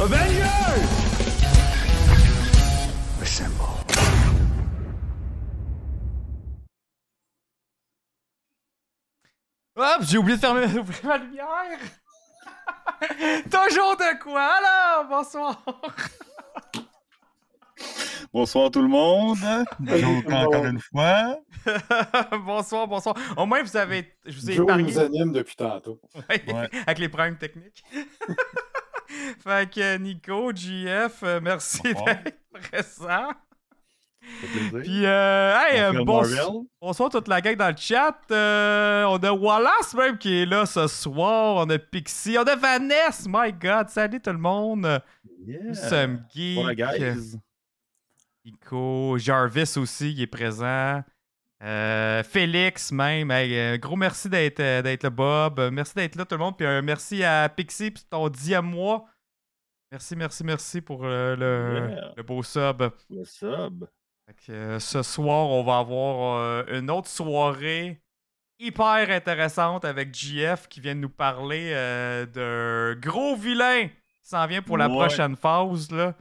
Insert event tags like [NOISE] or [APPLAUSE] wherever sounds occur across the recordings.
Avengers! Assemble. Hop, j'ai oublié de fermer ouvrir ma lumière. [LAUGHS] Toujours de quoi, là? Bonsoir. Bonsoir tout le monde. Bonjour encore une fois. [LAUGHS] bonsoir, bonsoir. Au moins, vous avez. Je vous ai Joe épargné. nous anime depuis tantôt. Ouais, Ouais. Avec les problèmes techniques. [LAUGHS] [LAUGHS] fait que Nico, JF, euh, merci d'être [LAUGHS] présent. Puis, euh, hey, euh, bonsoir toute la gang dans le chat. Euh, on a Wallace même qui est là ce soir. On a Pixie. On a Vanessa. My God. Salut tout le monde. Yeah. Nous sommes geeks. Nico, Jarvis aussi qui est présent. Euh, Félix même. Hey, euh, gros merci d'être euh, d'être là, Bob. Merci d'être là, tout le monde. Puis un merci à Pixie pour ton dixième mois. Merci, merci, merci pour euh, le, Yeah. le beau sub. Le sub. Que, euh, ce soir, on va avoir une autre soirée hyper intéressante avec JF qui vient de nous parler d'un gros vilain qui s'en vient pour la Ouais. prochaine phase. Là.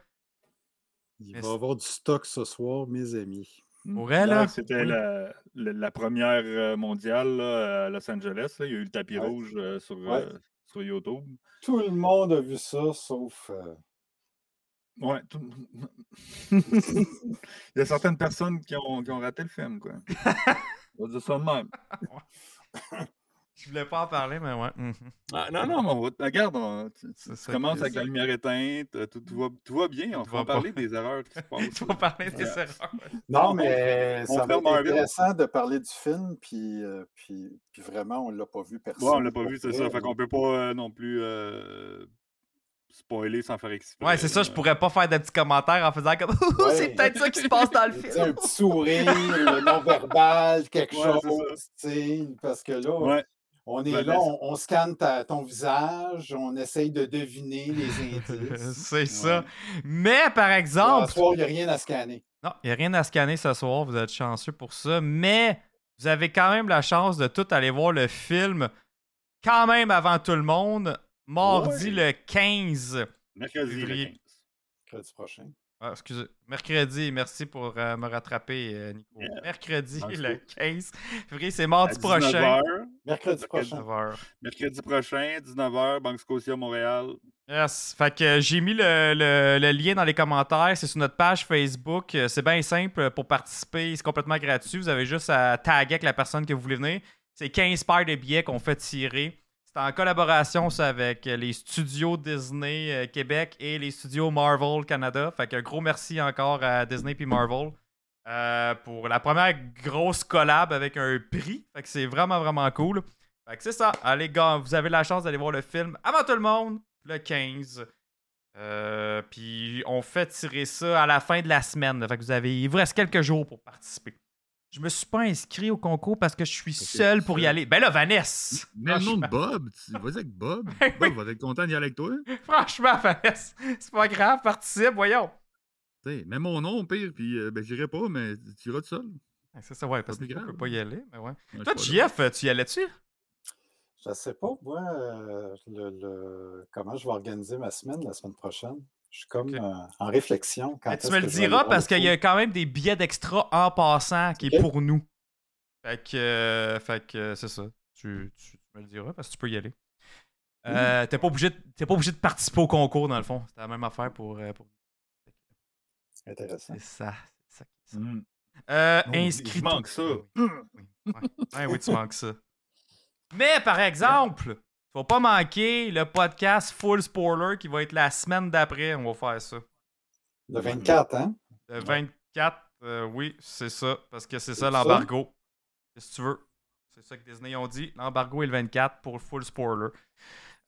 Il Mais va y avoir du stock ce soir, mes amis. Elle, là? Ouais, C'était Oui. la, la- la première euh, mondiale là, à Los Angeles. là. Il y a eu le tapis Ouais. rouge euh, sur, Ouais. euh, sur YouTube. Tout le monde a vu ça, sauf. euh, Ouais. tout- [LAUGHS] Il y a certaines personnes qui ont, qui ont raté le film. Quoi. [LAUGHS] On va dire ça de même. [LAUGHS] Je voulais pas en parler, mais ouais. mhm. Ah, non, non, mais on va- regarde, on- tu, commences avec la lumière éteinte, tout, tout va, tout va bien. On va parler [LAUGHS] des erreurs qui se [LAUGHS] passent. Tu vas parler des erreurs. Non, On- mais on ça va être intéressant de parler du film, puis, euh, puis, puis vraiment, on l'a pas vu personne. Ouais, on l'a pas vu, c'est ça. Fait qu'on peut pas euh, non plus euh, spoiler sans faire exprès. Ouais, c'est ça, je pourrais pas faire de petits commentaires en faisant comme [LAUGHS] Ouais. c'est peut-être ça qui se passe dans le film. un petit sourire, le non-verbal, quelque Ouais, chose, tu sais, parce que là, Ouais, on est Ben, là, on, on scanne ta- ton visage, on essaye de deviner les [LAUGHS] indices. c'est ça. Mais par Là, Ce exemple, soir, il n'y a rien à scanner. Non, il n'y a rien à scanner ce soir, vous êtes chanceux pour ça, mais vous avez quand même la chance de tout aller voir le film quand même avant tout le monde, mardi le 15. mercredi le Février. 15. Mercredi prochain. Ah, excusez, mercredi, merci pour euh, me rattraper, euh, Nico. Yeah. Mercredi Merci le beaucoup. 15 février, c'est mardi prochain. 19h, Mercredi Mercredi. prochain. 19h. mercredi prochain, 19h, Banque Scotia, Montréal. Yes. Fait que euh, j'ai mis le, le- le lien dans les commentaires. C'est sur notre page Facebook. C'est bien simple pour participer. C'est complètement gratuit. Vous avez juste à taguer avec la personne que vous voulez venir. C'est 15 paires de billets qu'on fait tirer. C'est en collaboration avec euh, les studios Disney euh, Québec et les studios Marvel Canada. Fait qu'un gros merci encore à Disney puis Marvel euh, pour la première grosse collab avec un prix. Fait que c'est vraiment, vraiment cool. Fait que c'est ça. Allez, gars, vous avez la chance d'aller voir le film avant tout le monde, le 15. Euh, puis on fait tirer ça à la fin de la semaine. Fait que vous avez, il vous reste quelques jours pour participer. Je me suis pas inscrit au concours parce que je suis seul pour y aller. Ben là, Vanessa! Même nom de Bob. Tu vas avec Bob. [LAUGHS] Oui. Bob va être content d'y aller avec toi. franchement, Vanessa, c'est pas grave, participe, voyons. T'sais, mets mon nom au pire, puis euh, ben, j'irai pas, mais tu iras tout seul. Ouais, C'est ça, ouais, parce que Pas plus Nico grave. peut pas y aller. Mais ouais. Ouais, Toi, je suis pas là. JF, tu y allais-tu? Je ne sais pas, moi, euh, le, le- comment je vais organiser ma semaine la semaine prochaine? Je suis comme euh, en réflexion. Quand tu me le je diras parce qu'il y a quand même des billets d'extra en passant qui est pour nous. Fait que, euh, fait que euh, c'est ça. Tu, me le diras parce que tu peux y aller. Euh, T'es pas, obligé de- t'es pas obligé de participer au concours, dans le fond. C'est la même affaire pour. euh, pour- Intéressant. C'est ça. C'est ça. qui est ça. Mm. Euh, inscris. il manque ça. Oui, oui, ouais. Ouais, oui, tu manques ça. Mais par [LAUGHS] exemple, faut pas manquer le podcast Full Spoiler qui va être la semaine d'après. On va faire ça. Le 24, hein? Le 24, euh, oui, c'est ça. Parce que c'est ça C'est l'embargo. Qu'est-ce que tu veux? C'est ça que Disney ont dit. L'embargo est le 24 pour full spoiler.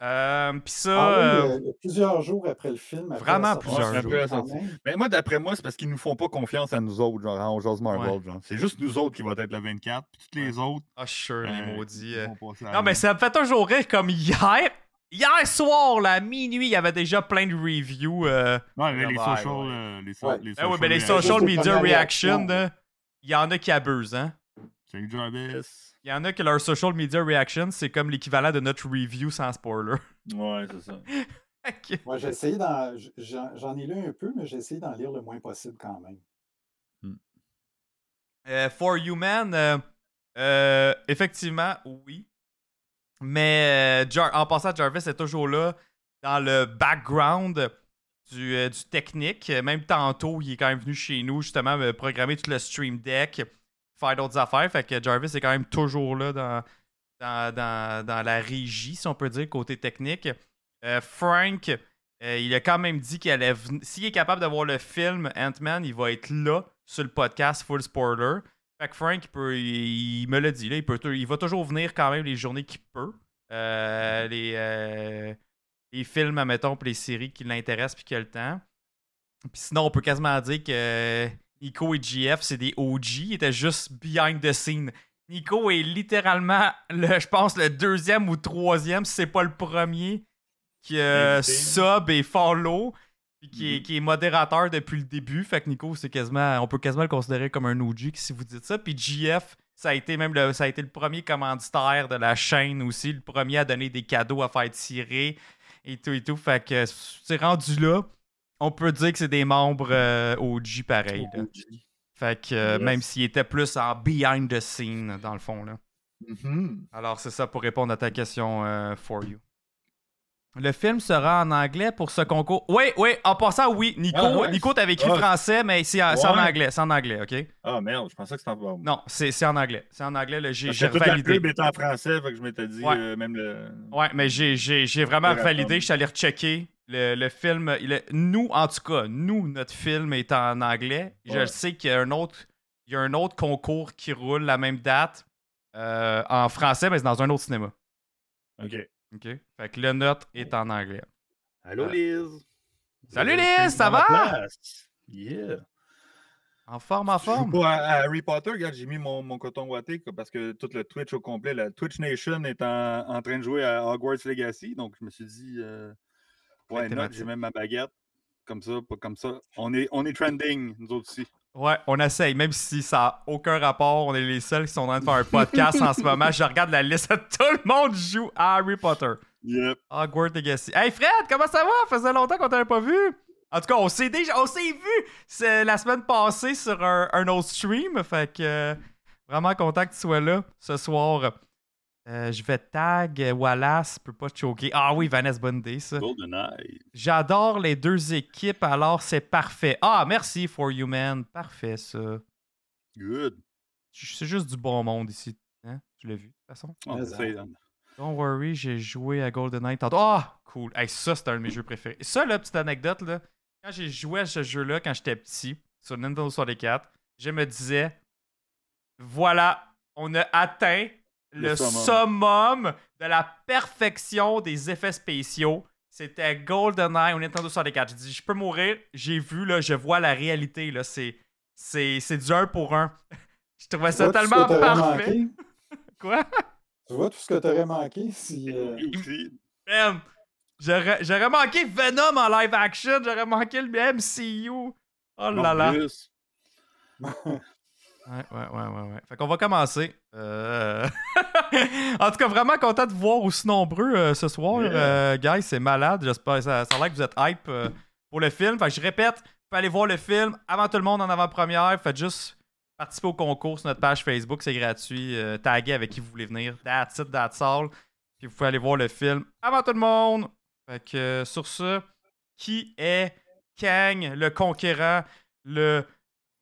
Euh, Puis ça. Ah oui, euh, euh, il y a plusieurs jours après le film. après Vraiment plusieurs jours. Après la quand sortie. même. Mais moi, d'après moi, c'est parce qu'ils nous font pas confiance à nous autres, genre, en Jose Marvel. Ouais. genre. C'est juste nous autres qui vont être le 24, puis tous les autres. Ah, sure, les maudits. euh. Non, mais ça me fait toujours rire comme hier. Hier soir, là, à minuit, il y avait déjà plein de reviews. euh, Ouais, mais les social. ouais. les, so- Ouais. les oui, social mais les reactions. social Juste les media là, il y en a qui abusent, hein. Salut Jarvis. Il y en a que leur social media reaction, c'est comme l'équivalent de notre review sans spoiler. Ouais, c'est ça. [LAUGHS] Moi, j'ai essayé d'en. J'en j'en ai lu un peu, mais j'ai essayé d'en lire le moins possible quand même. Euh, For Human, euh, euh, effectivement, oui. Mais euh, Jar- en passant, Jarvis est toujours là dans le background du, euh, du technique. Même tantôt, il est quand même venu chez nous justement me programmer tout le stream deck, faire d'autres affaires. Fait que Jarvis est quand même toujours là dans, dans, dans, la régie, si on peut dire, côté technique. Euh, Frank, euh, il a quand même dit qu'il allait S'il est capable d'avoir le film Ant-Man, il va être là sur le podcast Full Spoiler. Fait que Frank, il, peut- il- me l'a dit, là, il, peut, il va toujours venir quand même les journées qu'il peut. Euh, les, les films, admettons, puis les séries qui l'intéressent puis qui a le temps. Puis sinon, on peut quasiment dire que Nico et GF, c'est des OG. Ils étaient juste behind the scene. Nico est littéralement, le, je pense, le deuxième ou troisième, si c'est pas le premier, qui euh, sub et follow, puis qui, est, Mhm. qui est modérateur depuis le début. Fait que Nico, c'est quasiment, on peut quasiment le considérer comme un OG si vous dites ça. Puis GF, ça a été même le, ça a été le premier commanditaire de la chaîne aussi, le premier à donner des cadeaux à faire tirer et tout et tout. Fait que c'est rendu là. On peut dire que c'est des membres euh, OG pareil. là. Fait que euh, Yes. même s'il était plus en behind the scene dans le fond là. Mhm. Alors, c'est ça pour répondre à ta question, euh, for you. Le film sera en anglais pour ce concours. Oui, oui, en passant, oui. Nico, Ah, ouais. Nico t'avais écrit Ah. français, mais c'est en, anglais. C'est en anglais, OK? Ah merde, je pensais que c'était en Non, c'est en anglais. C'est en anglais. J'ai toute la validé. pub était en français, fait que je m'étais dit, Ouais. euh, même le. Ouais, mais j'ai- vraiment validé. Je suis allé rechecker. Le, le film, il est- nous, en tout cas, nous, notre film est en anglais. Je sais qu'il y a un autre, il y a un autre concours qui roule la même date euh, en français, mais c'est dans un autre cinéma. Ok. OK? Fait que le nôtre est en anglais. Allô, Euh, Liz? Salut, Euh, Liz, ça va? Yeah. En forme, en forme? à Harry Potter, regarde, j'ai mis mon, mon coton quoi, parce que tout le Twitch au complet, la Twitch Nation est en, en train de jouer à Hogwarts Legacy. Donc je me suis dit, euh, ouais, note, j'ai même ma baguette. Comme ça, pas comme ça. On est, on est trending, nous autres aussi. Ouais, on essaye, même si ça n'a aucun rapport. On est les seuls qui sont en train de faire un podcast en ce moment. Je regarde la liste. [LAUGHS] Tout le monde joue à Harry Potter. Yep. Hogwarts Legacy. Hey Fred, comment ça va? Ça faisait longtemps qu'on t'avait pas vu. En tout cas, on s'est déjà, on s'est vu la semaine passée sur un, un autre stream. Fait que euh, vraiment content que tu sois là ce soir. Euh, je vais tag euh, Wallace, peut pas choquer. Ah oui, Vanessa Bundy, ça. GoldenEye. J'adore les deux équipes, alors c'est parfait. Ah, merci For Human. Parfait, ça. Good. C'est juste du bon monde ici. Hein? Tu l'as vu, de toute façon? Hein. Don't worry, j'ai joué à GoldenEye tantôt. Ah, cool. Hey, ça, c'est un de mes jeux préférés. Ça, là, petite anecdote, là. Quand j'ai joué à ce jeu-là quand j'étais petit, sur Nintendo 64, je me disais, voilà, on a atteint le, Le summum. summum. de la perfection des effets spéciaux. C'était GoldenEye au Nintendo 64. J'ai dit, je peux mourir. J'ai vu, là, je vois la réalité, là. C'est, c'est, c'est du un pour un. [LAUGHS] je trouvais ça tellement t'aurais parfait. [LAUGHS] Quoi? Tu vois tout ce que tu aurais manqué si. euh. Man, j'aurais j'aurais manqué Venom en live action, j'aurais manqué le MCU. Oh là là. Ouais, ouais, ouais, ouais, ouais. Fait qu'on va commencer. Euh, [LAUGHS] en tout cas, vraiment content de vous voir aussi nombreux euh, ce soir. Yeah. Euh, guys, c'est malade. J'espère ça, ça a l'air que vous êtes hype euh, pour le film. Fait que je répète, vous pouvez aller voir le film avant tout le monde en avant-première. Faites juste participer au concours sur notre page Facebook, c'est gratuit. Taguez avec qui vous voulez venir. That's it, that's all. Puis vous pouvez aller voir le film avant tout le monde. Fait que sur ce, qui est Kang, le conquérant, le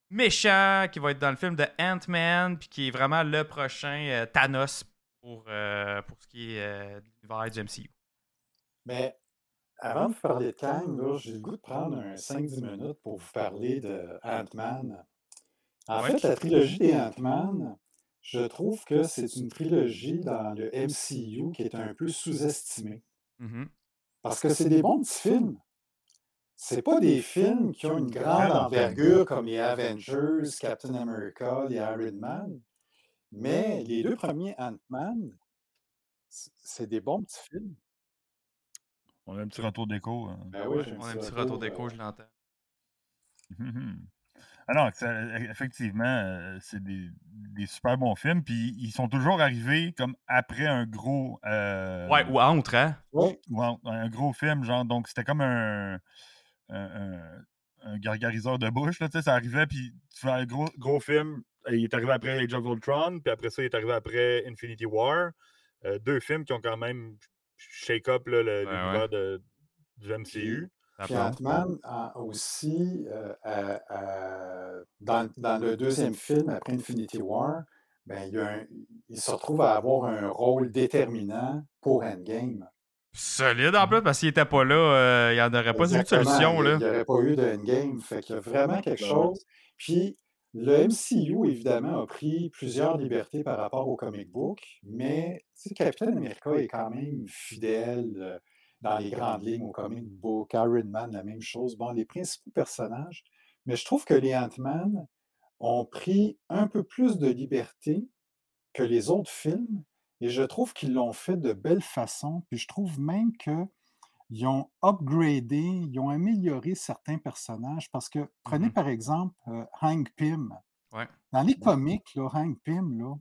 méchant qui va être dans le film de Ant-Man, puis qui est vraiment le prochain euh, Thanos pour, euh, pour ce qui est euh, de l'univers du MCU. Mais avant de vous parler de Kang, j'ai le goût de prendre un 5-10 minutes pour vous parler de Ant-Man. En Ouais. fait, la trilogie des Ant-Man, je trouve que c'est une trilogie dans le MCU qui est un peu sous-estimée. Mhm. Parce que c'est des bons petits films. C'est pas des films qui ont une grande envergure comme les Avengers, Captain America, les Iron Man. Mais les deux premiers Ant-Man, c'est des bons petits films. On a un petit retour d'écho. hein. Ben oui, j'ai un On a un petit retour d'écho, euh, je l'entends. Mhm. [LAUGHS] Ah euh, effectivement, euh, c'est des, des super bons films. Puis ils sont toujours arrivés comme après un gros. euh, Ouais, ou entre, hein? Oui, ou en- un gros film, genre. Donc c'était comme un. Un, gargariseur de bouche, là, ça arrivait, puis tu fais un gros, gros film. euh, Il est arrivé après Age of Ultron, puis après ça, il est arrivé après Infinity War. Euh, deux films qui ont quand même shake up là, le- Ouais, l'univers de- du MCU. Puis. Ant-Man aussi, euh, à- dans, dans le deuxième film, après Infinity War, ben, il, y a un- il se retrouve à avoir un rôle déterminant pour Endgame. Solide en plus, parce qu'il était pas là, euh, il n'y en aurait pas eu de Exactement, solution. Il n'y aurait pas eu de Endgame. Fait qu'il y a vraiment quelque chose. Puis le MCU, évidemment, a pris plusieurs libertés par rapport au comic book, mais Captain America est quand même fidèle euh, dans les grandes lignes au comic book. Iron Man, la même chose. Bon, les principaux personnages. Mais je trouve que les Ant-Man ont pris un peu plus de liberté que les autres films. Et je trouve qu'ils l'ont fait de belle façon. Puis je trouve même qu'ils ont upgradé, ils ont amélioré certains personnages. Parce que, prenez Mhm. par exemple euh, Hank Pym. Ouais. Dans les comics, là, Hank Pym, là,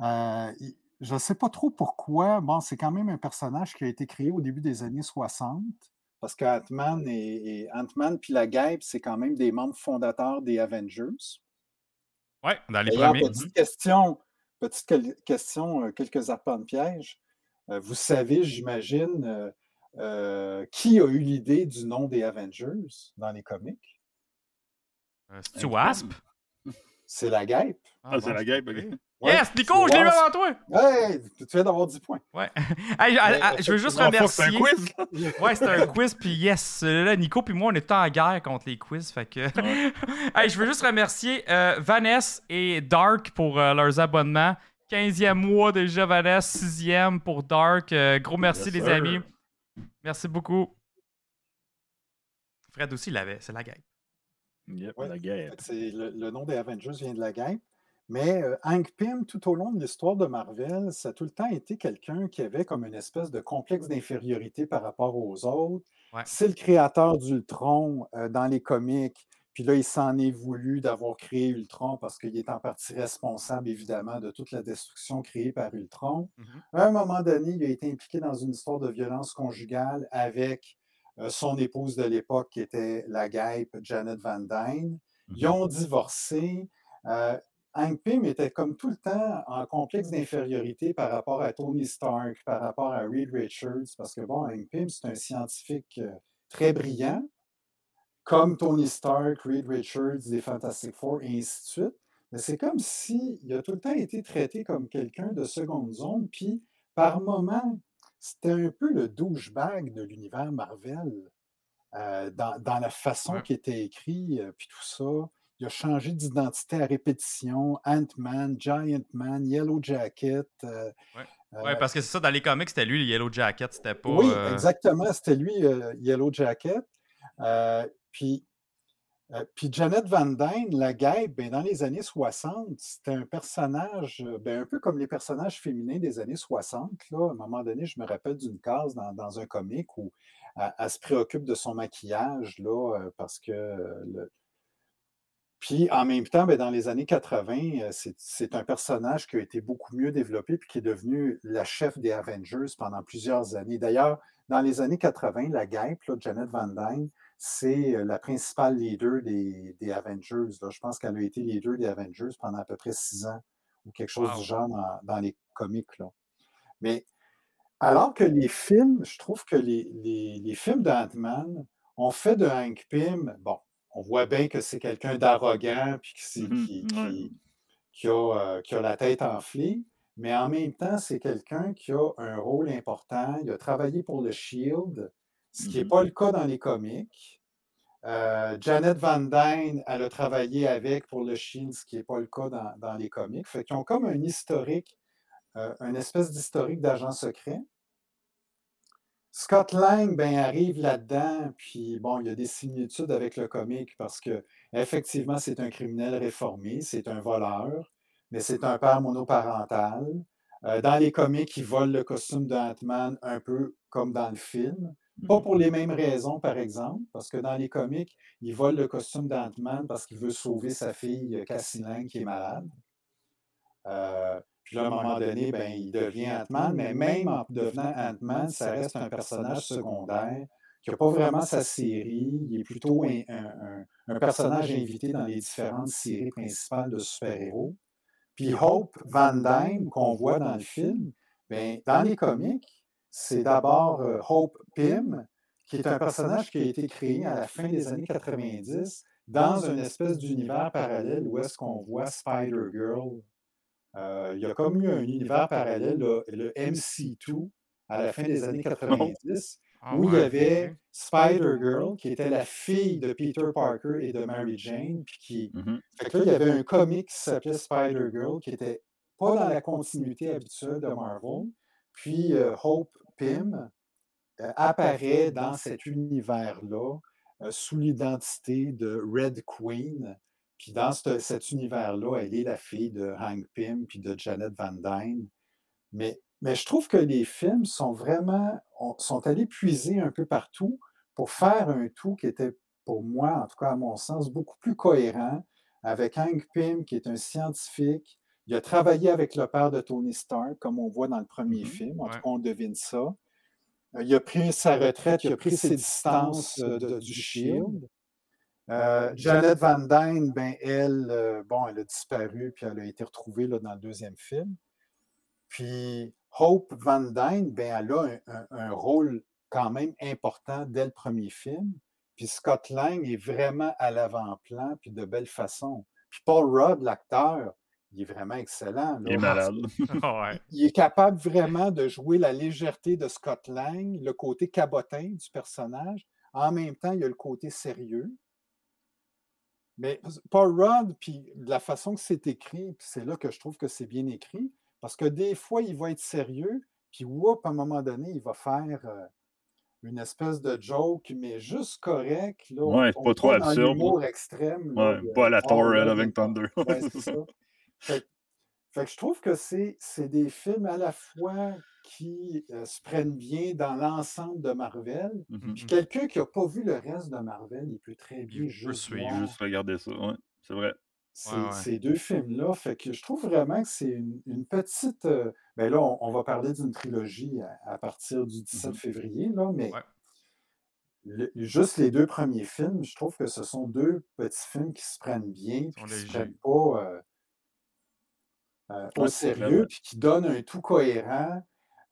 euh, je ne sais pas trop pourquoi. Bon, c'est quand même un personnage qui a été créé au début des années 60. Parce que Ant-Man et, et Ant-Man puis la Guêpe, c'est quand même des membres fondateurs des Avengers. Ouais, dans les premiers. petite question, petite quel- question, euh, quelques arpents de piège. Euh, vous savez, j'imagine, euh, qui a eu l'idée du nom des Avengers dans les comics? Euh, C'est-tu Wasp? C'est la guêpe. Ah, c'est bon, la guêpe, ok. Ouais, Yes, Nico, je l'ai eu avant toi! Hey, tu viens d'avoir 10 points. Ouais. [LAUGHS] Hey, ah, Mais ah, je veux juste fuck, c'est un remercier. quiz. [LAUGHS] Ouais, c'était un quiz, puis yes, là, Nico puis moi, on est en guerre contre les quiz, fait que... [LAUGHS] hey, je veux juste remercier euh, Vanessa et Dark pour euh, leurs abonnements. 15e mois déjà, Vanessa, 6e pour Dark. Euh, gros merci, Yes, les sir. amis. Merci beaucoup. Fred aussi l'avait, c'est la gueule. Yep, Ouais. la guerre. C'est le, le nom des Avengers vient de la guêpe. Mais euh, Hank Pym, tout au long de l'histoire de Marvel, ça a tout le temps été quelqu'un qui avait comme une espèce de complexe d'infériorité par rapport aux autres. Ouais. C'est le créateur d'Ultron euh, dans les comics. Puis là, il s'en est voulu d'avoir créé Ultron parce qu'il est en partie responsable, évidemment, de toute la destruction créée par Ultron. Mhm. À un moment donné, il a été impliqué dans une histoire de violence conjugale avec euh, son épouse de l'époque, qui était la guêpe Janet Van Dyne. Ils ont divorcé. Euh, Hank Pym était comme tout le temps en complexe d'infériorité par rapport à Tony Stark, par rapport à Reed Richards, parce que bon, Hank Pym, c'est un scientifique euh, très brillant, comme Tony Stark, Reed Richards, les Fantastic Four, et ainsi de suite. Mais c'est comme s'il a tout le temps été traité comme quelqu'un de seconde zone, puis par moments, c'était un peu le douchebag de l'univers Marvel euh, dans, dans la façon Ouais. qui était écrit, euh, puis tout ça. Il a changé d'identité à répétition. Ant-Man, Giant Man, Yellow Jacket. euh, Ouais, parce que c'est ça, dans les comics, c'était lui, le Yellow Jacket, c'était pas. oui, exactement. C'était lui, Yellow Jacket. Puis, euh, puis Janet Van Dyne, la guêpe, ben, dans les années 60, c'était un personnage, euh, ben, un peu comme les personnages féminins des années 60. Là. À un moment donné, je me rappelle d'une case dans, un comic où elle, se préoccupe de son maquillage là, euh, parce que puis en même temps, ben, dans les années 80, euh, c'est un personnage qui a été beaucoup mieux développé puis qui est devenu la chef des Avengers pendant plusieurs années. D'ailleurs, dans les années 80, la guêpe, Janet Van Dyne, c'est euh, la principale leader des, des Avengers. là. Je pense qu'elle a été leader des Avengers pendant à peu près six ans ou quelque chose Wow. du genre dans, dans les comics. Là. Mais alors que les films, je trouve que les, les, les films d'Ant-Man ont fait de Hank Pym, bon, on voit bien que c'est quelqu'un d'arrogant puis qui, Mhm. qui, qui- qui a, euh, qui a la tête enflée, mais en même temps, c'est quelqu'un qui a un rôle important. Il a travaillé pour le Shield, ce qui n'est Mhm. pas le cas dans les comics. Euh, Janet Van Dyne, elle a travaillé avec pour le Shield, ce qui n'est pas le cas dans, dans les comics. Fait qu'ils ont comme un historique, euh, une espèce d'historique d'agent secret. Scott Lang ben, arrive là-dedans, puis bon, il y a des similitudes avec le comique parce que effectivement, c'est un criminel réformé, c'est un voleur, mais c'est un père monoparental. Euh, dans les comics, il vole le costume de Ant-Man un peu comme dans le film. Pas pour les mêmes raisons, par exemple, parce que dans les comics, il vole le costume d'Ant-Man parce qu'il veut sauver sa fille euh, Cassie Lang qui est malade. Euh, puis là, à un moment donné, ben, il devient Ant-Man, mais même en devenant Ant-Man, ça reste un personnage secondaire qui n'a pas vraiment sa série. Il est plutôt un personnage invité dans les différentes séries principales de super-héros. Puis Hope Van Dyne, qu'on voit dans le film, ben, dans les comics, c'est d'abord euh, Hope Pym, qui est un personnage qui a été créé à la fin des années 90 dans une espèce d'univers parallèle où est-ce qu'on voit Spider-Girl. Euh, il y a comme eu un univers parallèle, le, le MC2, à la fin des années 90, Ah où il y avait. Spider-Girl, qui était la fille de Peter Parker et de Mary Jane, puis qui, Mhm. fait que là, il y avait un comic qui s'appelait Spider-Girl, qui était pas dans la continuité habituelle de Marvel. Puis euh, Hope Pym euh, apparaît dans cet univers-là euh, sous l'identité de Red Queen. Puis dans ce- cet univers-là, elle est la fille de Hank Pym puis de Janet Van Dyne. Mais, mais je trouve que les films sont vraiment, on- sont allés puiser un peu partout pour faire un tout qui était, pour moi, en tout cas à mon sens, beaucoup plus cohérent, avec Hank Pym, qui est un scientifique. Il a travaillé avec le père de Tony Stark, comme on voit dans le premier Mhm. film. En tout cas, on devine ça. Euh, Il a pris sa retraite, il a pris ses distances euh, de- du Shield. Euh, Janet Van Dyne, ben, elle, euh, bon, elle a disparu, puis elle a été retrouvée là, dans le deuxième film. Puis Hope Van Dyne, ben, elle a un, un- un rôle quand même important dès le premier film. Puis Scott Lang est vraiment à l'avant-plan, puis de belle façon. Puis Paul Rudd, l'acteur, il est vraiment excellent. Il est malade. [LAUGHS] Ouais. Il est capable vraiment de jouer la légèreté de Scott Lang, le côté cabotin du personnage. En même temps, il y a le côté sérieux. Mais Paul Rudd, puis de la façon que c'est écrit, c'est là que je trouve que c'est bien écrit, parce que des fois, il va être sérieux, puis whoop, à un moment donné, il va faire euh, une espèce de joke, mais juste correct. Là, Ouais, on- pas trop absurde, l'humour extrême. là, Ouais, pas à la Thor, Loving Thunder. Ouais, c'est ça. Fait, que- fait que je trouve que c'est c'est des films à la fois qui euh, se prennent bien dans l'ensemble de Marvel. Mhm. Puis quelqu'un qui n'a pas vu le reste de Marvel, il peut très bien peut juste suivre. voir Juste regarder ça, ouais, c'est vrai. ces, Ouais, ouais. ces deux films-là. Fait que je trouve vraiment que c'est une, une petite. euh, ben là, on, on va parler d'une trilogie à, à partir du 17 Mhm. février, là, mais Ouais. le- juste les deux premiers films, je trouve que ce sont deux petits films qui se prennent bien, qui ne se prennent pas euh, euh, au sérieux, puis qui donnent un tout cohérent,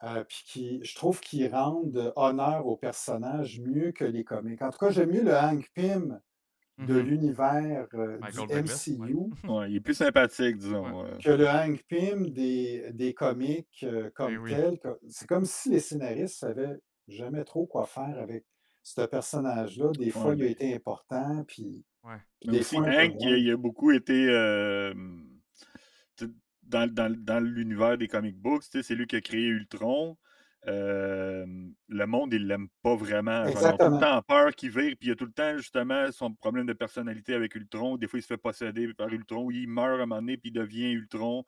euh, puis qui, je trouve qu'ils rendent honneur aux personnages mieux que les comics. En tout cas, j'aime mieux le Hank Pym de Mhm. l'univers euh, du ouais. MCU [LAUGHS] Ouais, il est plus sympathique, disons. Ouais. ouais. que le Hank Pym des, des comics euh, comme Eh tel. C'est comme si les scénaristes savaient jamais trop quoi faire avec ce personnage-là. Des fois, Ouais, il a été important, puis Ouais. puis Mais des aussi, fois, Hank, il a, moins. il a beaucoup été euh, dans, dans- dans l'univers des comic books. tu sais, C'est lui qui a créé Ultron. Euh, le monde, il l'aime pas vraiment. Ils ont tout le temps peur qu'il vire, puis il y a tout le temps, justement, son problème de personnalité avec Ultron. Des fois, il se fait posséder par Ultron, il meurt à un moment donné, puis il devient Ultron.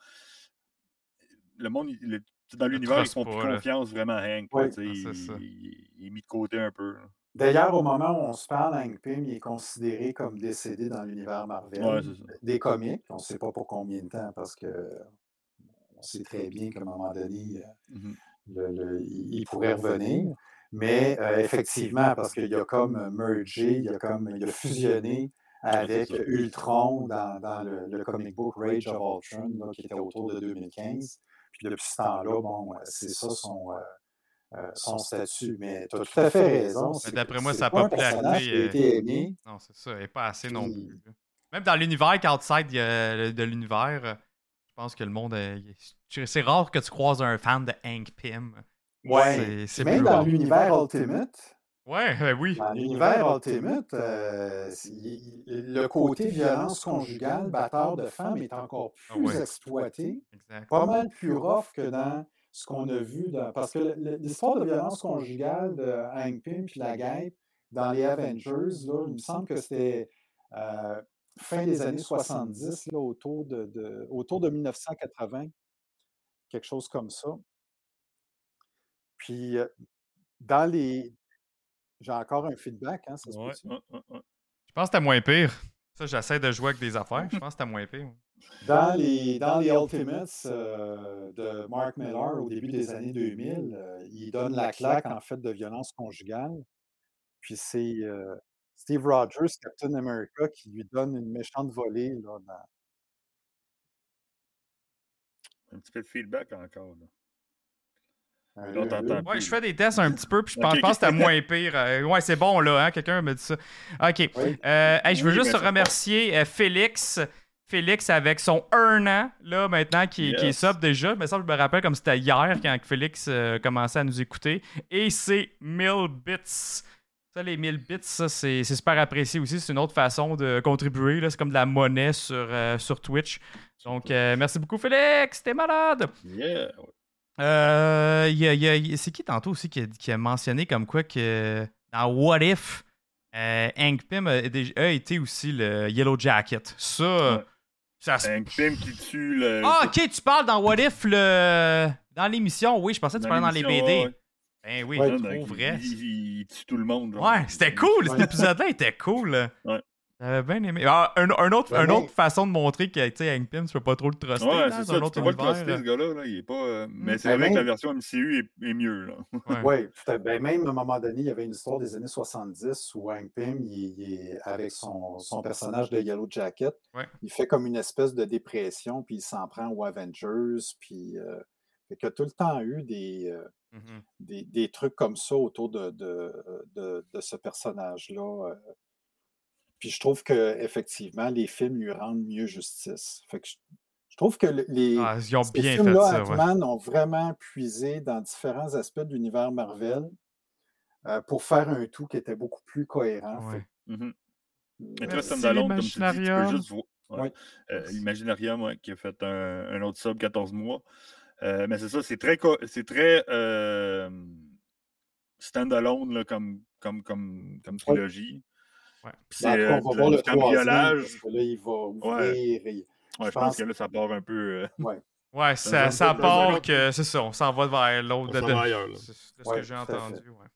Le monde, le- dans l'univers, ils font plus là. confiance vraiment à Hank. Là, Ah, il, ça. il- il est mis de côté un peu. là. D'ailleurs, au moment où on se parle, Hank Pym il est considéré comme décédé dans l'univers Marvel Ouais, des comics. On ne sait pas pour combien de temps, parce que on sait très bien qu'à un moment donné, euh, Mhm. le- le- il pourrait revenir. Mais euh, effectivement, parce qu'il a comme euh, mergé, il a comme il a fusionné avec. Ultron dans, dans le, le comic book Rage of Ultron, là, qui était autour de 2015. Puis depuis ce temps-là, bon, euh, c'est ça son, euh, euh, son statut. Mais tu as tout à fait raison. d'après moi, c'est sa popularité, été aimé. Non, c'est ça. Elle est pas assez non plus. Même dans l'univers qu'outside de, de l'univers, euh, je pense que le monde. euh, C'est rare que tu croises un fan de Hank Pym. Ouais. C'est- C'est Même dans rare. l'univers Ultimate, Ouais, ben oui. Dans l'univers Ultimate, euh, le côté violence conjugale, batteur de femmes, est encore Ah plus ouais. exploité, Exact. pas mal plus rough que dans ce qu'on a vu. dans- parce que l'histoire de violence conjugale de Hank Pym puis la guêpe dans les Avengers, là, il me semble que c'était euh, fin des années 70, là, autour, de, de- autour de 1980, quelque chose comme ça. Puis, euh, dans les, J'ai encore un feedback, hein, ça se Ouais, peut-tu? ouais, ouais, ouais. Je pense que c'était moins pire. Ça, j'essaie de jouer avec des affaires. Je pense que c'était moins pire. Dans les, dans les Ultimates euh, de Mark Millar au début des années 2000, euh, il donne la claque en fait de violence conjugale. Puis c'est euh, Steve Rogers, Captain America, qui lui donne une méchante volée. Là, dans- Un petit peu de feedback encore. Là. Ouais, plus, je fais des tests un petit peu, puis je pense, Ok, je pense que ok. c'était moins [LAUGHS] pire. Euh, ouais, c'est bon, là, hein? Quelqu'un me dit ça. OK. Oui. Euh, hey, je veux Oui, juste remercier euh, Félix. Félix avec son un an, là, maintenant, qui, qui est sub déjà. Mais ça, je me rappelle comme c'était hier quand Félix euh, commençait à nous écouter. Et c'est 1000 bits. Ça, les 1000 bits, ça, c'est super apprécié aussi. C'est une autre façon de contribuer. là. C'est comme de la monnaie sur, euh, sur Twitch. Donc, euh, merci beaucoup, Félix. T'es malade. Yeah. ouais. Euh, il y a- il y a- il y a- c'est qui tantôt aussi qui a, qui mentionné comme quoi que dans What If, Hank Pym a, été aussi le Yellow Jacket? Ça, Ouais. Ça se- Un film qui tue le. Ah, ok, tu parles dans What If le... dans l'émission. Oui, je pensais que tu dans parlais dans les BD. ouais. Ben oui, Ouais, trop vrai. Il, il- il tue tout le monde. genre. Ouais, c'était cool. Cet épisode-là était cool. Ouais. J'avais bien aimé. Ah, un, un autre, Ouais, une autre façon de montrer que, tu sais, Hank Pym, tu peux pas trop le truster. Ouais, c'est ça. un Tu autre peux pas le univers, truster, là. ce gars-là. Là. Il est pas. euh, Mais c'est Ben, vrai que la version MCU est, est mieux. Là. Ouais. Oui, tout à- ben, même à un moment donné, il y avait une histoire des années 70 où Hank Pym, il, il est avec son, son personnage de Yellow Jacket, Ouais. il fait comme une espèce de dépression, puis il s'en prend aux Avengers, puis euh, fait qu'il y a tout le temps eu des, euh, Mhm. des, des trucs comme ça autour de, de, de, de ce personnage-là. Puis je trouve que effectivement, les films lui rendent mieux justice. Fait que je, je trouve que le- les, Ah, ils ont ces bien fait films-là, ça, ouais. Ant-Man, ont vraiment puisé dans différents aspects de l'univers Marvel euh, pour faire un tout qui était beaucoup plus cohérent. Ouais. Fait Mhm. que, Mais euh, toi, Merci, Standalone, comme tu dis, tu peux l'Imaginarium. juste voir. ouais. Euh, L'Imaginarium, ouais, qui a fait un, un autre sub 14 mois. Euh, mais c'est ça, c'est très, co- c'est très euh, standalone là, comme, comme, comme, comme trilogie. Ouais. Puis ben, après, euh, on va voir le cambriolage. parce que là, il va ouvrir. et- Ouais, je je pense pense- que là, ça part un peu. euh, Ouais, [LAUGHS] ça, ça part que c'est ça, on s'en va vers l'autre. De, ce Ouais, que j'ai entendu. Ouais.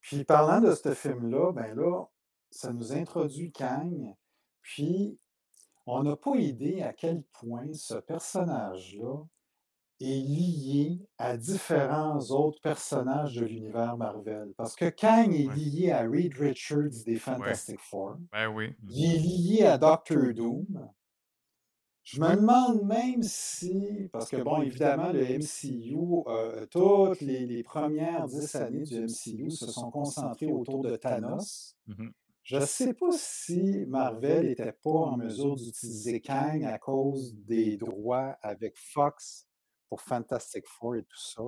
Puis parlant de ce film-là, ben là, ça nous introduit Kang. Puis on n'a pas idée à quel point ce personnage-là est lié à différents autres personnages de l'univers Marvel. Parce que Kang est lié à Reed Richards des Fantastic Four. Ben oui. Il est lié à Doctor Doom. Je me demande même si, parce que bon, évidemment, le MCU, euh, toutes les, les premières dix années du MCU se sont concentrées autour de Thanos. Mhm. Je ne sais pas si Marvel n'était pas en mesure d'utiliser Kang à cause des droits avec Fox pour Fantastic Four et tout ça.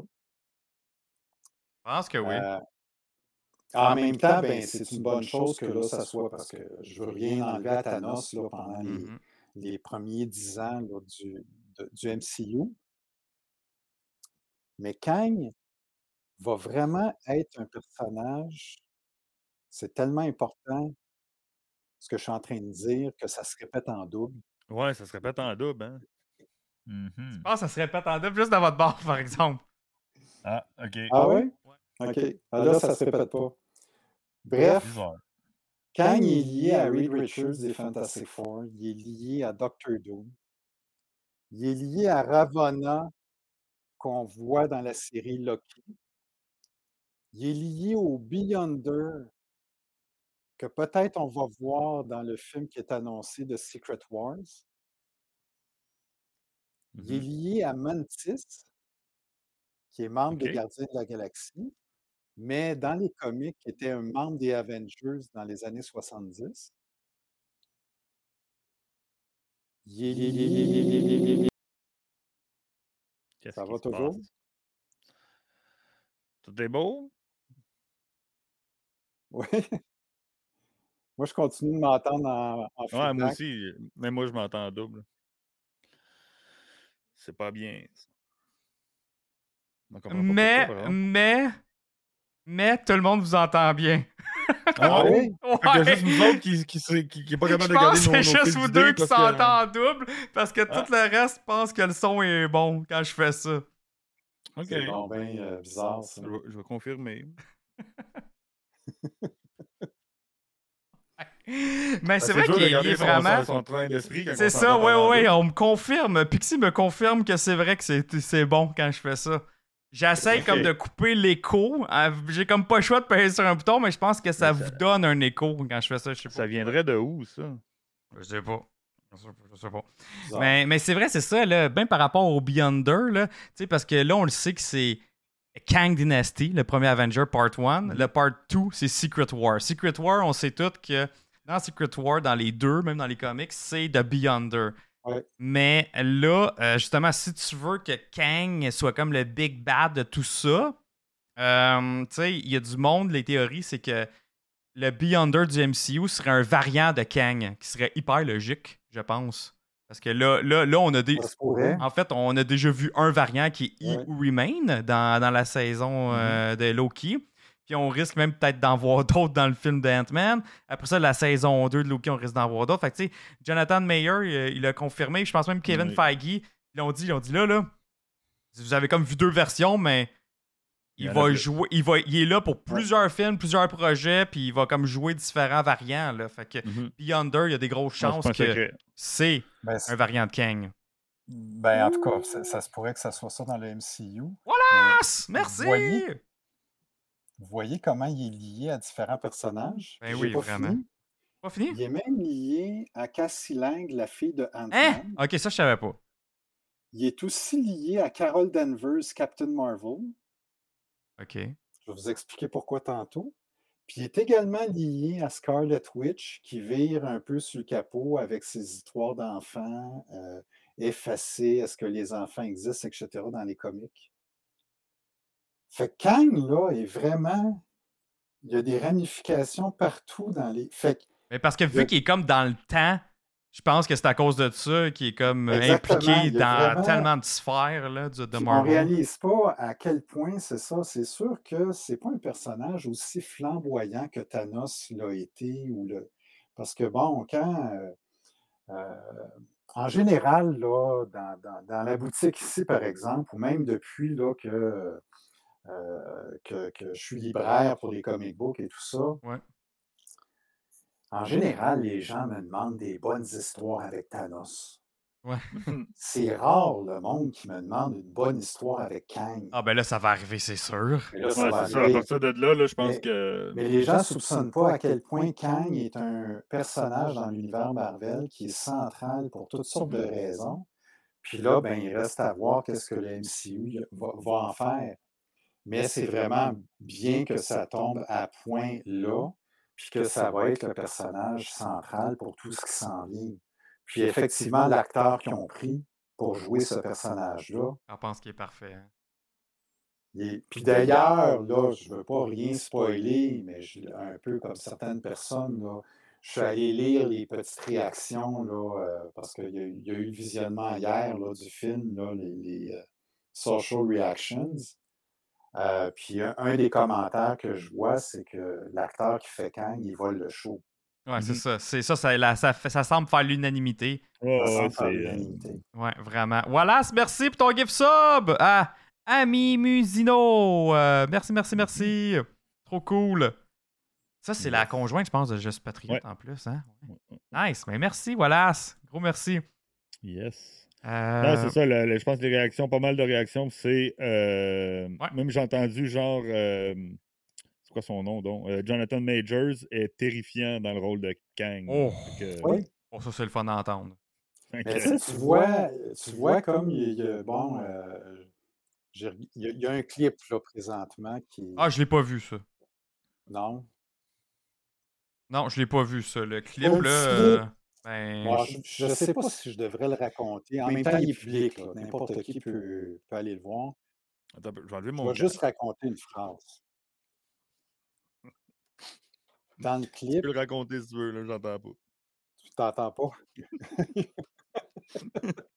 Je pense que oui. Euh, en même temps, ben, c'est une bonne chose que là, ça soit parce que je veux rien enlever à Thanos là, pendant les, Mhm. les premiers dix ans là, du, de- du MCU. Mais Kang va vraiment être un personnage, c'est tellement important ce que je suis en train de dire que ça se répète en double. Ouais, ça se répète en double. Hein? Je pense que ça se répète en double juste dans votre bar, par exemple. Ah, ok. Ah oui? Ouais? OK. Ah, là, ça ne se répète pas. Bref, Bizarre. Kang est lié à Reed Richards des Fantastic Four. Il est lié à Doctor Doom. Il est lié à Ravonna qu'on voit dans la série Loki. Il est lié au Beyonder que peut-être on va voir dans le film qui est annoncé de Secret Wars. Il est lié à Mantis, qui est membre des. Gardiens de la Galaxie, mais dans les comics, qui était un membre des Avengers dans les années 70. Il est lié... Qu'est-ce Ça va toujours? Tout est beau? Oui. Moi, je continue de m'entendre en, en Ouais, moi aussi. Même moi, je m'entends en double. C'est pas bien. ça. On comprend pas Mais, mais, mais, tout le monde vous entend bien. Ah oui? [LAUGHS] Fait qu'il y a Ouais. juste nous autres qui, qui, qui, qui, qui est pas Je capable de garder que nos, nos c'est juste vous deux qui que- s'entendent en double parce que Ah. tout le reste pense que le son est bon quand je fais ça. Ok. C'est bon, ben euh, bizarre, ça. Je, vais- je vais confirmer. [LAUGHS] [LAUGHS] Mais c'est vrai dur de qu'il est vraiment. C'est ça, ouais, ouais, on me confirme. Pixie me confirme que c'est vrai que c'est c'est bon quand je fais ça. J'essaie comme de couper l'écho. Ah, J'ai comme pas le choix de payer sur un bouton, mais je pense que ça vous donne un écho quand je fais ça. Je sais pas. Ça viendrait de où, ça? Je sais pas. Je sais pas. Mais, mais c'est vrai, c'est ça, là, bien par rapport au Beyonder, là, tu sais, parce que là, on le sait que c'est Kang Dynasty, le premier Avenger, Part 1. Mhm. Le Part 2, c'est Secret War. Secret War, on sait tous que dans Secret War, dans les deux, même dans les comics, c'est The Beyonder. Ouais. Mais là, euh, justement, si tu veux que Kang soit comme le big bad de tout ça, euh, tu sais, il y a du monde, les théories, c'est que le Beyonder du MCU serait un variant de Kang, qui serait hyper logique, je pense. Parce que là, là, là on a des. En fait, on a déjà vu un variant qui est Ouais. Who Remain dans, dans la saison euh, de Loki. Puis on risque même peut-être d'en voir d'autres dans le film de Ant-Man. Après ça, la saison 2 de Loki, on risque d'en voir d'autres. Fait que tu sais, Jonathan Mayer, il, il a confirmé. Je pense même Kevin Oui. Feige, ils l'ont dit, ils l'ont dit là, là. Vous avez comme vu deux versions, mais Il va jouer. Il, va, il est là pour plusieurs films, plusieurs projets, puis il va comme jouer différents variants. Là. Fait que Mhm. Beyonder, il y a des grosses chances que c'est Ben, un variant de Kang. ben, en tout cas, ça, ça se pourrait que ça soit ça dans le MCU. Mais merci! voyez- Vous voyez comment il est lié à différents personnages? Ben oui, pas vraiment. fini. Pas fini? Il est même lié à Cassie Lang, la fille de Ant-Man. Hein? Ok, ça, je savais pas. Il est aussi lié à Carol Danvers, Captain Marvel. Ok. Je vais vous expliquer pourquoi tantôt. Puis il est également lié à Scarlet Witch, qui vire un peu sur le capot avec ses histoires d'enfants euh, effacées, est-ce que les enfants existent, etc., dans les comics. Fait que Kang, là, est vraiment. Il y a des ramifications partout dans les. Fait que Mais parce que vu Le- qu'il est comme dans le temps, je pense que c'est à cause de ça qu'il est comme euh, Exactement, impliqué dans vraiment- tellement de sphères là, du- de Puis on Marvel. réalise pas à quel point c'est ça. C'est sûr que c'est pas un personnage aussi flamboyant que Thanos l'a été. Ou le... Parce que bon, quand euh, euh, en général, là, dans, dans- dans la boutique ici, par exemple, ou même depuis là, que, que, que je suis libraire pour les comic books et tout ça, Ouais. en général, les gens me demandent des bonnes histoires avec Thanos. Ouais. [LAUGHS] C'est rare le monde qui me demande une bonne histoire avec Kang. Ah ben là, ça va arriver, c'est sûr. Mais là, Ouais, ça va c'est ça. À arriver. partir de là, là je pense Mais- que. Mais les gens ne soupçonnent pas à quel point Kang est un personnage dans l'univers Marvel qui est central pour toutes sortes de raisons. Puis là, ben, il reste à voir qu'est-ce que le MCU va, va en faire. Mais c'est vraiment bien que ça tombe à point là, puis que ça va être le personnage central pour tout ce qui s'en vient. Puis effectivement, l'acteur qu'ils ont pris pour jouer ce personnage-là, Je pense qu'il est parfait. hein. est- Puis d'ailleurs, là, je ne veux pas rien spoiler, mais je- un peu comme certaines personnes, là, je suis allé lire les petites réactions, là, euh, parce qu'il y, a eu- il y a eu le visionnement hier là, du film, là, les, les, euh, social reactions. Euh, puis un, un des commentaires que je vois, c'est que l'acteur qui fait Kang, il vole le show. Ouais, c'est Mhm. ça. C'est ça, ça, la- ça, fait- ça semble faire l'unanimité. Ouais, Ça semble faire c'est, euh, l'unanimité. Ouais, vraiment. Wallace, merci pour ton gift sub à Ami Musino. Euh, merci, merci, merci. Trop cool. Ça, c'est la conjointe, je pense, de Juste Patriote Ouais. en plus. Hein? Nice. Mais merci, Wallace. Gros merci. Yes. Euh, Non, c'est ça. le- le- je pense que les réactions, pas mal de réactions, c'est. euh, Ouais. Même j'ai entendu genre. euh, c'est quoi son nom donc Euh, Jonathan Majors est terrifiant dans le rôle de Kang. Oh. Que- oh, ça, c'est le fun d'entendre. fait Mais tu vois, tu vois comme il y a, bon, euh, il y, a, il y a un clip là présentement qui. Ah, je l'ai pas vu, ça. Non? Non, je l'ai pas vu, ça. Le clip, là. Ben, Moi, je ne sais pas si je devrais le raconter. En même temps, il est public. N'importe qui peut, peut aller le voir. Attends, je vais enlever Je mon. vais juste raconter une phrase. Dans le [LAUGHS] Tu clip, peux le raconter si tu veux, là, j'entends pas. tu t'entends pas? [LAUGHS] [LAUGHS]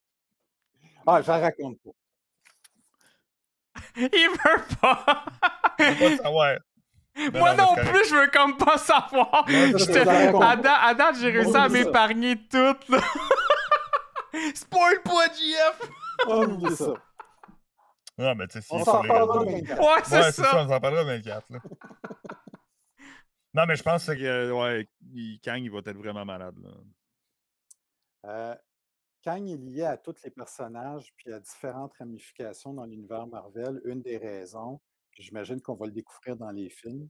ah, je la raconte pas. Il veut pas. Je veux pas savoir. Non, Moi non, plus, je veux comme pas savoir. Non, ça, à, date, à date, j'ai réussi à m'épargner tout. Là. [LAUGHS] Spoil pas, JF. Oh, oublie ça. Non, mais tu sais, si On s'en parlera réseaux- 24. Ouais, c'est Ouais, ça. ça, on s'en parlera 24. Là. [LAUGHS] Non, mais je pense que ouais, il- Kang, il va être vraiment malade. Là. Euh, Kang est lié à tous les personnages puis à différentes ramifications dans l'univers Marvel. Une des raisons, puis j'imagine qu'on va le découvrir dans les films,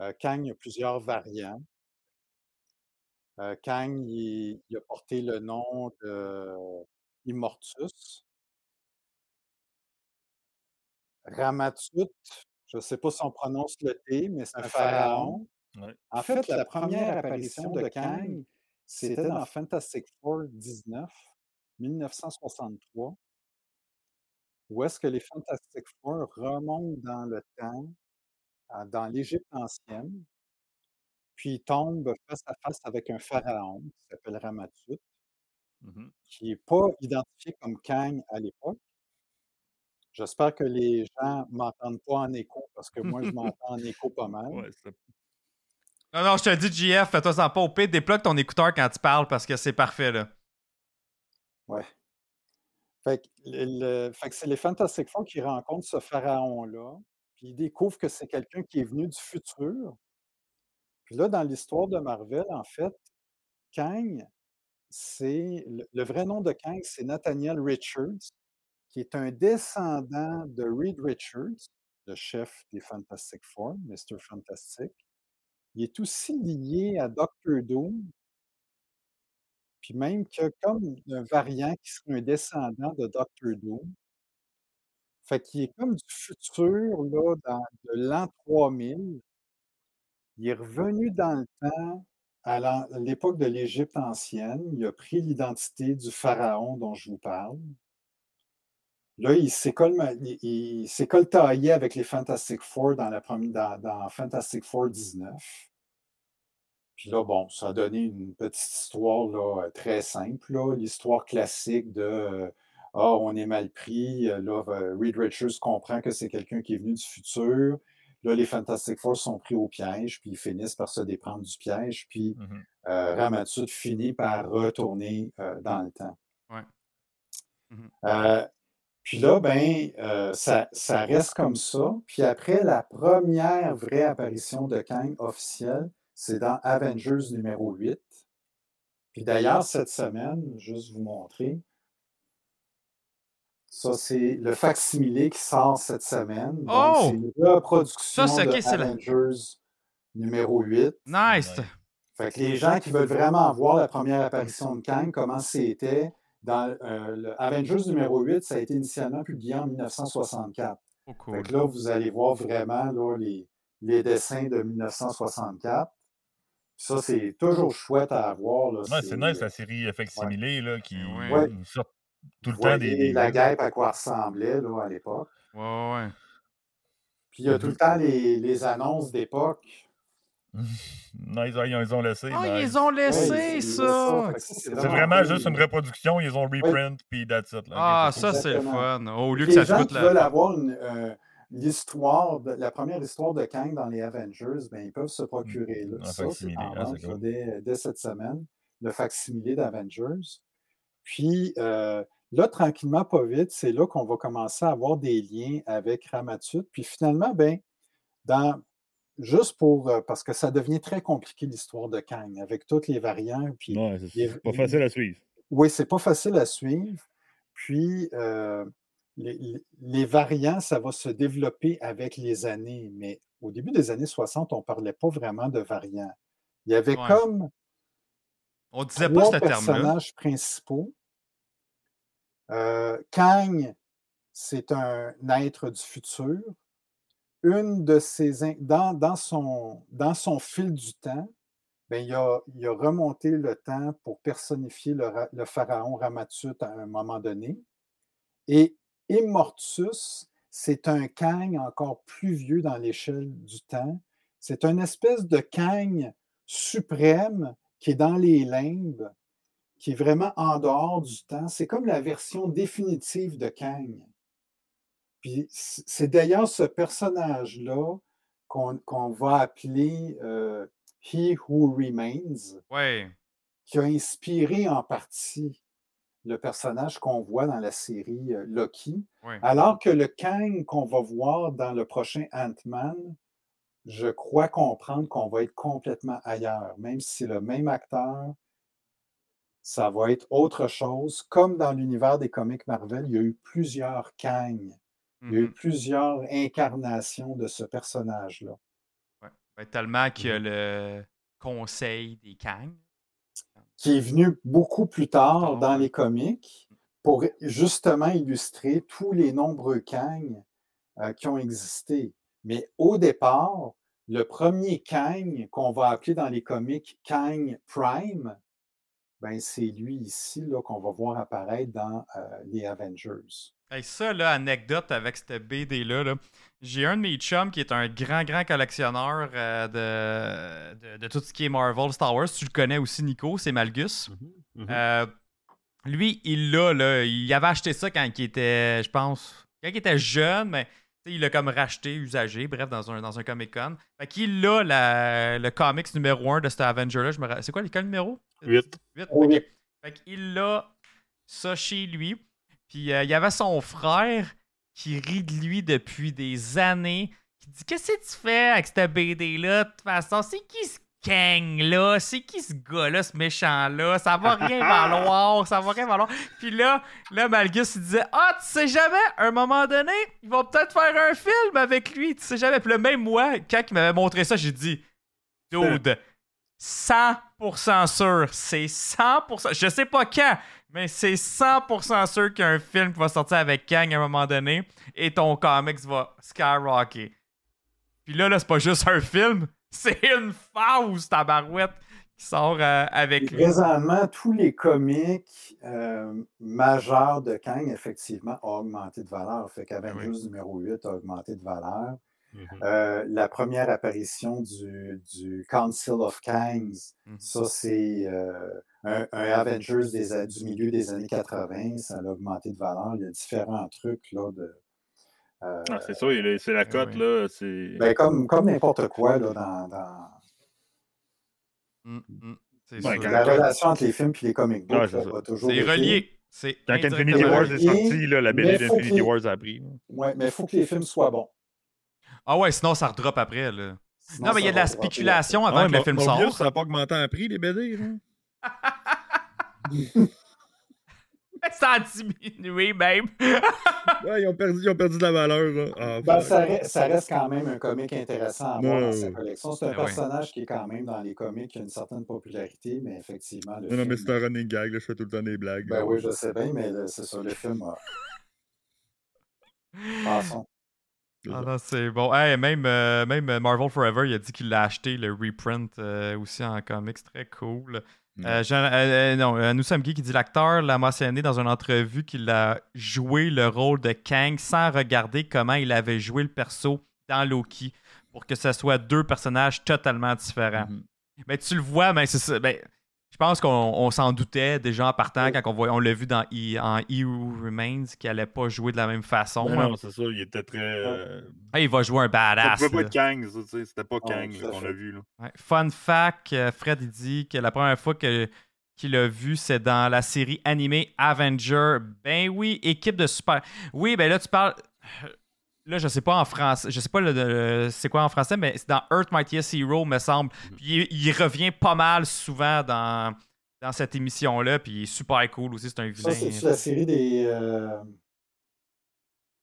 euh, Kang a plusieurs variants. Euh, Kang, il, il a porté le nom de Immortus. Ramatut, je ne sais pas si on prononce le T, mais c'est un pharaon. Ouais. En fait, la première apparition de Kang, c'était dans Fantastic Four 19, 1963, où est-ce que les Fantastic Four remontent dans le temps, dans l'Égypte ancienne, puis tombent face à face avec un pharaon qui s'appelle Ramatut, Mhm. qui n'est pas identifié comme Kang à l'époque. J'espère que les gens ne m'entendent pas en écho, parce que moi, je m'entends en écho pas [LAUGHS] mal. Ouais, Non, non, je te dis, JF, fais-toi sans pas au pire. Déplogue ton écouteur quand tu parles parce que c'est parfait, là. Ouais. Fait que, le- c'est les Fantastic Four qui rencontrent ce pharaon-là, puis ils découvrent que c'est quelqu'un qui est venu du futur. Puis là, dans l'histoire de Marvel, en fait, Kang, c'est le, le vrai nom de Kang, c'est Nathaniel Richards, qui est un descendant de Reed Richards, le chef des Fantastic Four, Mr. Fantastic. Il est aussi lié à Doctor Doom, puis même a comme un variant qui serait un descendant de Doctor Doom. Fait qu'il est comme du futur, là, dans, de l'an 3000. Il est revenu dans le temps, à l'époque de l'Égypte ancienne. Il a pris l'identité du pharaon dont je vous parle. Là, il s'est coltaillé avec les Fantastic Four dans, la premi- dans, dans Fantastic Four 19. Puis là, bon, ça a donné une petite histoire là, euh, très simple, là, l'histoire classique de euh, Ah, on est mal pris. Euh, Là, Reed Richards comprend que c'est quelqu'un qui est venu du futur. Là, les Fantastic Four sont pris au piège, puis ils finissent par se déprendre du piège, puis euh, Ramatut finit par retourner euh, dans le temps. Ouais. Mhm. Puis là, ben, euh, ça, ça reste comme ça. Puis après, la première vraie apparition de Kang officielle, c'est dans Avengers numéro 8. Puis d'ailleurs, cette semaine, juste vous montrer, ça, c'est le facsimilé qui sort cette semaine. Donc, Oh! c'est une reproduction Ça, de la- Avengers numéro 8. Nice! Ouais. Fait que les gens qui veulent vraiment voir la première apparition de Kang, comment c'était, dans euh, le Avengers numéro 8, ça a été initialement publié en 1964. Oh, Fait que là, vous allez voir vraiment là, les, les dessins de 1964. Ça, c'est toujours chouette à avoir. Ouais, c'est nice la série Ouais. Facsimilé là, qui Ouais. Ouais. nous sort tout le Vous temps des. voyez des- la guêpe à quoi ressemblait là, à l'époque. Ouais, ouais, ouais. Puis il y a tout le temps les, les annonces d'époque. [LAUGHS] ouais, ils ont- ils ont laissé. Oh, ils ont Ouais, c'est ça! C'est vraiment juste une reproduction, ils ont reprint, puis that's it. là. Ah, ça, c'est le fun. Au lieu que les ça gens coûte qui la. veulent avoir une, euh, l'histoire, la première histoire de Kang dans les Avengers, ben, ils peuvent se procurer là. Ça, c'est en ah, cool. dès, dès cette semaine, le facsimilé d'Avengers. Puis euh, là, tranquillement, pas vite, c'est là qu'on va commencer à avoir des liens avec Ramatut. Puis finalement, ben, dans, juste pour, euh, parce que ça devient très compliqué l'histoire de Kang, avec toutes les variants. Puis Ouais, c'est les- c'est pas facile à suivre. oui, c'est pas facile à suivre. Puis, euh, les, variants, ça va se développer avec les années. Mais au début des années 60, on ne parlait pas vraiment de variants. Il y avait Ouais. comme On disait pas ce personnages principaux. Euh, Kang, c'est un être du futur. Une de ses in- dans, dans, son, dans son fil du temps, ben, il, a, il a remonté le temps pour personnifier le pharaon Ramatut à un moment donné. Et Immortus, c'est un Kang encore plus vieux dans l'échelle du temps. C'est une espèce de Kang suprême qui est dans les limbes, qui est vraiment en dehors du temps. C'est comme la version définitive de Kang. Puis c'est d'ailleurs ce personnage-là qu'on qu'on va appeler euh, He Who Remains, Ouais. qui a inspiré en partie le personnage qu'on voit dans la série euh, Loki, alors que le Kang qu'on va voir dans le prochain Ant-Man je crois comprendre qu'on va être complètement ailleurs. Même si c'est le même acteur, ça va être autre chose. Comme dans l'univers des comics Marvel, il y a eu plusieurs Kang. Il y a eu Mhm. plusieurs incarnations de ce personnage-là. Ouais. Ben, tellement a Mhm. le conseil des Kang. Qui est venu beaucoup plus tard Tard, dans les comics pour justement illustrer tous les nombreux Kang euh, qui ont existé. Mais au départ, le premier Kang qu'on va appeler dans les comics Kang Prime, ben c'est lui ici là, qu'on va voir apparaître dans euh, les Avengers. Hey, ça, là, anecdote avec cette BD-là. là. J'ai un de mes chums qui est un grand, grand collectionneur euh, de, de, de tout ce qui est Marvel, Star Wars. Tu le connais aussi, Nico, c'est Malgus. Mhm. Euh, lui, il l'a, là. Il avait acheté ça quand il était, je pense, quand il était jeune, mais il l'a comme racheté, usagé, bref, dans un, dans un Comic-Con. Fait qu'il a la- le comics numéro 1 de cet Avenger-là. Je me ra- C'est quoi, quel numéro? Huit. 8. Oui. ok. Fait qu'il a ça chez lui. Puis euh, il y avait son frère qui rit de lui depuis des années. Qui dit Qu'est-ce que tu fais avec cette BD-là? De toute façon, c'est qui ce Kang là? C'est qui ce gars-là, ce méchant-là? Ça va rien valoir, ça va rien valoir. Puis là, là, Malgus il disait Ah, tu sais jamais, à un moment donné, ils vont peut-être faire un film avec lui. Tu sais jamais. Puis là, même moi, quand il m'avait montré ça, j'ai dit Dude, 100% sûr. C'est 100%. Je sais pas quand, mais c'est 100% sûr qu'il y a un film qui va sortir avec Kang à un moment donné et ton comics va skyrocket. Puis là, là c'est pas juste un film, [LAUGHS] c'est une fausse tabarouette qui sort euh, avec Et lui. présentement, tous les comics euh, majeurs de Kang, effectivement, ont augmenté de valeur. Fait qu'Avengers oui. numéro 8 a augmenté de valeur. Mhm. Euh, la première apparition du, du Council of Kangs, Mhm. ça c'est euh, un, un Avengers des, du milieu des années 80, ça a augmenté de valeur. Il y a différents trucs là, de, euh, Ah, c'est ça, il est- c'est la cote, oui. là. C'est. ben, comme, comme n'importe quoi là, dans, dans Mm, mm, c'est Ouais, sûr. quand- la relation entre les films et les comic books Ouais, c'est là, ça. va toujours C'est relié. C'est Quand Infinity Wars est sorti, là, la BD d'Infinity Wars a pris. Ouais, mais il faut que les films soient bons. Ah ouais, sinon ça redrop après. Là. Sinon, Non, mais il y a de la spéculation Ah avant ouais, que le film sorte. ça n'a pas augmenté en prix, les BD. là. [LAUGHS] Ça a diminué même. [LAUGHS] Ouais, ils ont perdu, ils ont perdu de la valeur. Là. Ah, Ben, ça, re- ça reste quand même un comic intéressant à Ouais, dans ouais, sa collection. C'est un Ben ouais. personnage qui est quand même dans les comics, qui a une certaine popularité, mais effectivement, le Non, non, mais film- c'est un running gag. Là, je fais tout le temps des blagues. Ben là. oui, je sais bien, mais le- c'est ça, le film a... [LAUGHS] Passons. Ah non, c'est bon. Hey, même, euh, même euh, Marvel Forever, il a dit qu'il l'a acheté, le reprint euh, aussi en comics. Très cool. Mm. Euh, Jean- non, nous sommes qui dit l'acteur l'a mentionné dans une entrevue qu'il a joué le rôle de Kang sans regarder comment il avait joué le perso dans Loki pour que ce soit deux personnages totalement différents. Mhm. Mais tu le vois, mais c'est ça. Ben, pense qu'on on s'en doutait déjà en partant quand on, on l'a vu dans E- en Who Remains qu'il allait pas jouer de la même façon. Ben non, c'est ça, il était très. euh, Ah, il va jouer un badass. pouvait pas être Kang, ça, tu sais. C'était pas Kang qu'on a vu, là. Ouais. Fun fact, euh, Fred il dit que la première fois que qu'il a vu, c'est dans la série animée Avenger. Ben oui, équipe de super. Oui, ben là tu parles. Là, je sais pas en français, je sais pas le- le- c'est quoi en français, mais c'est dans Earth Mightiest Hero, me semble. Puis il, il revient pas mal souvent dans, dans cette émission-là, puis il est super cool aussi, c'est un Ça, vilain. c'est la série des... euh,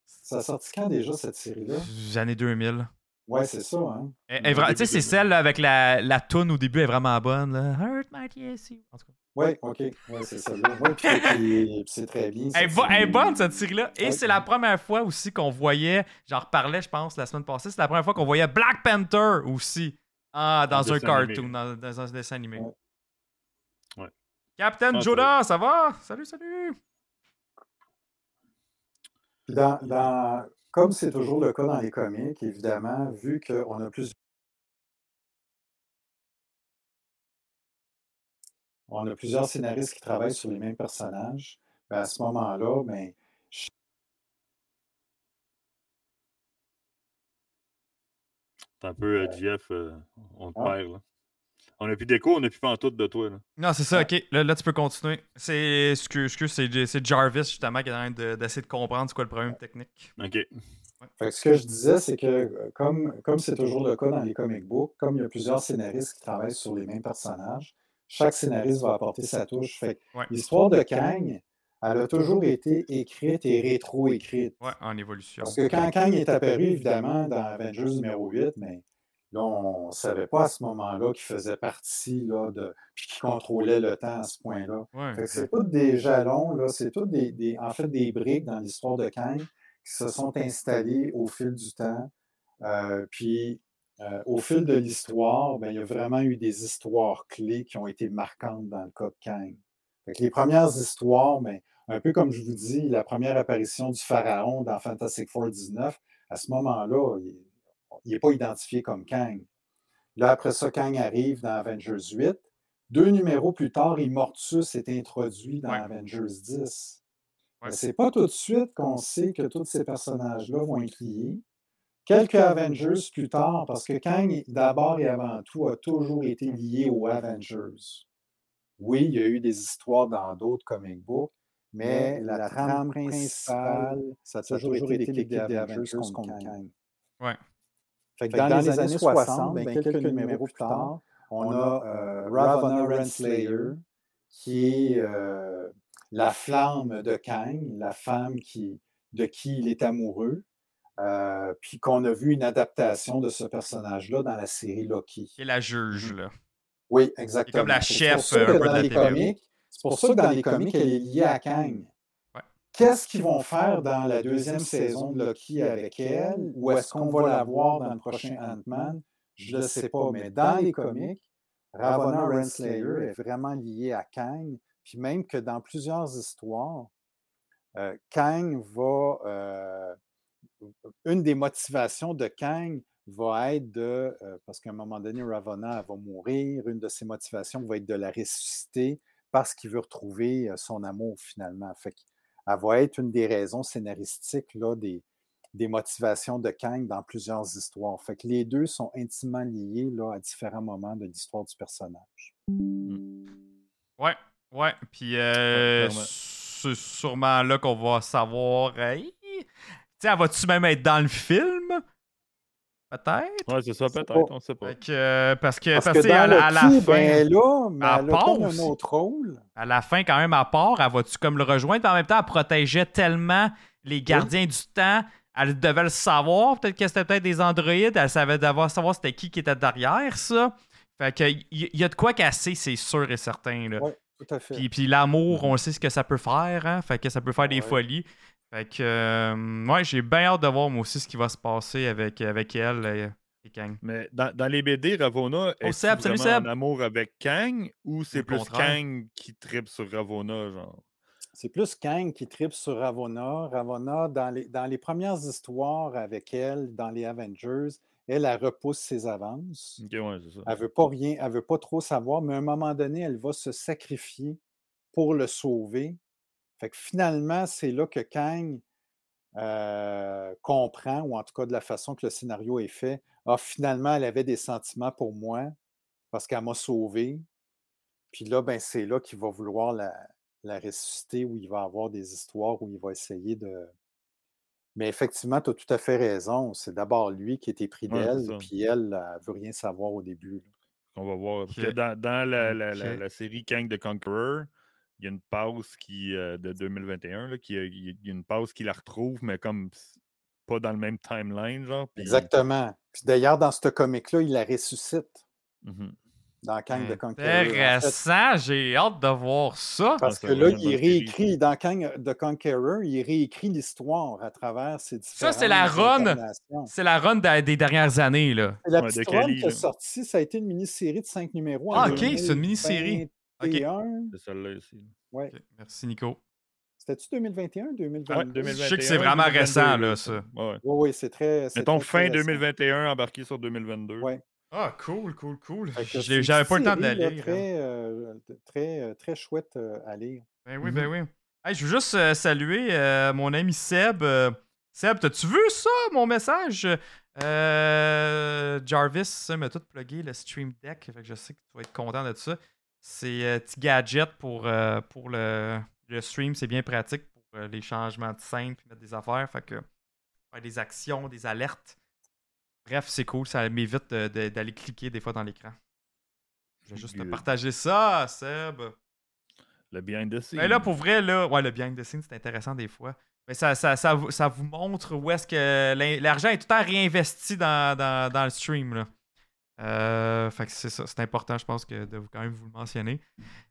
Ça a sorti quand déjà, cette série-là? des années 2000. Ouais, c'est ça, hein? Tu sais, c'est celle là, avec la, la toune au début, elle est vraiment bonne. Là. Earth Mightiest Hero. En tout cas. Ouais, OK. Ouais, c'est. Ouais, [LAUGHS] puis c'est très bien. Elle bo- elle est série. bonne cette série-là. Et c'est la première fois aussi qu'on voyait, j'en reparlais, je pense, la semaine passée, c'est la première fois qu'on voyait Black Panther aussi ah, dans Un cartoon, dans, dans un dessin animé. Ouais. Ouais. Captain Ah, Joda, ça va? Salut, salut! Puis dans, dans- comme c'est toujours le cas dans les comics, évidemment, vu qu'on a plus on a plusieurs scénaristes qui travaillent sur les mêmes personnages, ben à ce moment-là, ben, T'es un peu, euh, Jeff, euh, on te Ah. perd, là. On a plus d'écho, on a plus pantoute de toi, là. Non, c'est ça, ok. Là, là, tu peux continuer. C'est excuse, c'est c'est Jarvis justement qui est en train de- d'essayer de comprendre c'est quoi le problème technique. OK. Fait que ce que je disais, c'est que euh, comme comme c'est toujours le cas dans les comic books, comme il y a plusieurs scénaristes qui travaillent sur les mêmes personnages, chaque scénariste va apporter sa touche. Fait que Ouais. l'histoire de Kang, elle a toujours été écrite et rétro-écrite. Ouais, en évolution. Parce que quand Kang est apparu, évidemment, dans Avengers numéro 8, mais là, on ne savait pas à ce moment-là qu'il faisait partie là, de. puis qu'il contrôlait le temps à ce point-là. Ouais. C'est tous des jalons, là, c'est tous des, des- en fait des briques dans l'histoire de Kang qui se sont installées au fil du temps. Euh, puis euh, au fil de l'histoire, ben, il y a vraiment eu des histoires clés qui ont été marquantes dans le cas de Kang. Les premières histoires, ben, un peu comme je vous dis, la première apparition du pharaon dans Fantastic Four 19, à ce moment-là, il n'est pas identifié comme Kang. Là, après ça, Kang arrive dans Avengers 8. Deux numéros plus tard, Immortus est introduit dans Ouais. Avengers 10. Ouais. Mais c'est pas tout de suite qu'on sait que tous ces personnages-là vont être liés. Quelques Avengers plus tard, parce que Kang, d'abord et avant tout, a toujours été lié aux Avengers. Oui, il y a eu des histoires dans d'autres comic books, mais la trame principale, ça a toujours été l'équipe des Avengers contre Kang. Ouais. Fait que dans, les années 60, ben, quelques numéros plus tard, on a euh, Ravonna Renslayer, qui est euh, la flamme de Kang, la femme qui, de qui il est amoureux, euh, puis qu'on a vu une adaptation de ce personnage-là dans la série Loki. Est la juge, là. Oui, exactement. comme la chef, euh, C'est pour ça que dans les comics, elle est liée à Kang. Ouais. Qu'est-ce qu'ils vont faire dans la deuxième saison de Loki avec elle? Ou est-ce qu'on va la voir dans le prochain Ant-Man? Je ne sais pas, mais dans les comics, Ravonna Renslayer est vraiment liée à Kang. Puis même que dans plusieurs histoires, euh, Kang va. euh, une des motivations de Kang va être de. euh, parce qu'à un moment donné, Ravonna elle va mourir. Une de ses motivations va être de la ressusciter parce qu'il veut retrouver euh, son amour finalement. Fait qu'elle va être une des raisons scénaristiques là, des, des motivations de Kang dans plusieurs histoires. Fait que les deux sont intimement liés là, à différents moments de l'histoire du personnage. Ouais, ouais. Puis euh, sûrement là qu'on va savoir. hey, sais, elle va-tu même être dans le film? Peut-être? Ouais, c'est ça, peut-être, on sait pas. Fait que, euh, parce que, Parce parce que à, à la fin, ben, elle est là, mais elle elle a comme passe. un autre rôle. à la fin, quand même, à part, elle va-tu comme le rejoindre? Puis en même temps, elle protégeait tellement les gardiens du temps. Elle devait le savoir. Peut-être que c'était peut-être des androïdes. Elle savait d'avoir savoir c'était qui qui était derrière ça. Fait que il y, y a de quoi casser, c'est sûr et certain. Là. Ouais, tout à fait. Puis, puis l'amour, on sait ce que ça peut faire, hein? Fait que ça peut faire des folies. Fait que, euh, ouais, j'ai bien hâte de voir moi aussi ce qui va se passer avec, avec elle euh, et Kang. Mais dans, dans les BD, Ravonna, est Oh, Seb, salut, en amour avec Kang ou c'est plus contraire. Kang qui tripe sur Ravonna, genre? C'est plus Kang qui tripe sur Ravonna. Ravonna, dans les, dans les premières histoires avec elle, dans les Avengers, elle, elle repousse ses avances. Ok, ouais, c'est ça. Elle veut pas rien, elle veut pas trop savoir, mais à un moment donné, elle va se sacrifier pour le sauver. Fait que finalement, c'est là que Kang euh, comprend, ou en tout cas de la façon que le scénario est fait, ah, finalement, elle avait des sentiments pour moi parce qu'elle m'a sauvé. Puis là, ben, c'est là qu'il va vouloir la, la ressusciter, où il va avoir des histoires, où il va essayer de. Mais effectivement, tu as tout à fait raison. C'est d'abord lui qui était pris Ouais, d'elle, puis elle, elle veut rien savoir au début. là. On va voir. Parce Ok. que dans, dans la, la- la- Ok. la série Kang the Conqueror, il y a une pause qui, euh, de 2021, là, qui, euh, il y a une pause qui la retrouve, mais comme pas dans le même timeline, genre. puis- Exactement. Puis d'ailleurs, dans ce comic-là, il la ressuscite Mhm. dans Kang the Conqueror. En fait, Intéressant, j'ai hâte de voir ça. parce que là, il réécrit, dans Kang the Conqueror, il réécrit l'histoire à travers ses différentes Ça, c'est la run. C'est la run de- des dernières années, là. C'est La Ouais, de petite run qui est sortie, ça a été une mini-série de cinq numéros. en Ah, ok, c'est une mini-série. Ok. 2021. C'est celle-là ici. Ouais. Merci, Nico. C'était-tu 2021 2022? Ouais, 2021. Je sais que c'est vraiment 2022, récent, là, ça. Ouais, ouais. Oui, oui, c'est très. c'est Mettons très, fin très récent. 2021, embarqué sur 2022. Ouais. Ah, cool, cool, cool. J'avais pas le temps de la série, là, lire. hein. Très, euh, très, euh, très chouette euh, à lire. Ben oui, ben oui. Hey, je veux juste euh, saluer euh, mon ami Seb. Euh, Seb, t'as-tu vu ça, mon message? Euh, Jarvis ça m'a tout plugué le Stream Deck. Fait que je sais que tu vas être content de ça. C'est un petit gadget pour, euh, pour le, le stream. C'est bien pratique pour euh, les changements de scène puis mettre des affaires. Fait que faire des actions, des alertes. Bref, c'est cool, ça m'évite d'aller cliquer des fois dans l'écran. Je vais juste te partager ça, Seb. Le behind the scenes. Mais là, pour vrai, là, ouais, le behind the scenes, c'est intéressant des fois. Mais ça, ça, ça, vous- ça vous montre où est-ce que l'argent est tout le temps réinvesti dans, dans, dans le stream. Là. Euh, fait que c'est ça, c'est important, je pense, que de vous, quand même vous le mentionner.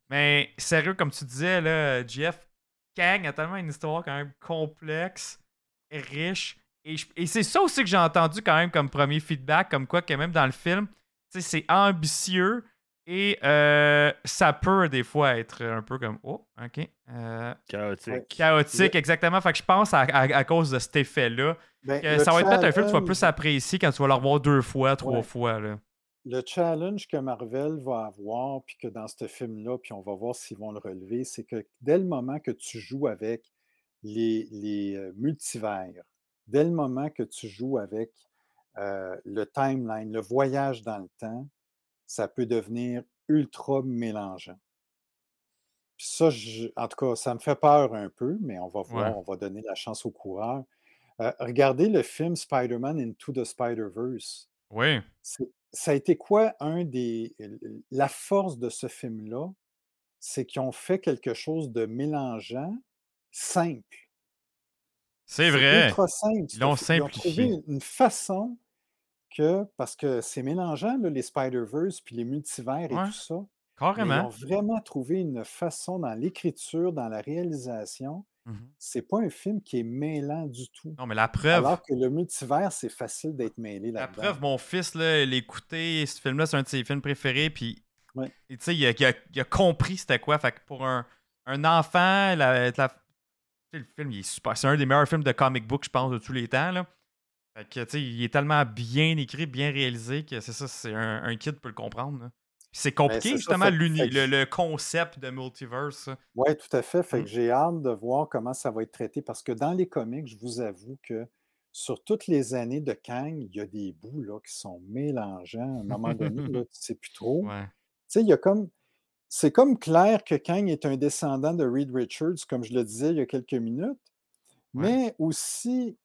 Mais sérieux, comme tu disais, là, Jeff, Kang a tellement une histoire quand même complexe, et riche. Et, je- et c'est ça aussi que j'ai entendu quand même comme premier feedback, comme quoi que même dans le film, tu sais, c'est ambitieux et euh, ça peut des fois être un peu comme oh, ok. euh, Chaotique. chaotique, exactement. Fait que je pense à, à- à cause de cet effet-là, Ben, que ça va être peut-être un film que tu vas plus apprécier quand tu vas le revoir deux fois, trois Ouais. fois. Là. Le challenge que Marvel va avoir, puis que dans ce film-là, puis on va voir s'ils vont le relever, c'est que dès le moment que tu joues avec les, les, euh, multivers, dès le moment que tu joues avec euh, le timeline, le voyage dans le temps, ça peut devenir ultra mélangeant. Puis ça, je- en tout cas, ça me fait peur un peu, mais on va voir, Ouais. on va donner la chance au coureur. Euh, regardez le film Spider-Man Into the Spider-Verse. Oui. C'est- Ça a été quoi un des. La force de ce film-là, c'est qu'ils ont fait quelque chose de mélangeant, simple. C'est vrai. ultra simple. Ils l'ont fi- Ils ont simplifié. trouvé une façon que, parce que c'est mélangeant, là, les Spider-Verse, puis les multivers et Ouais. tout ça, mais ils Carrément. ont vraiment trouvé une façon dans l'écriture, dans la réalisation. Mhm. C'est pas un film qui est mêlant du tout. Non, mais la preuve. Alors que le multivers, c'est facile d'être mêlé La preuve, mon fils, là, l'écouter, ce film-là, c'est un de ses films préférés, puis Ouais. tu sais, il a, il a- il a compris c'était quoi. Fait que pour un, un enfant, la, la- le film, il est super. C'est un des meilleurs films de comic book, je pense, de tous les temps. Là. Fait que, tu sais, il est tellement bien écrit, bien réalisé que c'est ça, c'est un, un kid peut le comprendre. là. C'est compliqué, c'est ça, justement, fait- fait le, le concept de multiverse. Oui, tout à fait. Fait Mm. que j'ai hâte de voir comment ça va être traité parce que dans les comics, je vous avoue que sur toutes les années de Kang, il y a des bouts là, qui sont mélangeants. À un moment donné, là, tu ne sais plus trop. Ouais. Tu sais, il y a comme. C'est comme clair que Kang est un descendant de Reed Richards, comme je le disais il y a quelques minutes, mais aussi,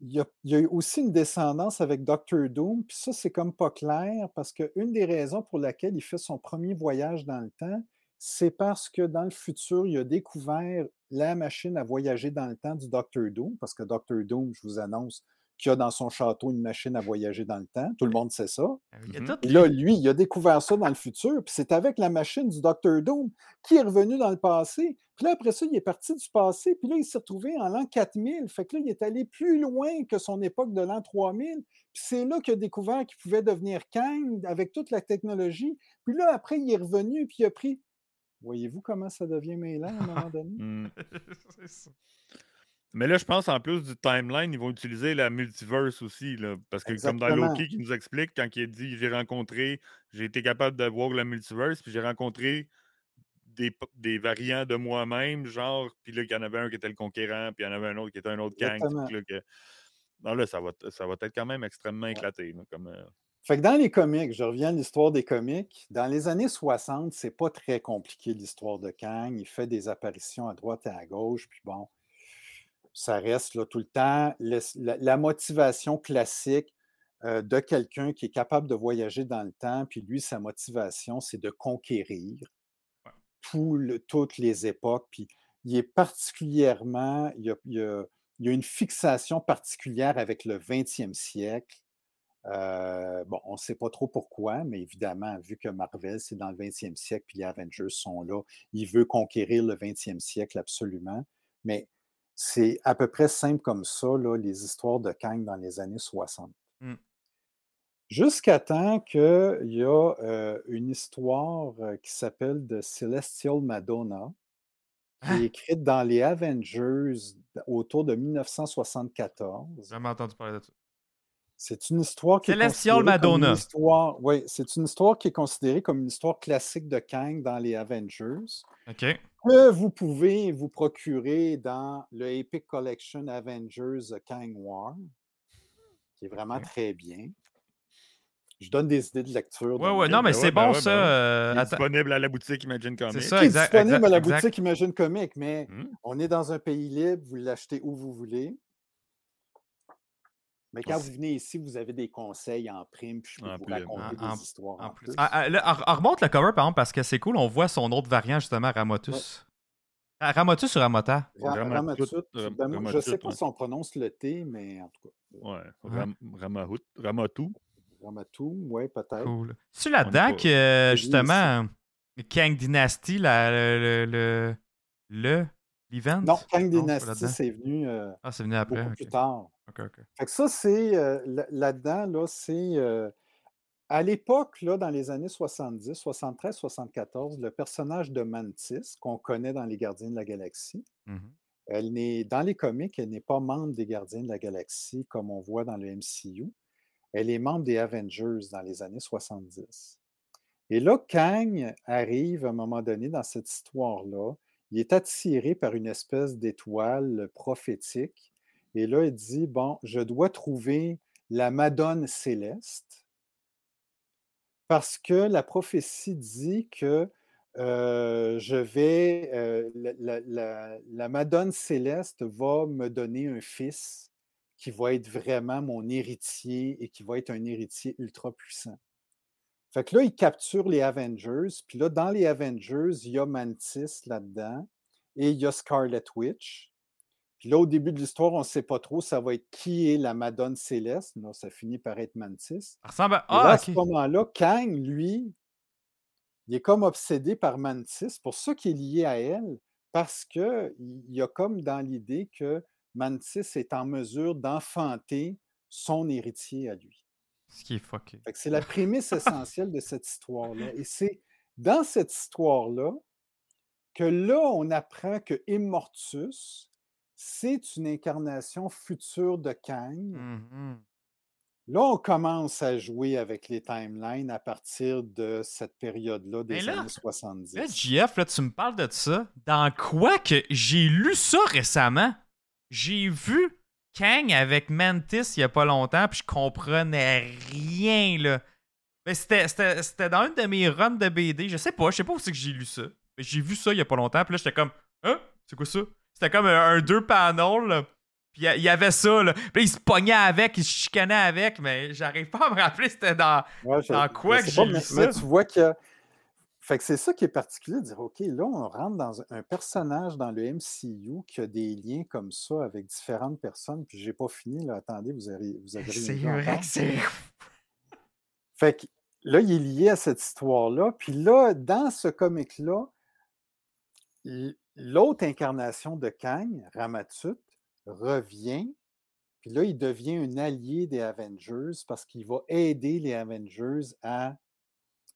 il y, a, aussi une descendance avec Doctor Doom, puis ça, c'est comme pas clair, parce qu'une des raisons pour laquelle il fait son premier voyage dans le temps, c'est parce que dans le futur, il a découvert la machine à voyager dans le temps du Doctor Doom, parce que Doctor Doom, je vous annonce, qu'il a dans son château une machine à voyager dans le temps. Tout le monde sait ça. Il y a tout- Et là, lui, il a découvert ça dans le futur, puis c'est avec la machine du Dr. Doom qui est revenu dans le passé. Puis là, après ça, il est parti du passé, puis là, il s'est retrouvé en l'an 4000. Fait que là, il est allé plus loin que son époque de l'an 3000. Puis c'est là qu'il a découvert qu'il pouvait devenir Kang avec toute la technologie. Puis là, après, il est revenu, puis il a pris. Voyez-vous comment ça devient mêlant à un moment donné? [LAUGHS] C'est ça. Mais là, je pense en plus du timeline, ils vont utiliser la multiverse aussi. Là, parce que comme dans. Loki qui nous explique, quand il a dit j'ai rencontré, j'ai été capable de voir la multiverse, puis j'ai rencontré des, des variants de moi-même, genre, puis là, il y en avait un qui était le conquérant, puis il y en avait un autre qui était un autre gang. Là, que- Non, là, ça va, ça va être quand même extrêmement éclaté. là, comme, euh, Fait que dans les comics, je reviens à l'histoire des comics, dans les années 60, c'est pas très compliqué l'histoire de Kang. Il fait des apparitions à droite et à gauche, puis bon, ça reste là tout le temps. Le- la, la motivation classique euh, de quelqu'un qui est capable de voyager dans le temps, puis lui, sa motivation, c'est de conquérir Ouais. tout le- toutes les époques. Puis il est particulièrement, il y a, il y a- il y a une fixation particulière avec le 20e siècle. Euh, bon, on ne sait pas trop pourquoi, mais évidemment, vu que Marvel, c'est dans le 20e siècle, puis les Avengers sont là, il veut conquérir le 20e siècle absolument. Mais c'est à peu près simple comme ça, là, les histoires de Kang dans les années 60. Mm. Jusqu'à temps qu'il y a euh, une histoire euh, qui s'appelle The Celestial Madonna, qui est écrite dans les Avengers autour de 1974. J'ai jamais entendu parler de ça. C'est une histoire qui Celestial est considérée comme une Madonna. histoire. Oui, c'est une histoire qui est considérée comme une histoire classique de Kang dans les Avengers, OK. Que vous pouvez vous procurer dans le Epic Collection Avengers Kang War, qui est vraiment très bien. Je donne des idées de lecture. Ouais, même. non, mais Ben c'est ben bon ça. ben ouais. euh, il est attends. disponible à la boutique Imagine Comics. ça, qui est exact, disponible exact, à la exact. boutique Imagine Comics, mais Hmm. on est dans un pays libre, vous l'achetez où vous voulez. Mais quand vous venez ici, vous avez des conseils en prime, puis je peux En vous plus, raconter en- des histoires en, En plus. plus. Ah, ah, là, remonte le cover, par exemple, parce que c'est cool. On voit son autre variant, justement, Ramotus. Ah, Ramotus ou Ramota? Ra- Ramatut, Ramatut, Ram- ben, je ne sais pas ouais. si on prononce le T, mais en tout cas, Ouais. Ouais. Ram, Ramahout, Ramatou. Ramatou, oui, peut-être. Cool. C'est là-dedans que, euh, justement, Kang Dynasty, la- le, le, le, l'event? Non, Kang Dynasty, c'est venu euh, Ah, c'est venu après. beaucoup plus tard. Ok, ok. Fait que ça, c'est euh, là- là-dedans, là, c'est euh, à l'époque, là, dans les années 70, 73, 74, le personnage de Mantis, qu'on connaît dans Les Gardiens de la Galaxie, Mhm. elle n'est, dans les comics, elle n'est pas membre des Gardiens de la Galaxie comme on voit dans le MCU. Elle est membre des Avengers dans les années 70. Et là, Kang arrive à un moment donné dans cette histoire-là. Il est attiré par une espèce d'étoile prophétique. Et là, il dit, bon, je dois trouver la Madone céleste parce que la prophétie dit que euh, je vais, euh, la, la- Madone céleste va me donner un fils qui va être vraiment mon héritier et qui va être un héritier ultra puissant. Fait que là, il capture les Avengers. Puis là, dans les Avengers, il y a Mantis là-dedans et il y a Scarlet Witch. Puis là, au début de l'histoire, on ne sait pas trop ça va être qui est la Madone céleste. Non, ça finit par être Mantis. Ça ressemble à... Là, Ah, à ce moment-là, Kang, lui, il est comme obsédé par Mantis. Pour ça qu'il est lié à elle, parce qu'il y a comme dans l'idée que Mantis est en mesure d'enfanter son héritier à lui. Ce qui est fucké. C'est la prémisse [LAUGHS] essentielle de cette histoire-là. Et c'est dans cette histoire-là que là, on apprend que Immortus, c'est une incarnation future de Kang. Mhm. Là, on commence à jouer avec les timelines à partir de cette période-là des là- années 70. Là, JF, là, tu me parles de ça. Dans quoi que j'ai lu ça récemment? J'ai vu Kang avec Mantis il y a pas longtemps, puis je comprenais rien, là. Mais c'était dans une de mes runs de BD. Je sais pas, je sais pas où c'est que j'ai lu ça. Mais j'ai vu ça il y a pas longtemps, puis là, j'étais comme, hein? C'est quoi ça? C'était comme un, un deux là. Puis il y avait ça, là. Puis il se pognait avec, il se chicanait avec, mais j'arrive pas à me rappeler c'était dans. Ouais, quoi que j'ai mais, mais tu vois que. Fait que c'est ça qui est particulier de dire, OK, là, on rentre dans un- personnage dans le MCU qui a des liens comme ça avec différentes personnes, puis j'ai pas fini, là. Attendez, vous avez, vous avez rien C'est vrai encore. que c'est. Fait que là, il est lié à cette histoire-là. Puis là, dans ce comic-là, l'autre incarnation de Kang, Ramatut, revient. Puis là, il devient un allié des Avengers parce qu'il va aider les Avengers à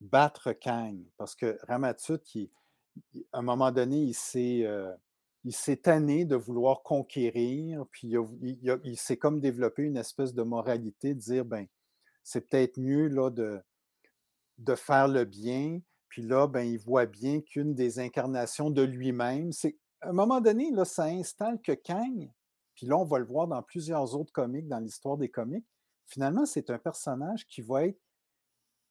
battre Kang. Parce que Ramatut, il- à un moment donné, il s'est, euh, tanné de vouloir conquérir. Puis il, s'est comme développé une espèce de moralité de dire, ben, c'est peut-être mieux là, de faire le bien. Puis là, ben, il voit bien qu'une des incarnations de lui-même, c'est à un moment donné, là, ça installe que Kang, puis là, on va le voir dans plusieurs autres comics, dans l'histoire des comics, finalement, c'est un personnage qui va être,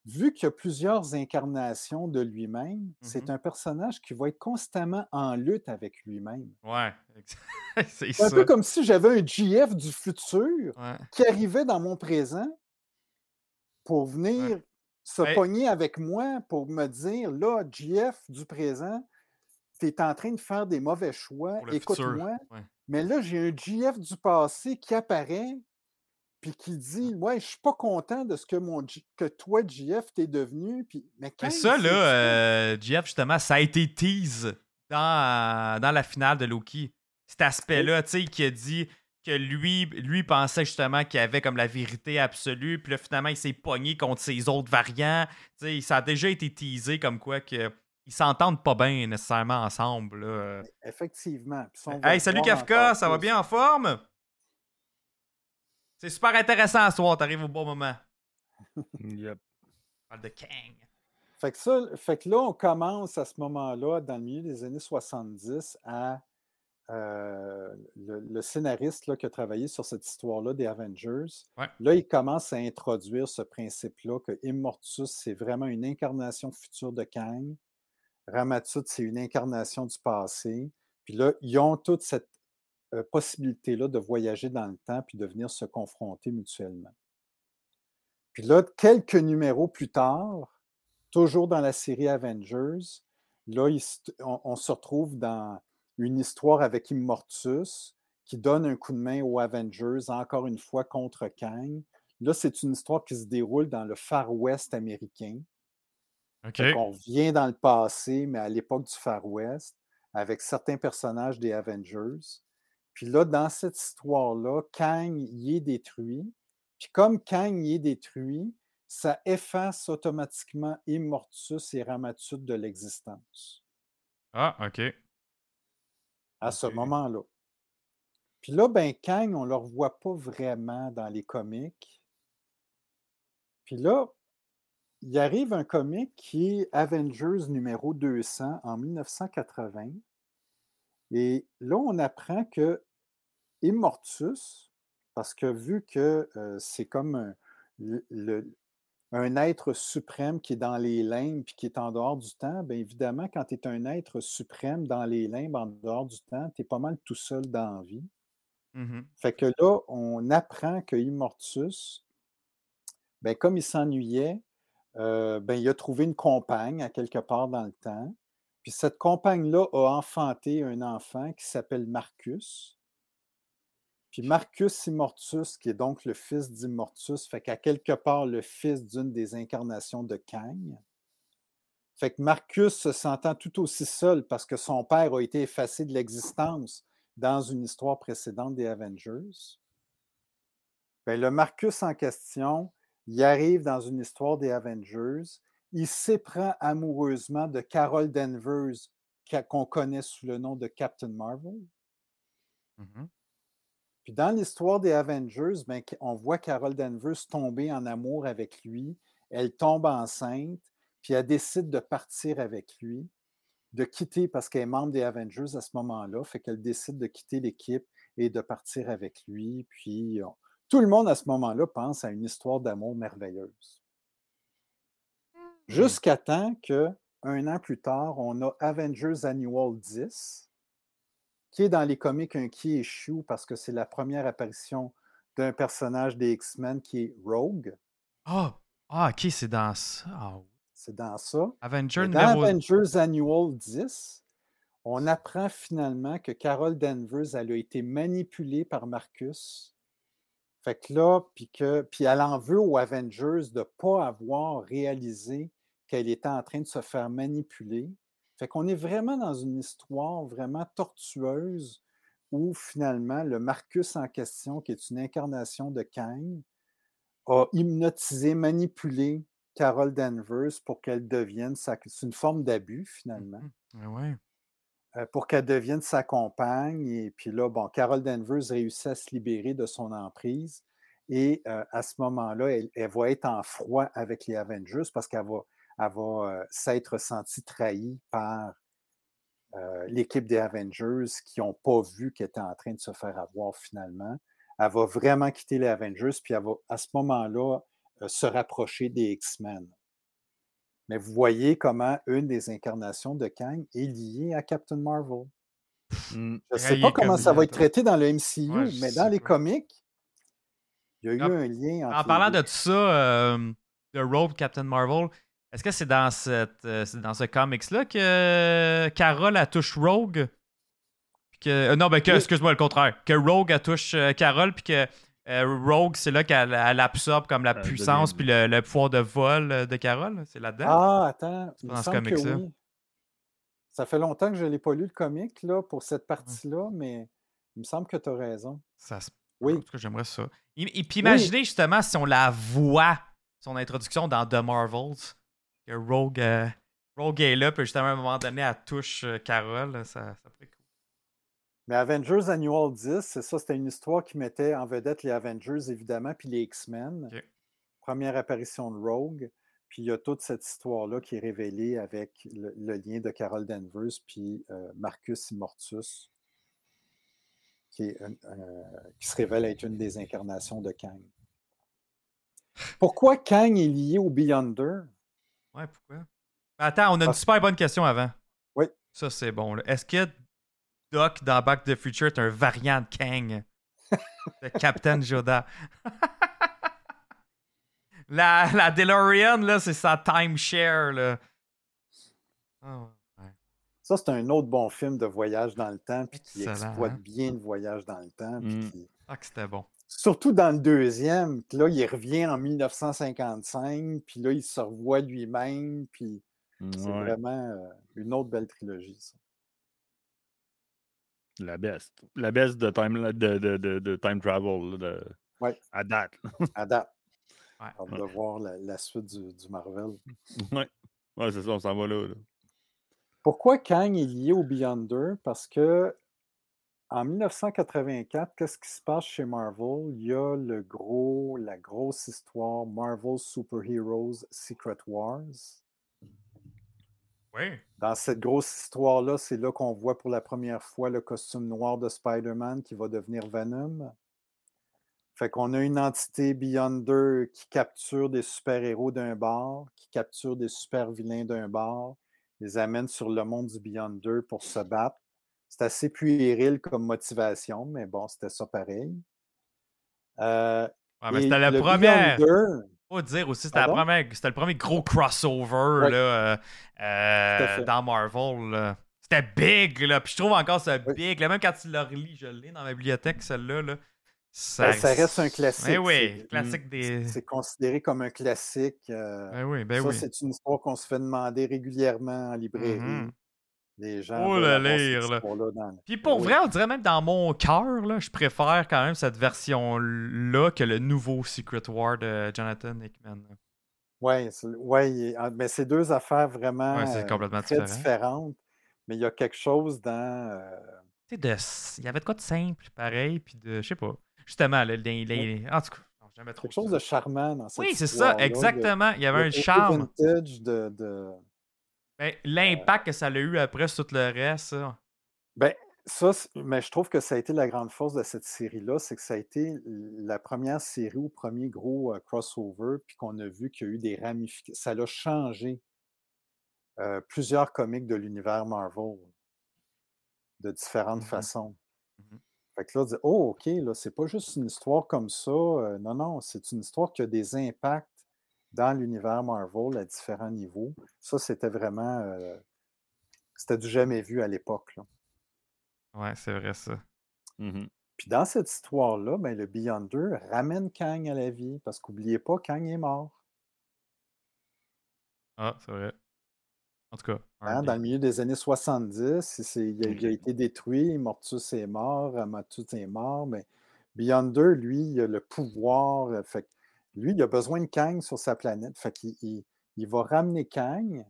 vu qu'il y a plusieurs incarnations de lui-même, c'est Mhm. un personnage qui va être constamment en lutte avec lui-même. Ouais, [LAUGHS] c'est C'est un ça. peu comme si j'avais un GF du futur Ouais. qui arrivait dans mon présent pour venir se Hey. pogner avec moi pour me dire là, GF du présent, tu es en train de faire des mauvais choix, écoute-moi. Ouais. Mais là, j'ai un GF du passé qui apparaît puis qui dit Ouais, je suis pas content de ce que, mon, G- que toi, GF, t'es devenu. Puis, mais ça, là, euh, Jeff, justement, ça a été tease dans, dans la finale de Loki. Cet aspect-là, tu sais, qui a dit que lui, lui pensait justement qu'il avait comme la vérité absolue, puis là, finalement, il s'est pogné contre ses autres variants. Tu sais, ça a déjà été teasé comme quoi que ils s'entendent pas bien nécessairement ensemble. là. Effectivement. Hey, salut Kafka, ça va bien en forme? C'est super intéressant à soir, t'arrives au bon moment. [LAUGHS] Yep. On parle de Kang. Fait que, ça, fait que là, on commence à ce moment-là, dans le milieu des années 70, à euh, le, le scénariste là, qui a travaillé sur cette histoire-là des Avengers. Ouais. Là, il commence à introduire ce principe-là que Immortus, c'est vraiment une incarnation future de Kang. Ramatut, c'est une incarnation du passé. Puis là, ils ont toute cette euh, possibilité-là de voyager dans le temps puis de venir se confronter mutuellement. Puis là, quelques numéros plus tard, toujours dans la série Avengers, là, il on, on se retrouve dans une histoire avec Immortus qui donne un coup de main aux Avengers, encore une fois contre Kang. Là, c'est une histoire qui se déroule dans le Far West américain. Qu'on revient dans le passé, mais à l'époque du Far West, avec certains personnages des Avengers. Puis là, dans cette histoire-là, Kang y est détruit. Puis comme Kang y est détruit, ça efface automatiquement Immortus et Ramatut de l'existence Ah, OK. À ce moment-là. Puis là, ben, Kang, on ne le revoit pas vraiment dans les comics. Puis là, il arrive un comic qui est Avengers numéro 200 en 1980. Et là, on apprend que Immortus, parce que vu que euh, c'est comme un, le- le- un être suprême qui est dans les limbes puis qui est en dehors du temps, bien évidemment, quand tu es un être suprême dans les limbes, en dehors du temps, tu es pas mal tout seul dans la vie. Mhm. Fait que là, on apprend que Immortus, ben, comme il s'ennuyait, euh, ben, il a trouvé une compagne à quelque part dans le temps. Puis cette compagne-là a enfanté un enfant qui s'appelle Marcus. Puis Marcus Immortus, qui est donc le fils d'Immortus, fait qu'à quelque part le fils d'une des incarnations de Kang. Fait que Marcus se sentant tout aussi seul parce que son père a été effacé de l'existence dans une histoire précédente des Avengers. Ben, le Marcus en question, il arrive dans une histoire des Avengers, il s'éprend amoureusement de Carol Danvers, qu'on connaît sous le nom de Captain Marvel. Mhm. Puis dans l'histoire des Avengers, ben, on voit Carol Danvers tomber en amour avec lui. Elle tombe enceinte, puis elle décide de partir avec lui, de quitter, parce qu'elle est membre des Avengers à ce moment-là, fait qu'elle décide de quitter l'équipe et de partir avec lui. Puis on- tout le monde à ce moment-là pense à une histoire d'amour merveilleuse. Jusqu'à temps que, un an plus tard, on a Avengers Annual 10, qui est dans les comics un qui est chou parce que c'est la première apparition d'un personnage des X-Men qui est Rogue. Ah, ah, OK, c'est dans ça. Ah. C'est dans ça. Avenger dans numéro... Avengers Annual 10, on apprend finalement que Carol Danvers elle a été manipulée par Marcus. Fait que là, puis que puis elle en veut aux Avengers de ne pas avoir réalisé qu'elle était en train de se faire manipuler. Fait qu'on est vraiment dans une histoire vraiment tortueuse où finalement le Marcus en question, qui est une incarnation de Kang, a hypnotisé, manipulé Carol Danvers pour qu'elle devienne sa... C'est une forme d'abus finalement Mhm. Ouais, ouais. euh, pour qu'elle devienne sa compagne. Et puis là, bon, Carol Danvers réussit à se libérer de son emprise. Et euh, à ce moment-là, elle, elle va être en froid avec les Avengers parce qu'elle va, elle va euh, s'être sentie trahie par euh, l'équipe des Avengers qui n'ont pas vu qu'elle était en train de se faire avoir finalement. Elle va vraiment quitter les Avengers, puis elle va à ce moment-là euh, se rapprocher des X-Men. Mais vous voyez comment une des incarnations de Kang est liée à Captain Marvel. Mm. Je ne Ah, sais pas comment comme ça va être traité dans le MCU, Ouais, mais dans les pas. comics, il y a eu Ah, un lien entre En parlant de tout ça, euh, de Rogue Captain Marvel, est-ce que c'est dans, cette, euh, c'est dans ce comics-là que Carol elle touche Rogue? Puis Que, euh, non, ben que, excuse-moi, le contraire. Que Rogue elle touche euh, Carol, puis que euh, Rogue, c'est là qu'elle elle absorbe comme la puissance puis le, le pouvoir de vol euh, de Carol. C'est là-dedans? Ah, attends, dans me ce semble que comics-là. oui. Ça fait longtemps que je ne l'ai pas lu le comic là, pour cette partie-là, mais il me semble que tu as raison. Ça se Oui. En tout cas, j'aimerais ça. Et, et puis imaginez justement si on la voit, son introduction dans The Marvels, que Rogue, euh, Rogue est là, puis justement à un moment donné, elle touche euh, Carol. là, Ça, ça cool. Mais Avengers Annual 10, c'est ça, c'était une histoire qui mettait en vedette les Avengers, évidemment, puis les X-Men. Première apparition de Rogue. Puis il y a toute cette histoire-là qui est révélée avec le, le lien de Carol Danvers puis euh, Marcus Immortus, qui, est un- un- qui se révèle être une des incarnations de Kang. Pourquoi Kang est lié au Beyonder? Ouais, pourquoi? Attends, on a une super bonne question avant. Oui. Ça, c'est bon. Est-ce que Doc dans Back to the Future est un variant de Kang? [LAUGHS] de Captain Yoda. [LAUGHS] la, la DeLorean, là, c'est sa timeshare, là. Ah, ouais. Ça, c'est un autre bon film de voyage dans le temps, puis qui Excellent, exploite hein? bien le voyage dans le temps. puis Mm. qui- Ah, que c'était bon. Surtout dans le deuxième, que là, il revient en 1955, puis là, il se revoit lui-même, puis c'est Ouais, vraiment euh, une autre belle trilogie, ça. La best. La best de time, de, de, de, de time travel. De, Ouais. À date. À date. Ouais. Hâte de voir la, la suite du, du Marvel. ouais. Ouais, c'est ça, on s'en va là. là. Pourquoi Kang est lié au Beyonder? Parce que en 1984, qu'est-ce qui se passe chez Marvel? Il y a le gros, la grosse histoire Marvel Super Heroes Secret Wars. Oui. Dans cette grosse histoire-là, c'est là qu'on voit pour la première fois le costume noir de Spider-Man qui va devenir Venom. Fait qu'on a une entité Beyonder qui capture des super-héros d'un bord, qui capture des super-vilains d'un bord, les amène sur le monde du Beyonder pour se battre. C'est assez puéril comme motivation, mais bon, c'était ça pareil. Euh, c'était la le première. Beyonder, Faut dire aussi, c'était le premier gros crossover Ouais. là, euh, euh, dans Marvel. là. C'était big, là. Puis je trouve encore ça big. Là, même quand tu l'as relis, je l'ai dans ma bibliothèque, celle-là. Là. Ben, ça reste un classique. Ben oui, C'est- classique des. c'est considéré comme un classique. euh, Ben oui, ça, oui. c'est une histoire qu'on se fait demander régulièrement en librairie. Mhm. Les gens Oh, cette lire, là. dans- Puis pour Oui. vrai, on dirait même dans mon cœur, là, je préfère quand même cette version-là que le nouveau Secret War de Jonathan Hickman. Oui, ouais, ah, mais c'est deux affaires vraiment Ouais, euh, complètement très différent. différentes. Mais il y a quelque chose dans. euh, Tu sais, il y avait de quoi de simple, pareil, puis de. Je sais pas. Justement, là, les, les- en tout cas, trop. quelque chose de charmant dans cette Oui, c'est ça, exactement. Il y avait un charme. vintage de, de- Ben, L'impact que ça a eu après sur tout le reste, ça. Ben, ça, mais je trouve que ça a été la grande force de cette série-là, c'est que ça a été la première série ou premier gros euh, crossover, puis qu'on a vu qu'il y a eu des ramifications. Ça l'a changé euh, plusieurs comics de l'univers Marvel de différentes Mhm. façons. Mhm. Fait que là, on dit, oh, OK, là, c'est pas juste une histoire comme ça. euh, non, non, c'est une histoire qui a des impacts dans l'univers Marvel à différents niveaux. Ça, c'était vraiment. euh, c'était du jamais vu à l'époque. Ouais, c'est vrai, ça. Mhm. Puis dans cette histoire-là, ben, le Beyonder ramène Kang à la vie, parce qu'oubliez pas, Kang est mort. Ah, c'est vrai. En tout cas, hein, dans le milieu des années 70, il, a, il a été détruit, Mortus est mort, Amatus est mort, mais Beyonder, lui, il a le pouvoir. euh, Fait lui, il a besoin de Kang sur sa planète. Fait qu'il il, va ramener Kang.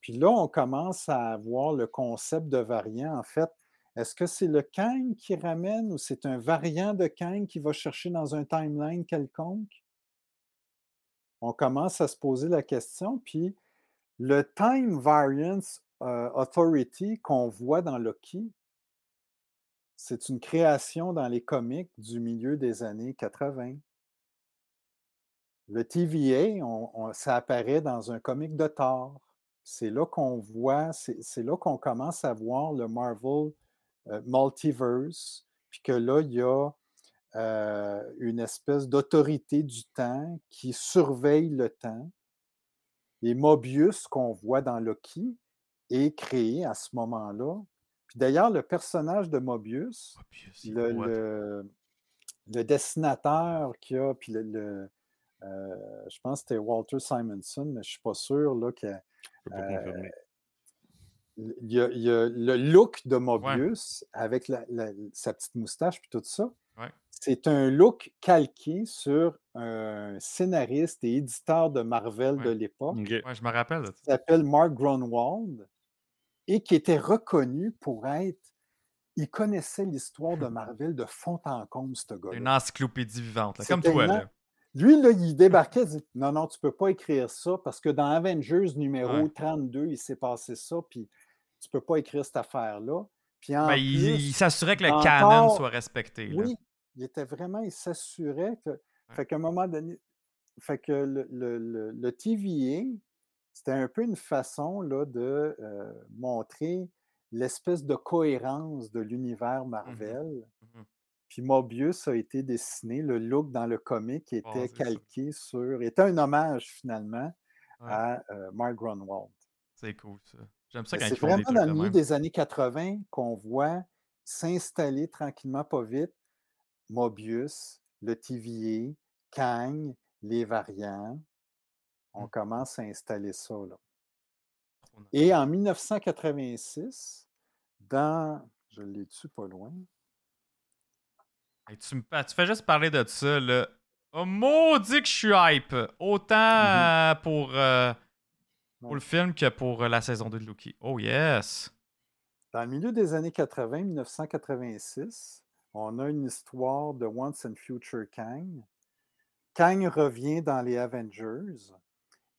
Puis là, on commence à avoir le concept de variant. En fait, est-ce que c'est le Kang qui ramène ou c'est un variant de Kang qui va chercher dans un timeline quelconque? On commence à se poser la question. Puis le Time Variance euh, Authority qu'on voit dans Loki, c'est une création dans les comics du milieu des années 80. Le TVA, on- on- ça apparaît dans un comic de Thor. C'est là qu'on voit, c'est là qu'on commence à voir le Marvel euh, Multiverse, puis que là, il y a euh, une espèce d'autorité du temps qui surveille le temps. Et Mobius, qu'on voit dans Loki, est créé à ce moment-là. Puis d'ailleurs, le personnage de Mobius, le, what? le- le dessinateur qui a, puis le, le- euh, je pense que c'était Walter Simonson, mais je ne suis pas sûr là, que Je peux pas Euh, confirmer. il y, a, il y a le look de Mobius avec la- la- sa petite moustache puis tout ça. Ouais. C'est un look calqué sur un scénariste et éditeur de Marvel de l'époque je me rappelle qui s'appelle Mark Grunwald et qui était reconnu pour être. Il connaissait l'histoire de [LAUGHS] Marvel de fond en comble, ce C'est gars-là. une encyclopédie vivante, là, comme toi. Là. Lui, là, il débarquait, il dit [LAUGHS] Non, non, tu peux pas écrire ça parce que dans Avengers numéro Ouais. 32, il s'est passé ça, puis tu peux pas écrire cette affaire-là. Puis en Ben, il plus, il s'assurait que le encore- canon soit respecté. là. oui, il était vraiment, il s'assurait que. Fait qu'à un moment donné, fait que le, le, le, le TVA, c'était un peu une façon là, de euh, montrer l'espèce de cohérence de l'univers Marvel. Mhm. Puis Mobius a été dessiné, le look dans le comic était Basé sur- calqué sur, était un hommage finalement Ouais. à euh, Mark Grunwald. C'est cool, ça. J'aime ça quand C'est des vraiment trucs dans le milieu des années 80 qu'on voit s'installer tranquillement, pas vite, Mobius, le TVA, Kang, les variants. On Mm. commence à installer ça. Là. Et en 1986, dans. Je l'ai dessus pas loin? Hey, tu, me, tu fais juste parler de ça, là. Oh, maudit que je suis hype! Autant euh, pour, euh, pour Ouais. le film que pour euh, la saison 2 de Loki. Oh yes! Dans le milieu des années 80, 1986, on a une histoire de Once and Future Kang. Kang revient dans les Avengers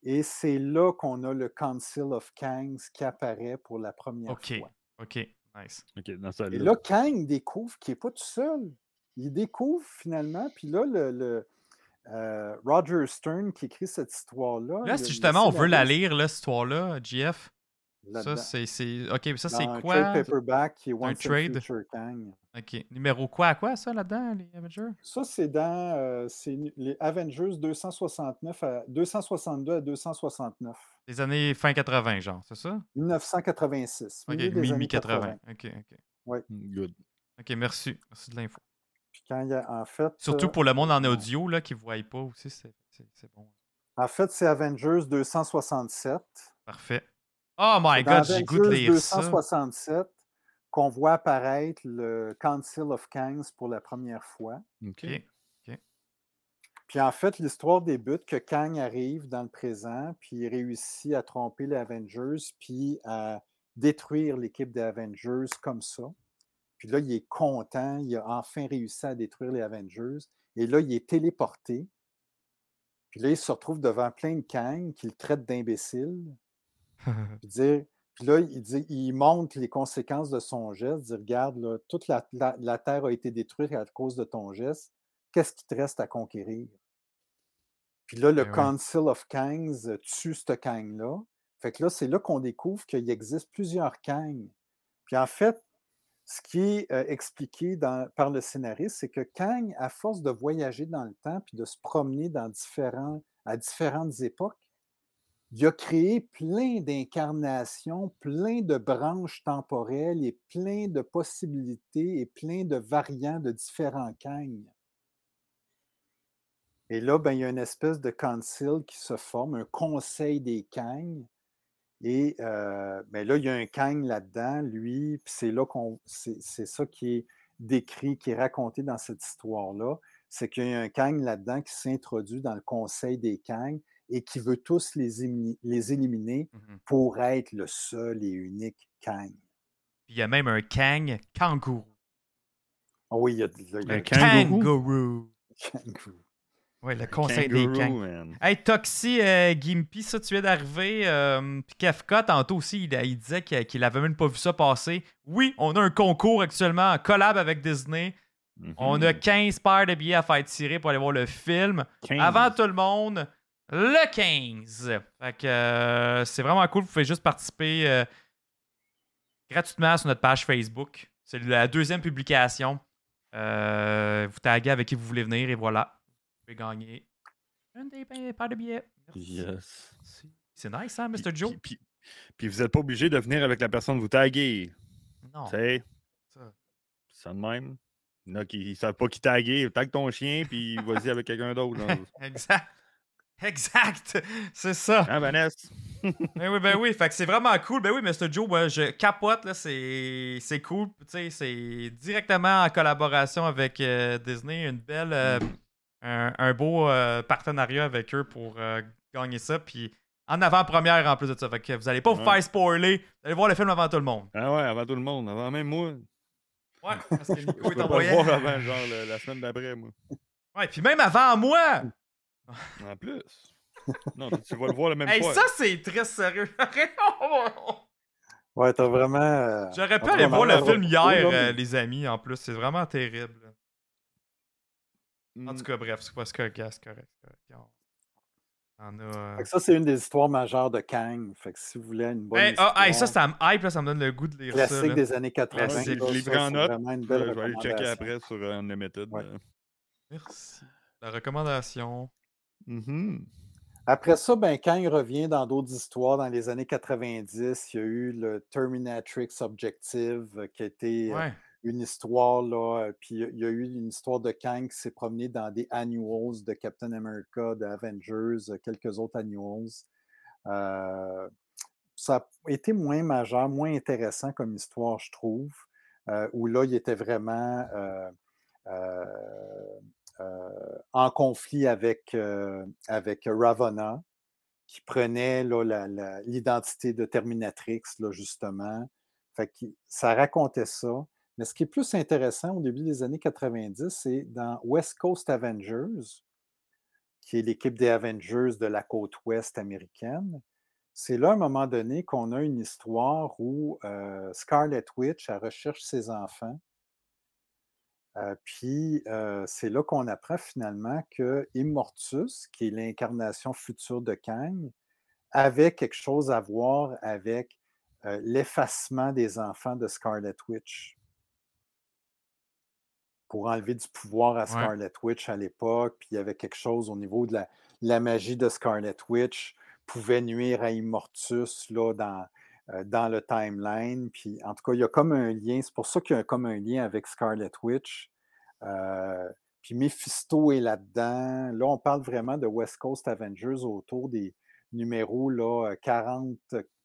et c'est là qu'on a le Council of Kangs qui apparaît pour la première Ok. fois. Ok, nice. Ok, dans Et celle-là. là, Kang découvre qu'il n'est pas tout seul. Il découvre finalement, puis là, le, le, euh, Roger Stern qui écrit cette histoire-là. Là, si justement on veut la lire, là, cette histoire-là, GF, ça c'est. c'est- Ok, mais ça c'est un quoi? trade paperback qui est un and trade? Future Kang. Ok. Numéro quoi à quoi ça là-dedans, les Avengers? Ça, c'est dans euh, les Avengers 269 à 262 à 269. Les années fin 80, genre, c'est ça? 1986. Ok, milieu des années mi-80. Ok, ok. Good. Ok, merci. Merci de l'info. Puis quand il y a, en fait, Surtout euh, pour le monde en audio là, qui ne voit pas aussi, c'est bon. en fait, c'est Avengers 267. Parfait. Oh my god, j'ai goût de Avengers lire ça. 267 qu'on voit apparaître le Council of Kangs pour la première fois. Ok. Ok. Puis en fait, l'histoire débute que Kang arrive dans le présent, puis il réussit à tromper les Avengers, puis à détruire l'équipe des Avengers comme ça. Puis là, il est content, il a enfin réussi à détruire les Avengers. Et là, il est téléporté. Puis là, il se retrouve devant plein de Kang qui le traitent d'imbécile. [LAUGHS] Puis, dire- puis là, il, dit, il montre les conséquences de son geste. Il dit Regarde, là, toute la, la- la Terre a été détruite à cause de ton geste. Qu'est-ce qui te reste à conquérir? Puis là, le Ben ouais. Council of Kangs tue ce Kang-là. Fait que là, c'est là qu'on découvre qu'il existe plusieurs Kang. Puis en fait, ce qui est euh, expliqué par le scénariste, c'est que Kang, à force de voyager dans le temps puis de se promener à différentes époques, il a créé plein d'incarnations, plein de branches temporelles et plein de possibilités et plein de variants de différents Kang. Et là, ben, il y a une espèce de council qui se forme, un conseil des Kang. Et euh, ben là, il y a un Kang là-dedans, lui, puis c'est là qu'on. C'est ça qui est décrit, qui est raconté dans cette histoire-là. C'est qu'il y a un Kang là-dedans qui s'introduit dans le conseil des Kang et qui veut tous les, éliminer- les éliminer Mhm. pour être le seul et unique Kang. Puis il y a même un Kang kangourou. Ah oui, il y a, il y a Un un Kangourou? Kangourou. Ouais, le conseil des Kangs. Hey, Toxy, euh, Gimpy, ça, tu viens d'arriver. euh, puis Kefka, tantôt aussi, il, il disait qu'il qu'il avait même pas vu ça passer. Oui, on a un concours actuellement en collab avec Disney. On a Mhm. 15 paires de billets à faire tirer pour aller voir le film. 15. Avant tout le monde, le 15. Fait que euh, c'est vraiment cool. Vous pouvez juste participer euh, gratuitement sur notre page Facebook. C'est la deuxième publication. Vous taguez avec qui vous voulez venir et voilà. Pouvez gagner une des pa- paires de billets. Merci. Yes. Merci. C'est nice, hein, Puis- Mr. Joe? Puis, vous n'êtes pas obligé de venir avec la personne vous taguez. Non. Tu sais, ça. c'est ça de même. Il y en a qui ne savent pas qui taguer. Tag ton chien, puis vas-y avec quelqu'un d'autre. [LAUGHS] Exact. Exact. C'est ça. Hein, Vanessa? [LAUGHS] Ben oui, ben oui. Fait que c'est vraiment cool. Ben oui, Mr. Joe, moi, je capote, là. C'est, c'est cool. Tu sais, c'est directement en collaboration avec euh, Disney. Une belle. euh, un, un beau euh, partenariat avec eux pour euh, gagner ça. Puis en avant-première en plus de ça. Fait que vous allez pas vous Ouais. faire spoiler. Vous allez voir le film avant tout le monde. Ah ouais, avant tout le monde, avant même moi. Ouais, [LAUGHS] parce que Nico est peux en pas le voyage. voir avant, genre, le- la semaine d'après, moi. Ouais, puis même avant moi. En plus. Non, tu vas le voir la même Hey, fois. ça, c'est très sérieux. [LAUGHS] Ouais, t'as vraiment. euh, J'aurais pu aller voir le film hier, euh, les amis, en plus. C'est vraiment terrible. En tout cas, bref, c'est pas c'est correct, c'est correct. c'est correct. On a, euh, Fait que ça, c'est une des histoires majeures de Kang. Fait que si vous voulez une bonne Hey, histoire, ah, hey, ça, ça me hype, là, ça me donne le goût de lire ça. classique des années 80. Classique. ça, Je l'ai ça, pris en c'est note. vraiment une Je vais aller checker recommandation. après sur euh, Unlimited. Ouais. euh. Merci. La recommandation. Mhm. Après ça, ben, il revient dans d'autres histoires, dans les années 90, il y a eu le Terminatrix Objective, euh, qui a été euh, Ouais. Une histoire, là, euh, puis il y a eu une histoire de Kang qui s'est promené dans des annuals de Captain America, de Avengers, euh, quelques autres annuals. Euh, ça a été moins majeur, moins intéressant comme histoire, je trouve, où là, il était vraiment en conflit avec, avec Ravonna, qui prenait l'identité de Terminatrix, là, justement. Que ça racontait ça. Mais ce qui est plus intéressant au début des années 90, c'est dans West Coast Avengers, qui est l'équipe des Avengers de la côte ouest américaine. C'est là, à un moment donné, qu'on a une histoire où euh, Scarlet Witch, recherche ses enfants. Euh, puis euh, c'est là qu'on apprend finalement que Immortus, qui est l'incarnation future de Kang, avait quelque chose à voir avec l'effacement des enfants de Scarlet Witch pour enlever du pouvoir à Scarlet Witch à l'époque. Puis il y avait quelque chose au niveau de la, la magie de Scarlet Witch pouvait nuire à Immortus là, dans, euh, dans le timeline. Puis en tout cas, il y a comme un lien. C'est pour ça qu'il y a comme un lien avec Scarlet Witch. Euh, puis Mephisto est là-dedans. Là, on parle vraiment de West Coast Avengers autour des numéros là, 40,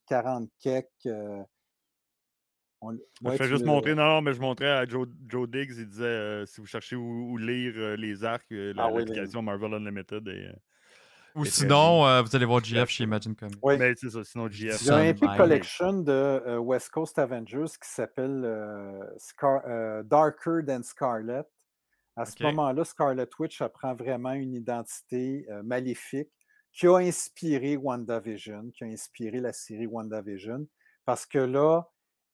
40 quelques. euh, on- je ouais, fais tu juste montrer, non, non, mais je montrais à Joe, Joe Diggs, il disait euh, si vous cherchez où, où lire euh, les arcs, euh, la- Ah oui, l'application Marvel Unlimited. Et, euh, Ou Et sinon, euh, vous allez voir GF chez Imagine Comics. Oui. ben, c'est ça, sinon GF. Il y a un Epic. Collection de euh, West Coast Avengers qui s'appelle euh, Scar- euh, Darker Than Scarlet. À ce moment-là, Scarlet Witch apprend vraiment une identité euh, maléfique qui a inspiré WandaVision, qui a inspiré la série WandaVision, parce que là,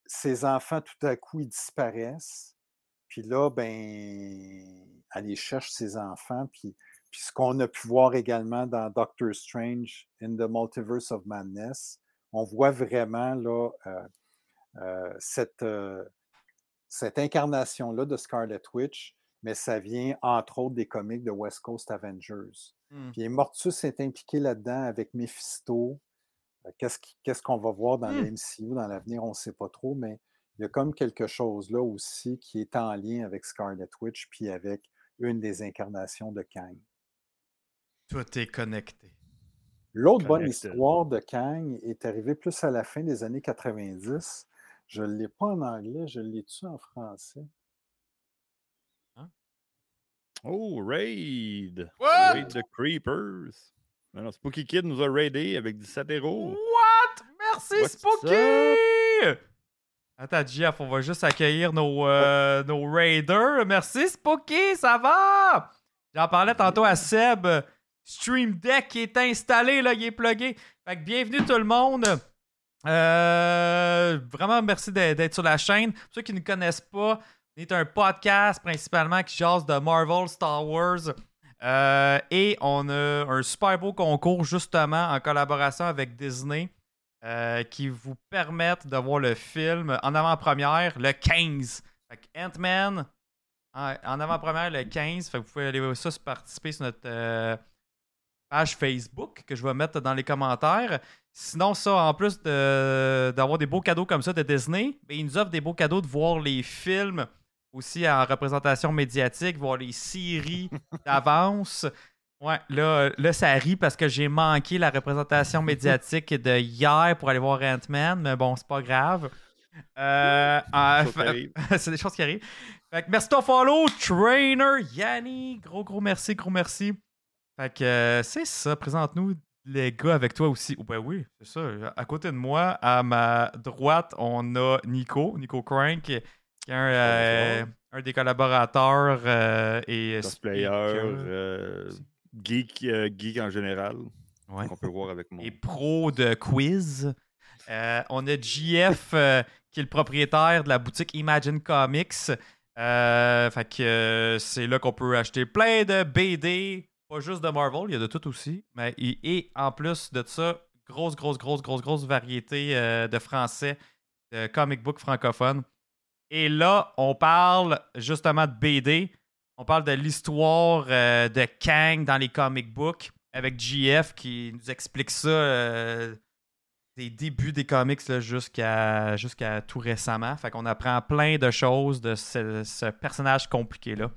ses enfants, tout à coup, ils disparaissent. Puis là, ben, elle les cherche, ses enfants. Puis, puis ce qu'on a pu voir également dans Doctor Strange in the Multiverse of Madness, on voit vraiment là, euh, euh, cette, euh, cette incarnation-là de Scarlet Witch, mais ça vient entre autres des comics de West Coast Avengers. Hmm. Puis Mortus est impliqué là-dedans avec Mephisto. Qu'est-ce qu'on va voir dans le MCU dans l'avenir, on ne sait pas trop, mais il y a comme quelque chose là aussi qui est en lien avec Scarlet Witch puis avec une des incarnations de Kang. Tout est connecté. L'autre bonne histoire de Kang est arrivée plus à la fin des années 90. Je ne l'ai pas en anglais, je l'ai-tu en français? Oh, Raid! What? Raid the Creepers! Non, non, Spooky Kid nous a raidé avec 17 héros. What? Merci, What's Spooky! Attends, Jeff, on va juste accueillir nos, euh, nos raiders. Merci, Spooky, ça va? J'en parlais tantôt à Seb. Stream Deck est installé, là, il est plugué. Fait que bienvenue tout le monde. Euh, vraiment, merci d'être d'être sur la chaîne. Pour ceux qui ne connaissent pas, on est un podcast principalement qui jase de Marvel, Star Wars. Euh, et on a un super beau concours justement en collaboration avec Disney euh, qui vous permettent de voir le film en avant-première le 15. Fait que Ant-Man en, avant-première le 15. Fait que vous pouvez aller voir ça participer sur notre euh, page Facebook que je vais mettre dans les commentaires. Sinon, ça, en plus d'avoir des beaux cadeaux comme ça de Disney, ben, ils nous offrent des beaux cadeaux de voir les films aussi en représentation médiatique, voir les séries [LAUGHS] d'avance. Ouais, là, là, ça rit parce que j'ai manqué la représentation [LAUGHS] médiatique de hier pour aller voir Ant-Man, mais bon, c'est pas grave. Euh, t'arrive. [LAUGHS] c'est des choses qui arrivent. Fait que merci ton follow, Trainer Yanni. Gros, gros merci, gros merci. Fait que euh, c'est ça. Présente-nous les gars avec toi aussi. Oh, ben oui, c'est ça. À côté de moi, à ma droite, on a Nico, Nico Crank, est euh, un des collaborateurs euh, et Cosplayer, speaker. euh, geek, euh, geek en général. Ouais. qu'on peut voir avec moi. et pro de quiz. Euh, on a JF, euh, qui est le propriétaire de la boutique Imagine Comics. Euh, fait que euh, c'est là qu'on peut acheter plein de BD, pas juste de Marvel, il y a de tout aussi. Mais et en plus de ça, grosse, grosse, grosse, grosse, grosse variété euh, de français, de comic book francophones. Et là, on parle justement de BD. On parle de l'histoire euh, de Kang dans les comic books avec JF qui nous explique ça euh, des débuts des comics jusqu'à jusqu'à tout récemment. Fait qu'on apprend plein de choses de ce, ce personnage compliqué-là.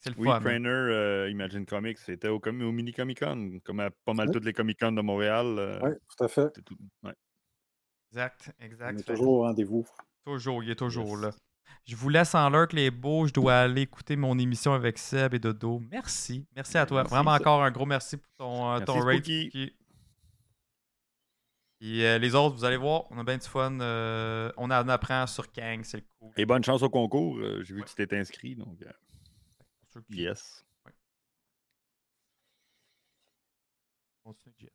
C'est le Oui, fun. Trainer, euh, Imagine Comics, c'était au, mini Comic Con, comme à pas mal Oui. toutes les Comic Con de Montréal. euh, Oui, tout à fait. c'était tout- ouais. Exact, exact. est Fait- toujours au rendez-vous. Toujours, il est toujours Yes. là. Je vous laisse en lurk, les beaux. Je dois aller écouter mon émission avec Seb et Dodo. Merci. Merci à toi. Merci, Vraiment encore un gros merci pour ton, euh, Merci, ton raid. Spooky. Spooky. Et euh, les autres, vous allez voir, on a bien du fun. euh, on en apprend sur Kang, c'est le cool. Et bonne chance au concours. euh, J'ai vu Ouais. que tu t'étais inscrit. Donc, euh, yes. Continue, Jeff.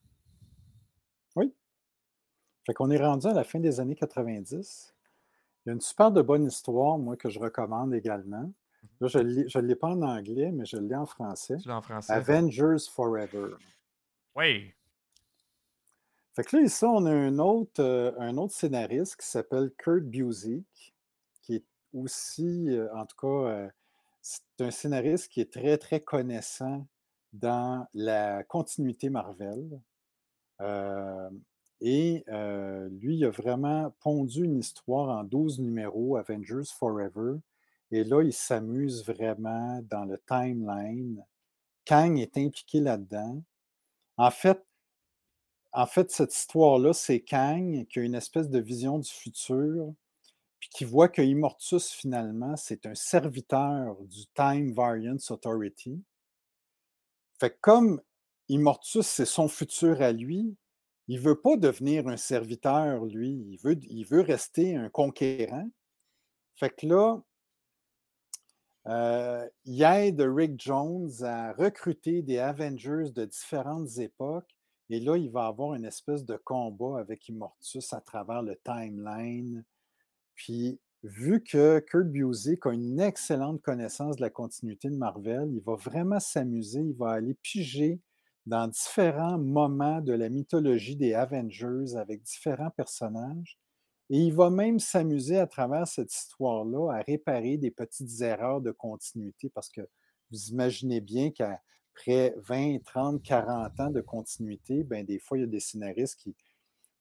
Fait qu'on est rendu à la fin des années 90. Il y a une super de bonne histoire, moi, que je recommande également. Là, je ne l'ai pas en anglais, mais je l'ai en français. Tu l'as en français? Avengers Forever. Oui. Fait que là, ici, on a un autre, euh, un autre scénariste qui s'appelle Kurt Busiek, qui est aussi, euh, en tout cas, euh, c'est un scénariste qui est très, très connaissant dans la continuité Marvel. Et lui, il a vraiment pondu une histoire en 12 numéros, Avengers Forever. Et là, il s'amuse vraiment dans le timeline. Kang est impliqué là-dedans. En fait, en fait, cette histoire-là, c'est Kang qui a une espèce de vision du futur, puis qui voit que Immortus, finalement, c'est un serviteur du Time Variance Authority. Fait que comme Immortus, c'est son futur à lui, il ne veut pas devenir un serviteur, lui. Il veut, rester un conquérant. Fait que là, euh, il aide Rick Jones à recruter des Avengers de différentes époques. Et là, il va avoir une espèce de combat avec Immortus à travers le timeline. Puis, vu que Kurt Busiek a une excellente connaissance de la continuité de Marvel, il va vraiment s'amuser, il va aller piger dans différents moments de la mythologie des Avengers avec différents personnages. Et il va même s'amuser à travers cette histoire-là à réparer des petites erreurs de continuité parce que vous imaginez bien qu'après 20, 30, 40 ans de continuité, ben, des fois, il y a des scénaristes qui.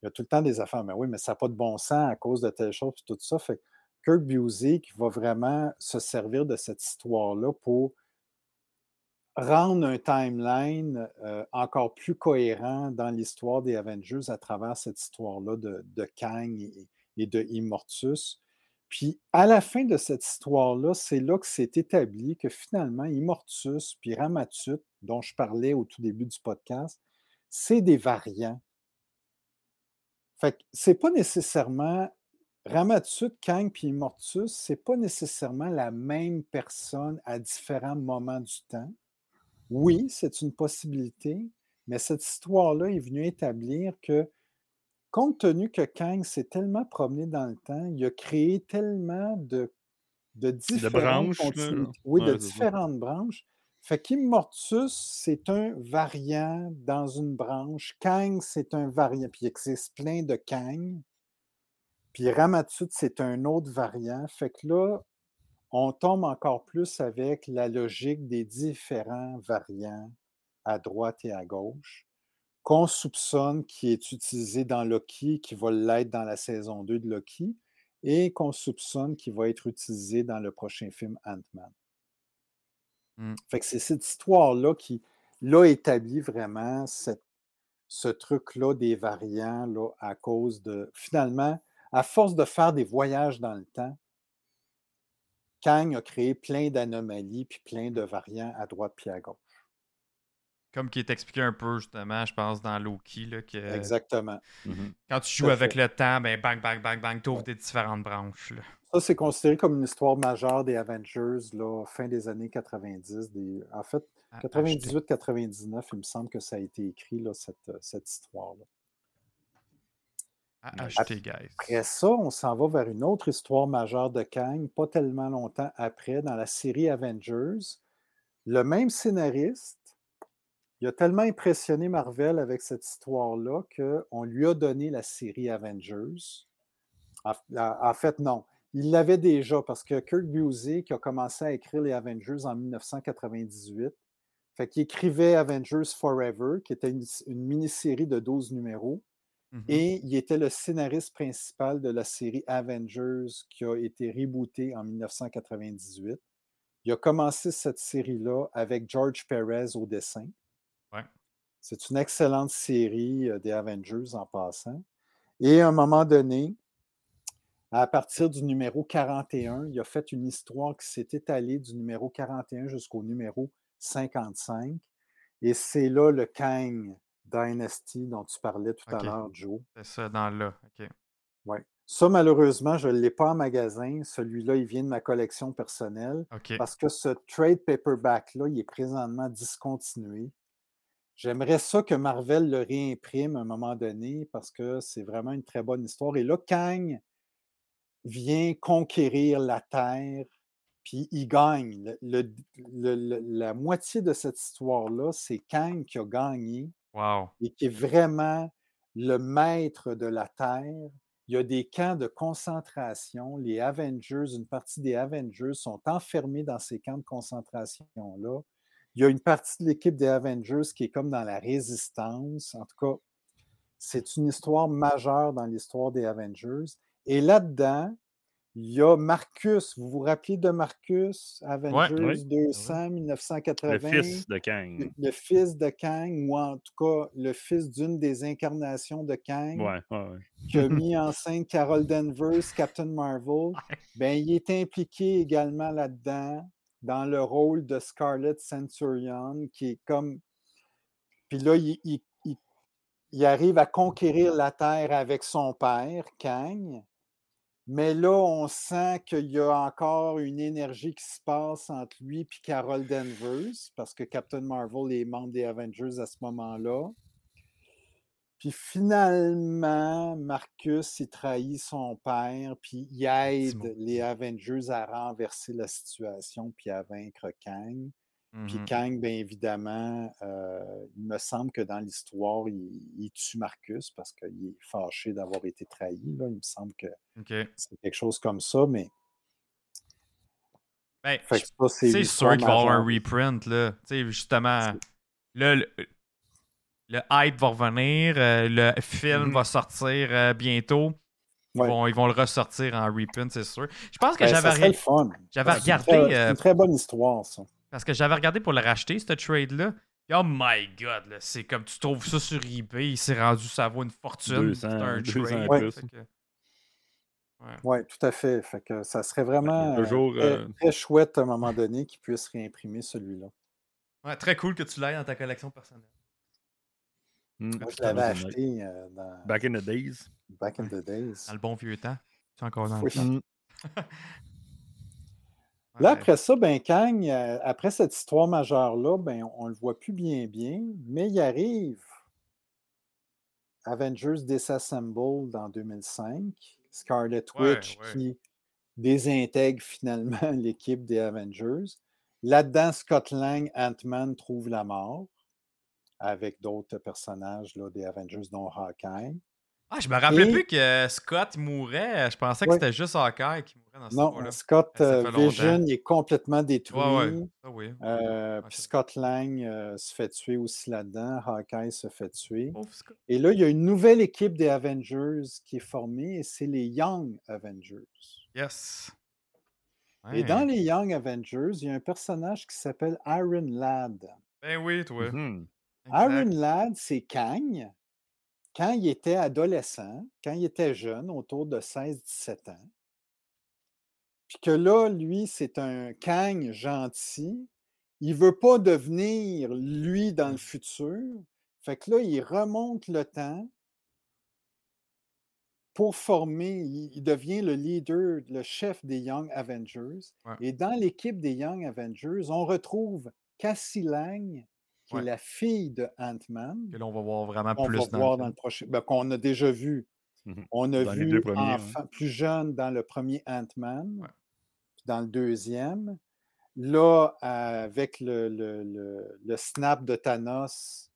Il y a tout le temps des affaires, mais oui, mais ça n'a pas de bon sens à cause de telle chose et tout ça. Fait que Kurt Busiek va vraiment se servir de cette histoire-là pour rendre un timeline euh, encore plus cohérent dans l'histoire des Avengers à travers cette histoire-là de, Kang et, de Immortus. Puis à la fin de cette histoire-là, c'est là que c'est établi que finalement, Immortus puis Ramatut, dont je parlais au tout début du podcast, c'est des variants. Fait que c'est pas nécessairement Ramatut, Kang puis Immortus, c'est pas nécessairement la même personne à différents moments du temps. Oui, c'est une possibilité, mais cette histoire-là est venue établir que, compte tenu que Kang s'est tellement promené dans le temps, il a créé tellement de, de différentes branches, là, oui, ouais, de ça. différentes branches. Fait qu'Immortus, c'est un variant dans une branche. Kang, c'est un variant. Puis il existe plein de Kang. Puis Ramatut, c'est un autre variant. Fait que là, on tombe encore plus avec la logique des différents variants à droite et à gauche qu'on soupçonne qui est utilisé dans Loki, qui va l'être dans la saison 2 de Loki, et qu'on soupçonne qui va être utilisé dans le prochain film Ant-Man. Mm. Fait que c'est cette histoire-là qui l'a établi vraiment cette- ce truc-là des variants là, à cause de, finalement, à force de faire des voyages dans le temps, Kang a créé plein d'anomalies puis plein de variants à droite puis à gauche. Comme qui est expliqué un peu, justement, je pense, dans Loki, là, que Exactement. Mhm. quand tu joues avec fait. le temps, ben bang, bang, bang, bang, tu ouvres Ouais. des différentes branches. là. Ça, c'est considéré comme une histoire majeure des Avengers, là, fin des années 90. Des... En fait, À acheter. 98-99, il me semble que ça a été écrit, là, cette, cette histoire-là. À acheter, guys. Après ça, on s'en va vers une autre histoire majeure de Kang, pas tellement longtemps après, dans la série Avengers. Le même scénariste, il a tellement impressionné Marvel avec cette histoire-là qu'on lui a donné la série Avengers. En, fait, non. Il l'avait déjà parce que Kurt Busiek a commencé à écrire les Avengers en 1998. Fait qu'il écrivait Avengers Forever, qui était une, une mini-série de 12 numéros. Mhm. Et il était le scénariste principal de la série Avengers qui a été rebootée en 1998. Il a commencé cette série-là avec George Perez au dessin. Ouais. C'est une excellente série euh, des Avengers en passant. Et à un moment donné, à partir du numéro 41, il a fait une histoire qui s'est étalée du numéro 41 jusqu'au numéro 55. Et c'est là le Kang Dynasty dont tu parlais tout à l'heure, Joe. C'est ça, dans là. OK. Ouais. Ça, malheureusement, je ne l'ai pas en magasin. Celui-là, il vient de ma collection personnelle parce que ce trade paperback-là, il est présentement discontinué. J'aimerais ça que Marvel le réimprime à un moment donné parce que c'est vraiment une très bonne histoire. Et là, Kang vient conquérir la Terre, puis il gagne. Le- le- le- le- la moitié de cette histoire-là, c'est Kang qui a gagné Et qui est vraiment le maître de la Terre. Il y a des camps de concentration. Les Avengers, une partie des Avengers sont enfermés dans ces camps de concentration-là. Il y a une partie de l'équipe des Avengers qui est comme dans la résistance. En tout cas, c'est une histoire majeure dans l'histoire des Avengers. Et là-dedans, il y a Marcus. Vous vous rappelez de Marcus, Avengers Oui. 200, Le 1980? fils de Kang. le, le fils de Kang, ou en tout cas le fils d'une des incarnations de Kang, Ouais, ouais, ouais. qui a [LAUGHS] mis en scène Carol Danvers, Captain Marvel, ben, il est impliqué également là-dedans, dans le rôle de Scarlet Centurion, qui est comme. Puis là, il, il- il- il arrive à conquérir la Terre avec son père, Kang. Mais là, on sent qu'il y a encore une énergie qui se passe entre lui et Carol Danvers, parce que Captain Marvel est membre des Avengers à ce moment-là. Puis finalement, Marcus, il trahit son père, puis il aide les Avengers à renverser la situation, puis à vaincre Kang. Puis Mhm. Kang, bien évidemment, euh, il me semble que dans l'histoire, il, il tue Marcus parce qu'il est fâché d'avoir été trahi. Là. Il me semble que c'est quelque chose comme ça, mais Ben, c'est sûr qu'il va y avoir un reprint, là. Tu sais, justement, là, le, le hype va revenir, euh, le film Mhm. va sortir euh, bientôt. Ils, Ouais. vont, ils vont le ressortir en reprint, c'est sûr. Je pense que Ben, j'avais une regardé, très- C'est euh, une très bonne histoire, ça. Parce que j'avais regardé pour le racheter, ce trade-là. Oh my god, là, c'est comme tu trouves ça sur eBay, il s'est rendu, ça vaut une fortune. 200, c'est un 200 trade. plus. fait que- Ouais. Oui, tout à fait. Fait que ça serait vraiment euh, toujours, euh, très chouette à un moment donné qu'ils puissent réimprimer celui-là. Ouais, très cool que tu l'aies dans ta collection personnelle. Hmm. Moi, je l'avais acheté euh, dans Back in the days. Back in the Days. [LAUGHS] Dans le bon vieux temps. Tu es encore dans le Oui. temps. [LAUGHS] Là, après ça, ben, Kang, euh, après cette histoire majeure-là, ben, on ne le voit plus bien bien, mais il arrive Avengers Disassembled en 2005, Scarlet Ouais, Witch ouais. qui désintègre finalement [LAUGHS] l'équipe des Avengers. Là-dedans, Scott Lang, Ant-Man trouve la mort avec d'autres personnages là, des Avengers, dont Hawkeye. Ah, je me rappelais Et- plus que Scott mourait. Je pensais que c'était juste Hawkeye qui mourait dans ce Non, là Scott euh. Vision il est complètement détruit. Ouais, ouais. Ah oui. Euh, Ah, puis Scott Lang euh, se fait tuer aussi là-dedans. Hawkeye se fait tuer. Et là, il y a une nouvelle équipe des Avengers qui est formée et c'est les Young Avengers. Yes. Et dans les Young Avengers, il y a un personnage qui s'appelle Iron Lad. Ben oui, toi. Iron Lad, c'est Kang. Quand il était adolescent, quand il était jeune, autour de 16-17 ans. Puis que là, lui, c'est un Kang gentil. Il ne veut pas devenir lui dans le futur. Fait que là, il remonte le temps pour former, il, il devient le leader, le chef des Young Avengers. Ouais. Et dans l'équipe des Young Avengers, on retrouve Cassie Lang, qui Ouais. est la fille de Ant-Man Que là, on va voir vraiment on plus va dans voir le dans film. le prochain. ben, qu'on a déjà vu. Mhm. On a Dans vu premiers, enfant- plus jeune dans le premier Ant-Man, Ouais. puis dans le deuxième. là, avec le, le- le- le snap de Thanos,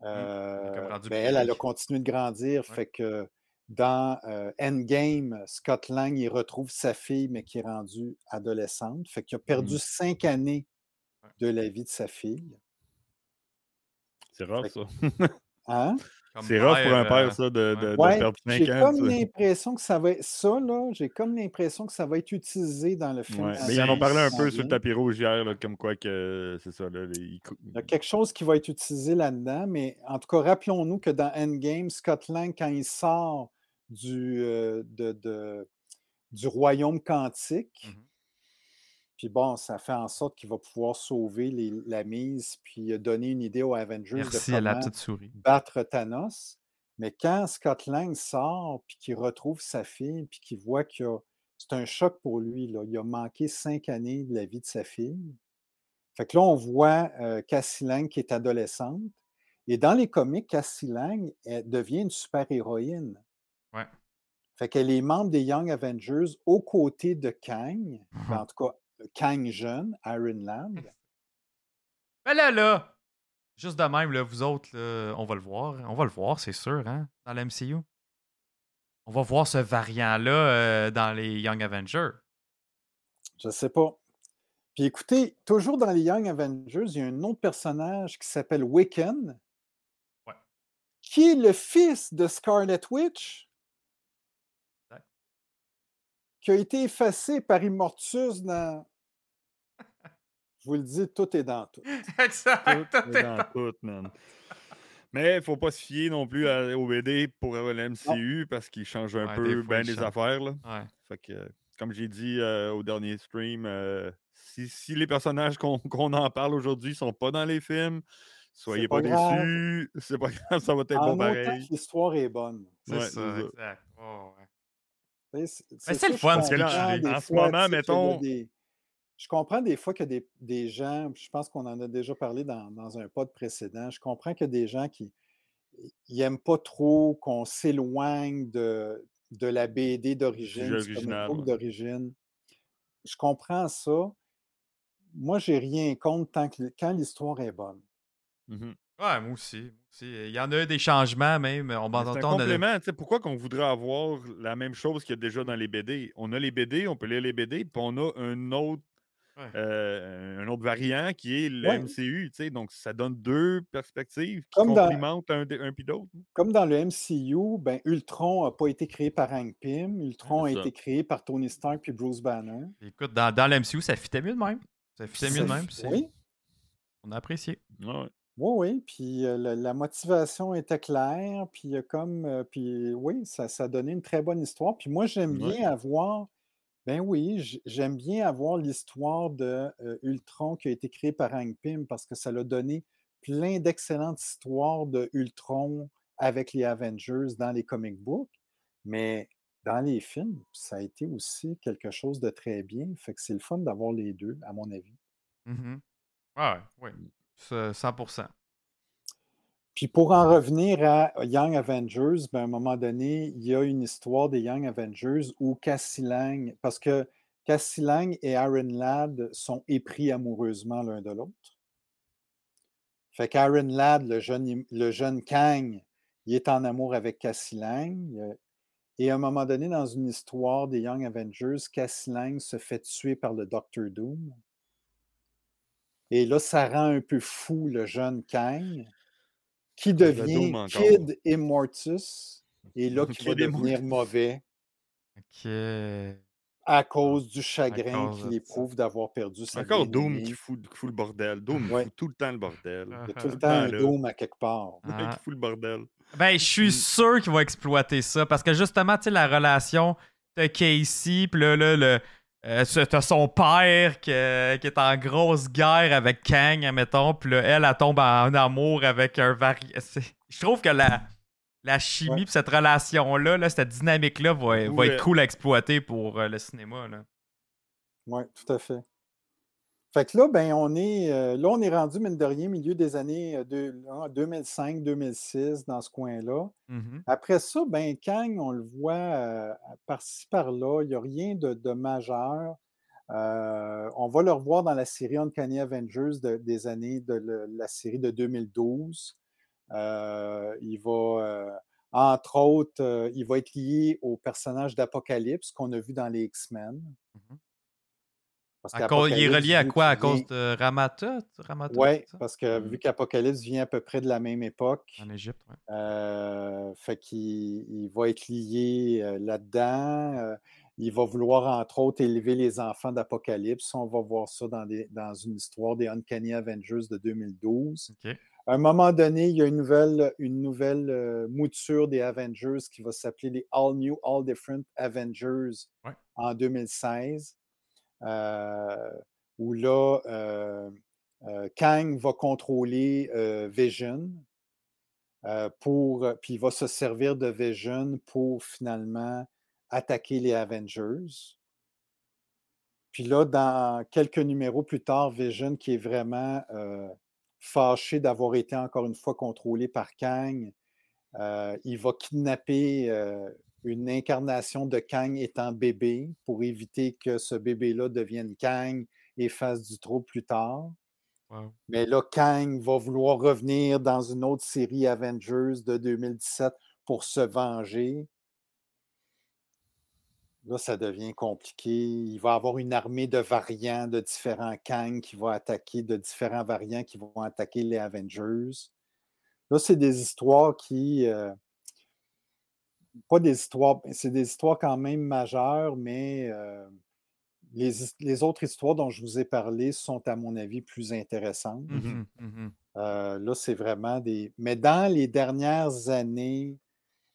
Mmh. euh, ben, elle, elle a continué de grandir. Ouais. Fait que dans euh, Endgame, Scott Lang, il retrouve sa fille, mais qui est rendue adolescente. Fait qu'il a perdu Mhm. cinq années de la vie de sa fille. C'est rare, ça. Hein? [LAUGHS] Comme C'est rare pour un père, euh, ça, de, ouais. de, perdre j'ai 5 ans. comme tu sais. l'impression que ça va être ça, là. J'ai comme l'impression que ça va être utilisé dans le film. Ouais, Mais ils en ont parlé un peu sur le tapis rouge hier, là, comme quoi que c'est ça. Là, les- Il y a quelque chose qui va être utilisé là-dedans, mais en tout cas, rappelons-nous que dans Endgame, Scott Lang, quand il sort du, euh, de- de- du royaume quantique, Mhm. Puis bon, ça fait en sorte qu'il va pouvoir sauver les- la mise, puis euh, donner une idée aux Avengers Merci de à la comment petite souris. battre Thanos. Mais quand Scott Lang sort, puis qu'il retrouve sa fille, puis qu'il voit que c'est un choc pour lui, là. il a manqué cinq années de la vie de sa fille. Fait que là, on voit euh, Cassie Lang qui est adolescente. Et dans les comics, Cassie Lang elle devient une super-héroïne. Ouais. Fait qu'elle est membre des Young Avengers aux côtés de Kang, [LAUGHS] en tout cas, Kang jeune, Iron Lad. Mais là, là, juste de même, là, vous autres, là, on va le voir. On va le voir, c'est sûr, hein, dans l'MCU. On va voir ce variant-là euh, dans les Young Avengers. Je sais pas. Puis écoutez, toujours dans les Young Avengers, il y a un autre personnage qui s'appelle Wiccan, Ouais. qui est le fils de Scarlet Witch, qui a été effacé par Immortus dans. Je vous le dis, tout est dans tout. exact. Tout tout est est dans dans- tout, man. Mais il faut pas se fier non plus à- au BD pour euh, le MCU parce qu'il change un Ouais, peu des bien change. affaires. Là. Ouais. Fait que, comme j'ai dit euh, au dernier stream, euh, si, si les personnages qu'on qu'on en parle aujourd'hui sont pas dans les films, soyez pas pas, déçus. [LAUGHS] C'est pas grave, ça va être En bon pareil. l'histoire est bonne. C'est Ouais, ça, c'est ça. exact. Oh, c'est- Mais c'est c'est ça, le fun, ce que là, des en ce moment, mettons- des- Je comprends des fois que des, des gens, je pense qu'on en a déjà parlé dans, dans un pod précédent, je comprends que des gens qui n'aiment pas trop qu'on s'éloigne de, de la BD d'origine, du d'origine. Je comprends ça. Moi, j'ai rien contre tant que quand l'histoire est bonne. Ouais, moi aussi. moi aussi. Il y en a eu des changements, même. On un m'entend. complément. tu sais, Pourquoi qu'on voudrait avoir la même chose qu'il y a déjà dans les BD? On a les BD, on peut lire les BD, puis on a un autre, Ouais. euh, un autre variant qui est le Ouais. MCU. tu sais, Donc, ça donne deux perspectives qui Comme dans- complimentent un, des- un puis l'autre. Comme dans le MCU, ben, Ultron n'a pas été créé par Hank Pym. Ultron a ça. été créé par Tony Stark puis Bruce Banner. Écoute, dans, dans l'MCU, ça fitait mieux de même. Ça fitait mieux de même. Oui, On a apprécié. Ouais. Oui, oui, puis euh, la, la motivation était claire, puis euh, comme, euh, puis oui, ça, ça donnait une très bonne histoire. Puis moi, j'aime Ouais. bien avoir, ben oui, j'aime bien avoir l'histoire de euh, Ultron qui a été créé par Hank Pym parce que ça l'a donné plein d'excellentes histoires de Ultron avec les Avengers dans les comic books, mais dans les films, ça a été aussi quelque chose de très bien. Fait que c'est le fun d'avoir les deux, à mon avis. Mhm. Ouais, oui. Ça, 100%. Puis pour en revenir à Young Avengers, ben, à un moment donné, il y a une histoire des Young Avengers où Cassie Lang, parce que Cassie Lang et Aaron Ladd sont épris amoureusement l'un de l'autre. Fait qu'Aaron Ladd, le jeune, le jeune Kang, il est en amour avec Cassie Lang. Et à un moment donné, dans une histoire des Young Avengers, Cassie Lang se fait tuer par le Doctor Doom. Et là, ça rend un peu fou le jeune Kang, qui de devient. Kid Immortus, et là, [LAUGHS] qui va devenir mauvais Ok. à cause du chagrin qu'il éprouve d'avoir perdu sa Encore Doom qui fout, qui fout le bordel. Doom Ouais. fout tout le temps le bordel. Il y a tout le temps un là. Doom à quelque part. Ah. qui fout le bordel. Ben, je suis Mm. sûr qu'il va exploiter ça parce que justement, tu sais, la relation de Casey, puis là, là, le, euh, t'as son père que- qui est en grosse guerre avec Kang, admettons, puis là, elle, elle tombe en amour avec un vari... Je trouve que la, la chimie, Ouais. puis cette relation-là, là, cette dynamique-là va, va Ouais. être cool à exploiter pour euh, le cinéma. Là. Oui, tout à fait. Fait que là, ben, on est, euh, là, on est rendu, mine de rien, milieu des années euh, deux- ah, 2005-2006, dans ce coin-là. Mhm. Après ça, ben, Kang, on le voit euh, par-ci, par-là, il n'y a rien de, de majeur. Euh, on va le revoir dans la série Uncanny Avengers de- des années de le- la série de 2012. Euh, il va, euh, entre autres, euh, il va être lié au personnage d'Apocalypse qu'on a vu dans les X-Men. Mhm. Parce il est relié à quoi? À cause de Ramata? Ramata Oui, parce que vu qu'Apocalypse vient à peu près de la même époque, En Égypte, ouais. euh, fait qu'il il va être lié euh, là-dedans. euh, il va vouloir, entre autres, élever les enfants d'Apocalypse. On va voir ça dans, des- dans une histoire des Uncanny Avengers de 2012. OK. À un moment donné, il y a une nouvelle, une nouvelle mouture des Avengers qui va s'appeler les All New, All Different Avengers Ouais. en 2016, euh, où là, euh, euh, Kang va contrôler euh, Vision, euh, pour, puis il va se servir de Vision pour finalement attaquer les Avengers. Puis là, dans quelques numéros plus tard, Vision, qui est vraiment euh, fâché d'avoir été encore une fois contrôlé par Kang, euh, il va kidnapper euh, une incarnation de Kang étant bébé pour éviter que ce bébé-là devienne Kang et fasse du trouble plus tard. Wow. Mais là, Kang va vouloir revenir dans une autre série Avengers de 2017 pour se venger. Là, ça devient compliqué. Il va y avoir une armée de variants de différents Kang qui vont attaquer, de différents variants qui vont attaquer les Avengers. Là, c'est des histoires qui. euh, pas des histoires, c'est des histoires quand même majeures, mais euh, les, les autres histoires dont je vous ai parlé sont, à mon avis, plus intéressantes. Mhm, mhm. Euh, là, c'est vraiment des. Mais dans les dernières années,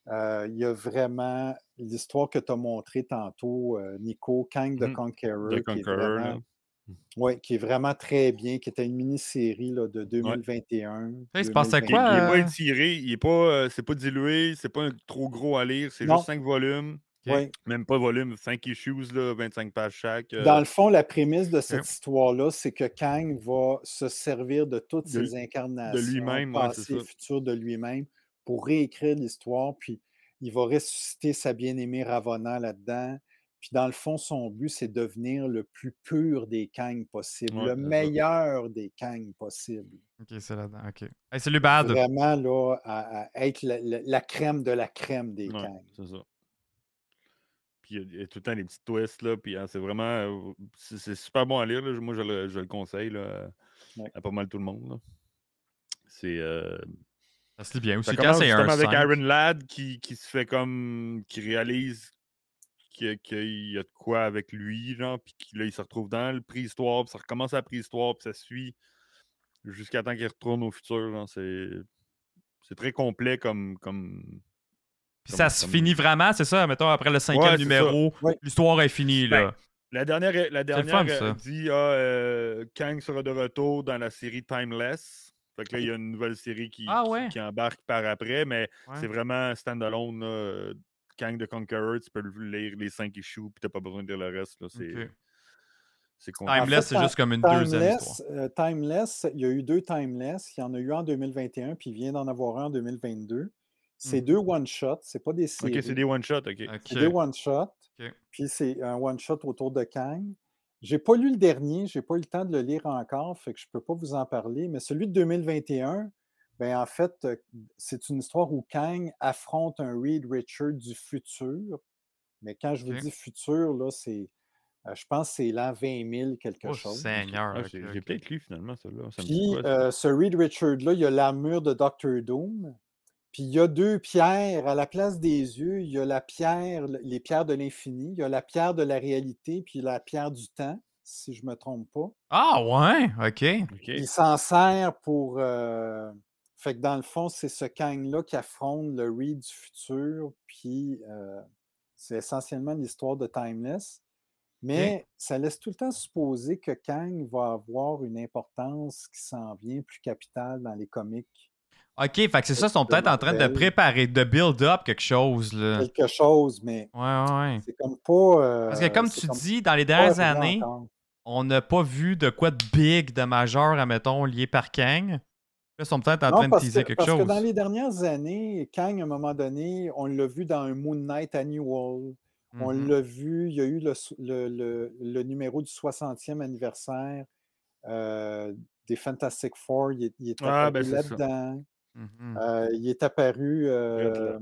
euh, il y a vraiment l'histoire que tu as montrée tantôt, Nico, Kang the Mhm. Conqueror, The qui, est Conqueror, vraiment, ouais, qui est vraiment très bien, qui était une mini-série là, de 2021. Hey, il se passait 2022. Il, il est quoi, pas euh? étiré, il est pas, euh, c'est pas dilué, c'est pas un- trop gros à lire, c'est Non. juste 5 volumes. Ouais. Même pas volume, 5 issues, là, 25 pages chaque. euh, Dans le fond, la prémisse de cette histoire-là, c'est que Kang va se servir de toutes De- ses incarnations, lui-même, ouais, c'est passées et ça. futures de lui-même, pour réécrire l'histoire, puis il va ressusciter sa bien-aimée Ravonna là-dedans. Puis dans le fond, son but, c'est de devenir le plus pur des Kang possible, Ouais, le c'est meilleur des Kang possible. Ok, c'est là-dedans. Ok. Hey, salut, Bad. Vraiment, là, à, à être la, la- la crème de la crème des ouais, Kang. c'est ça. Puis il y a- il y, a tout le temps des petits twists, là, puis hein, c'est vraiment. euh, c'est c'est super bon à lire, là. Moi, je le, je le conseille, là, à- Ouais. à pas mal tout le monde, là. C'est. euh, Ça se lit bien aussi. Ça Quand c'est un avec 5. Iron Lad qui, qui se fait comme. qui réalise qu'il y a- qu'il y a de quoi avec lui, genre, puis qu'il- là, il se retrouve dans le préhistoire, puis ça recommence à la préhistoire, puis ça suit jusqu'à temps qu'il retourne au futur. genre, C'est c'est très complet comme. comme... Puis comme- ça se comme- finit vraiment, c'est ça? Mettons, après le cinquième Ouais, numéro, Ouais. l'histoire est finie, Ben, là. La dernière, la le dernière fun, euh, ça. dit ah, euh, Kang sera de retour dans la série Timeless. Fait que là, il y a une nouvelle série qui, Ah qui- ouais? qui embarque par après, mais Ouais. c'est vraiment standalone. Kang the Conqueror, tu peux lire les cinq issues, puis t'as pas besoin de lire le reste. là, C'est c'est. Timeless, c'est juste comme une deuxième Timeless, histoire. euh, Timeless, il y a eu deux Timeless. Il y en a eu un en 2021, puis il vient d'en avoir un en 2022. C'est Mhm. deux one-shots, c'est pas des séries. Ok, c'est des one-shots, ok. Ok. C'est des one-shots. Puis c'est un one-shot autour de Kang. J'ai pas lu le dernier, j'ai pas eu le temps de le lire encore, fait que je peux pas vous en parler. Mais celui de 2021, ben en fait, c'est une histoire où Kang affronte un Reed Richard du futur. Mais quand je vous dis futur, là, c'est. euh, je pense que c'est l'an 20 000, quelque Oh, chose. Seigneur. Ah, j'ai peut-être lu finalement, dit Puis quoi, euh, ce Reed Richard-là, il y a l'armure de Doctor Doom. Puis il y a deux pierres. À la place des yeux, il y a la pierre, les pierres de l'infini. Il y a la pierre de la réalité, puis la pierre du temps, si je ne me trompe pas. Ah, ouais, ok. Il s'en sert pour. euh, Fait que dans le fond, c'est ce Kang-là qui affronte le Reed du futur. Puis euh, c'est essentiellement l'histoire de Timeless. Mais ça laisse tout le temps supposer que Kang va avoir une importance qui s'en vient plus capitale dans les comics. Ok, fait que c'est ça, ils sont peut-être en train de préparer, de build up quelque chose, là. Quelque chose, mais Ouais, ouais, ouais. c'est comme pas. euh, Parce que comme c'est tu comme dis, dans les dernières années, on n'a pas vu de quoi de big, de majeur, admettons, lié par Kang. Là, ils sont peut-être en Non, train de parce teaser que, quelque parce chose. que dans les dernières années, Kang, à un moment donné, on l'a vu dans un Moon Knight Annual. On Mhm. l'a vu, il y a eu le, so- le- le- le numéro du 60e anniversaire euh, des Fantastic Four. Il est, il est Ah, apparu ben, là-dedans. Mhm. Euh, il est apparu. euh,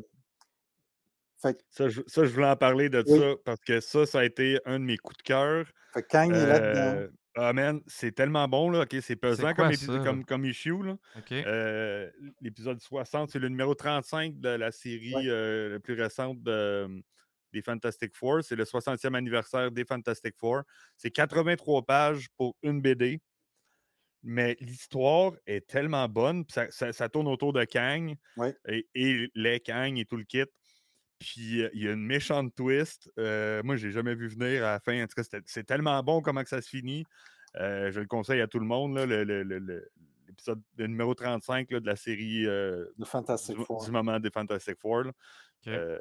fait, Ça je, ça, je voulais en parler de Oui. ça parce que ça, ça a été un de mes coups de cœur. fait Kang est là-dedans. Ah, man, c'est tellement bon, là. OK, c'est pesant quoi comme, comme, comme issue, là. Euh, L'épisode 60, c'est le numéro 35 de la série Ouais. euh, la plus récente de- des Fantastic Four. C'est le 60e anniversaire des Fantastic Four. C'est 83 pages pour une BD. Mais l'histoire est tellement bonne. Ça, ça- ça tourne autour de Kang Ouais. et, et les Kang et tout le kit. Puis il y a une méchante twist. Euh, moi, j'ai jamais vu venir à la fin. En tout cas, c'est tellement bon comment que ça se finit. Euh, je le conseille à tout le monde. là, le- le- le- le- L'épisode numéro 35 là, de la série euh, de Fantastic du, Four. du moment des Fantastic Four. Euh,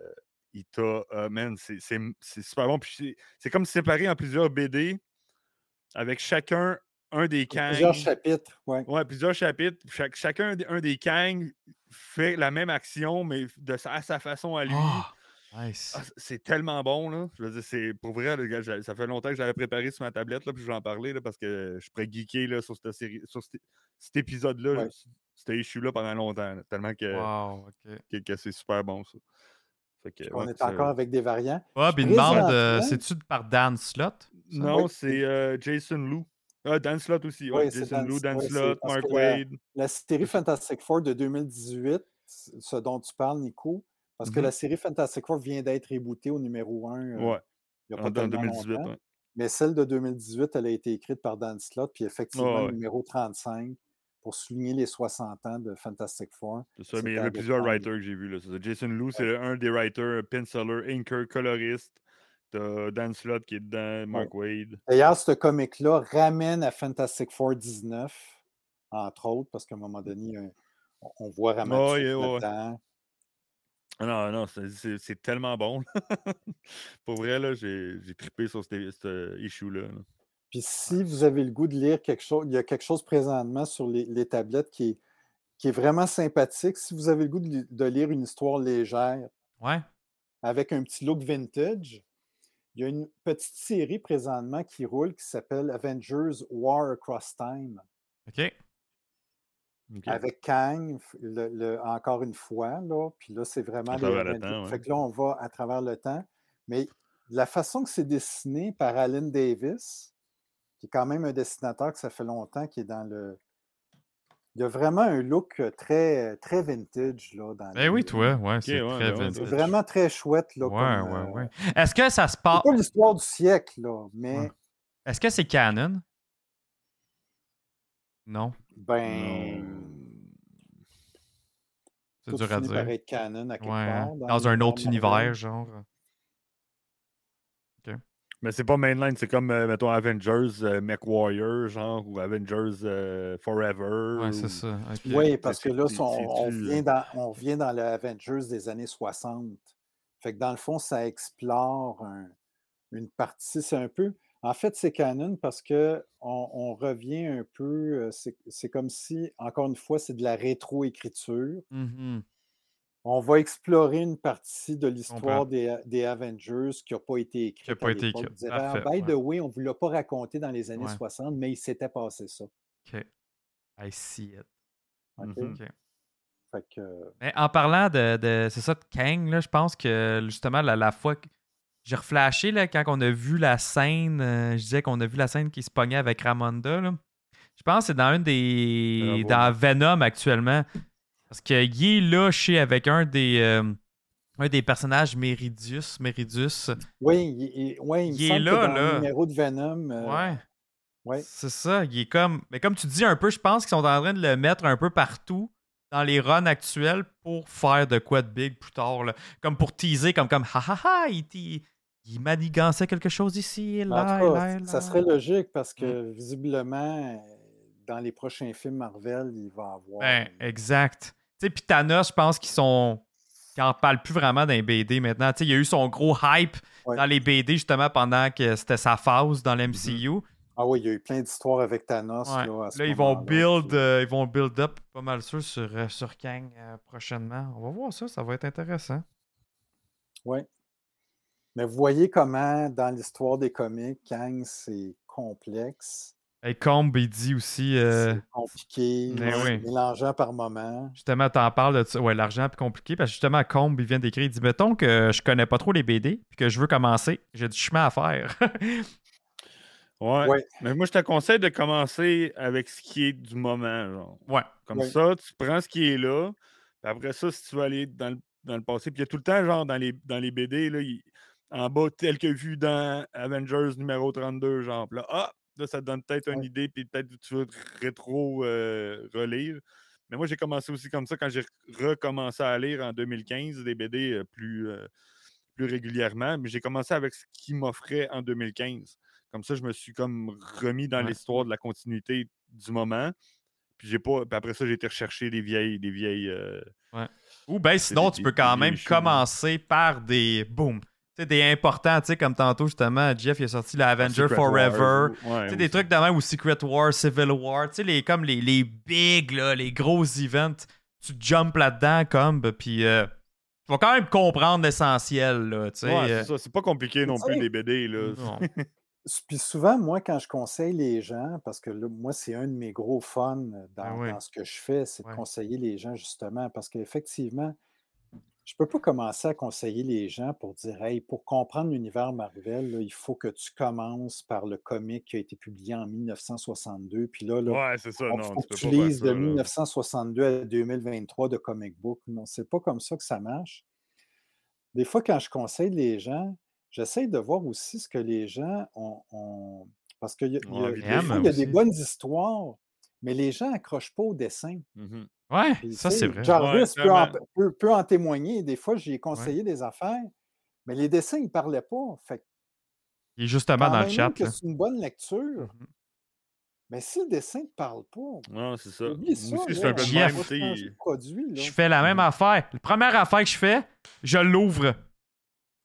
il t'a. euh, man, c'est c'est- c'est super bon. Puis c'est- c'est comme séparé en plusieurs BD avec chacun un des Kang. Plusieurs chapitres. Ouais. Ouais, plusieurs chapitres. Chaque- chacun des- un des Kang fait la même action, mais de sa, à sa façon à lui. Ah, nice. Ah, c'est tellement bon, là. Je veux dire, c'est pour vrai, le gars, ça fait longtemps que j'avais préparé sur ma tablette, là, puis je vais en parler, là, parce que je pourrais geeker là, sur cette série, sur cet, cet épisode-là, Ouais. c- cet issue-là pendant longtemps, là, tellement que, Wow, OK. que, que c'est super bon, ça. Fait que, On ouais, est ça- encore avec des variants. Bob, il demande, euh, c'est-tu par Dan Slott? Non, Oui. c'est euh, Jason Lou. Ah, Dan Slott aussi, ouais. Oui, Jason Dan- Lou, Dan Slott, Mark la- Wade. La série Fantastic Four de 2018, c- ce dont tu parles, Nico, parce que Mhm. la série Fantastic Four vient d'être rebootée au numéro 1 Ouais, il n'y a pas en tellement 2018, longtemps. ouais. Mais celle de 2018, elle a été écrite par Dan Slott, puis effectivement, ouais. numéro 35, pour souligner les 60 ans de Fantastic Four. C'est ça, mais il y C'était en a avec plusieurs writers que j'ai vus. Jason Lou, c'est un des writers, penciler, inker, coloriste. T'as Dan Slott qui est dedans, Mark Wade. D'ailleurs, ce comic-là ramène à Fantastic Four 19, entre autres, parce qu'à un moment donné, on- voit ouais. là-dedans. Ah Non, non, c'est- tellement bon. [LAUGHS] Pour vrai, là, j'ai trippé sur ce ce issue-là. là. Puis si vous avez le goût de lire quelque chose, il y a quelque chose présentement sur les, les tablettes qui est, qui est vraiment sympathique. Si vous avez le goût de, de lire une histoire légère Ouais. avec un petit look vintage, il y a une petite série présentement qui roule qui s'appelle Avengers War Across Time OK. Avec Kang, le- le- encore une fois. Là, puis là, c'est vraiment À les travers le Avengers. temps, ouais. Fait que là, on va à travers le temps. Mais la façon que c'est dessiné par Alan Davis, qui est quand même un dessinateur que ça fait longtemps, qui est dans le. Il y a vraiment un look euh, très, très vintage. Là, dans Ben le- oui, toi, ouais, c'est ouais, très ben ouais, vintage. C'est vraiment très chouette. Là, Ouais, comme, ouais, euh, ouais. Est-ce que ça se C'est passe. pas l'histoire du siècle, là, mais Ouais. Est-ce que c'est canon? Non, ben. c'est tout dur à dire. canon à quelque Ouais, part. Dans un autre univers, genre. Mais c'est pas mainline, c'est comme, euh, mettons, Avengers euh, MechWarrior, genre, ou Avengers euh, Forever. Ouais, ou- c'est ça. Oui, parce que là, on, c'est-tu, revient euh, dans, on revient dans le Avengers des années 60. Fait que dans le fond, ça explore un- une partie. C'est un peu. En fait, c'est canon parce que on, on revient un peu. euh, C'est c'est comme si, encore une fois, c'est de la rétroécriture. Mhm. On va explorer une partie de l'histoire des, des Avengers qui n'a pas été écrite. Qui a pas été écrite. Ah, by ouais. the way, on ne vous l'a pas raconté dans les années Ouais. 60, mais il s'était passé ça. OK. I see it. OK? Mhm. OK. Fait que, Mais en parlant de, de- c'est ça, de Kang, là, je pense que justement, la, la fois que j'ai reflashé, là, quand on a vu la scène, euh, je disais qu'on a vu la scène qui se pognait avec Ramonda, là. je pense que c'est dans une des. Bravo. dans Venom actuellement. Parce qu'il est là chez avec un des. euh, un des personnages Meridius. Meridius. oui, il, il- ouais, il me Il est que là, dans là. le numéro de Venom. euh, Ouais. ouais. C'est ça. Il est comme. Mais comme tu dis un peu, je pense qu'ils sont en train de le mettre un peu partout dans les runs actuels pour faire de quoi de big plus tard. là. Comme pour teaser, comme comme ha ha ha, il, il, il manigançait quelque chose ici En là, tout et cas, là, et ça là. serait logique parce que visiblement, euh, dans les prochains films Marvel, il va avoir. Ben, exact. Tu sais, puis Thanos, je pense qu'ils sont. qu'ils en parlent plus vraiment d'un BD maintenant. Tu sais, il y a eu son gros hype Ouais. dans les BD justement pendant que c'était sa phase dans l'MCU. Ah oui, il y a eu plein d'histoires avec Thanos. Ouais. Là, ils vont build, puis- euh, ils vont build up pas mal sûr sur, euh, sur Kang euh, prochainement. On va voir ça, ça va être intéressant. Ouais. Mais vous voyez comment, dans l'histoire des comics, Kang, c'est complexe, Et Combe, il dit aussi. euh, c'est compliqué, Mais oui. mélangeant par moment. Justement, t'en parles de ça. Ouais, l'argent est compliqué. Parce que justement, Combe, il vient d'écrire. Il dit Mettons que je connais pas trop les BD, puis que je veux commencer. J'ai du chemin à faire. [LAUGHS] Ouais. Ouais. Mais moi, je te conseille de commencer avec ce qui est du moment. Genre. ouais. Comme Ouais. ça, tu prends ce qui est là. Puis après ça, si tu veux aller dans le, dans le passé, puis il y a tout le temps, genre, dans les, dans les BD, là, il- en bas, tel que vu dans Avengers numéro 32, genre. Là, ah, là, ça te donne peut-être une idée, puis peut-être que tu veux rétro euh, relire. Mais moi, j'ai commencé aussi comme ça quand j'ai recommencé à lire en 2015 des BD euh, plus, euh, plus régulièrement. Mais j'ai commencé avec ce qui m'offrait en 2015. Comme ça, je me suis comme remis dans Ouais. l'histoire de la continuité du moment. Puis j'ai pas. Puis après ça, j'ai été rechercher des vieilles. Des vieilles euh, Ou ben sinon, des- tu peux quand même commencer par des. Boom. Sais, des importants, tu sais, comme tantôt, justement, Jeff, il a sorti la Avenger Secret Forever. Ouais, sais, des trucs de même ou Secret War, Civil War, tu sais, les, comme les, les big, là, les gros events, tu jumps là-dedans comme, puis euh, tu vas quand même comprendre l'essentiel, là, tu sais. Ouais, euh, c'est ça. C'est pas compliqué non plus, les BD. Là. [LAUGHS] Puis souvent, moi, quand je conseille les gens, parce que là, moi, c'est un de mes gros fun dans, Ah oui. dans ce que je fais, c'est de conseiller les gens, justement, parce qu'effectivement, je peux pas commencer à conseiller les gens pour dire, hey, pour comprendre l'univers Marvel, là, il faut que tu commences par le comic qui a été publié en 1962, puis là, là Ouais, c'est ça. il Non, tu que peux tu pas ça. de là. 1962 à 2023 de comic book. Non, c'est pas comme ça que ça marche. Des fois, quand je conseille les gens, j'essaie de voir aussi ce que les gens ont. ont- Parce que y a- y a- Ouais, des fois, y a des bonnes histoires, mais les gens n'accrochent pas au dessin. Mhm. Ouais, Puis, ça c'est vrai. Jarvis Ouais, peut, en, peut- peut en témoigner. Des fois, j'ai conseillé des affaires, mais les dessins, ils ne parlaient pas. Fait Il est justement dans le chat. c'est une bonne lecture, Mhm. mais si le dessin ne parle pas, Non, c'est ça. Je fais la même affaire. La première affaire que je fais, je l'ouvre.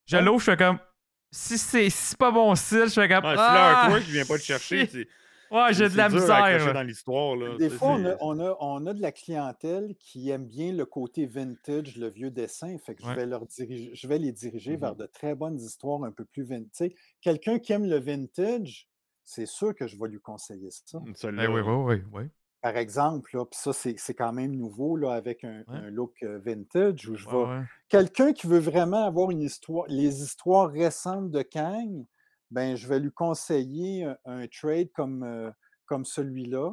Je Ouais. l'ouvre, je fais comme. Si c'est si pas bon style, je fais comme. Ouais, si ah, l'artwork ne vient pas te chercher, Ouais, j'ai de la misère. dans l'histoire. là. Des fois, on a, on, a, on a de la clientèle qui aime bien le côté vintage, le vieux dessin. Fait que Ouais. je, vais leur diriger, je vais les diriger vers de très bonnes histoires un peu plus vintage. Quelqu'un qui aime le vintage, c'est sûr que je vais lui conseiller ça. Ben oui, oui, oui, oui. Par exemple, là, ça, c'est c'est quand même nouveau là, avec un, Ouais. un look euh, vintage où je Ouais, vais. ouais. Quelqu'un qui veut vraiment avoir une histoire, les histoires récentes de Kang, ben, je vais lui conseiller un, un trade comme, euh, comme celui-là.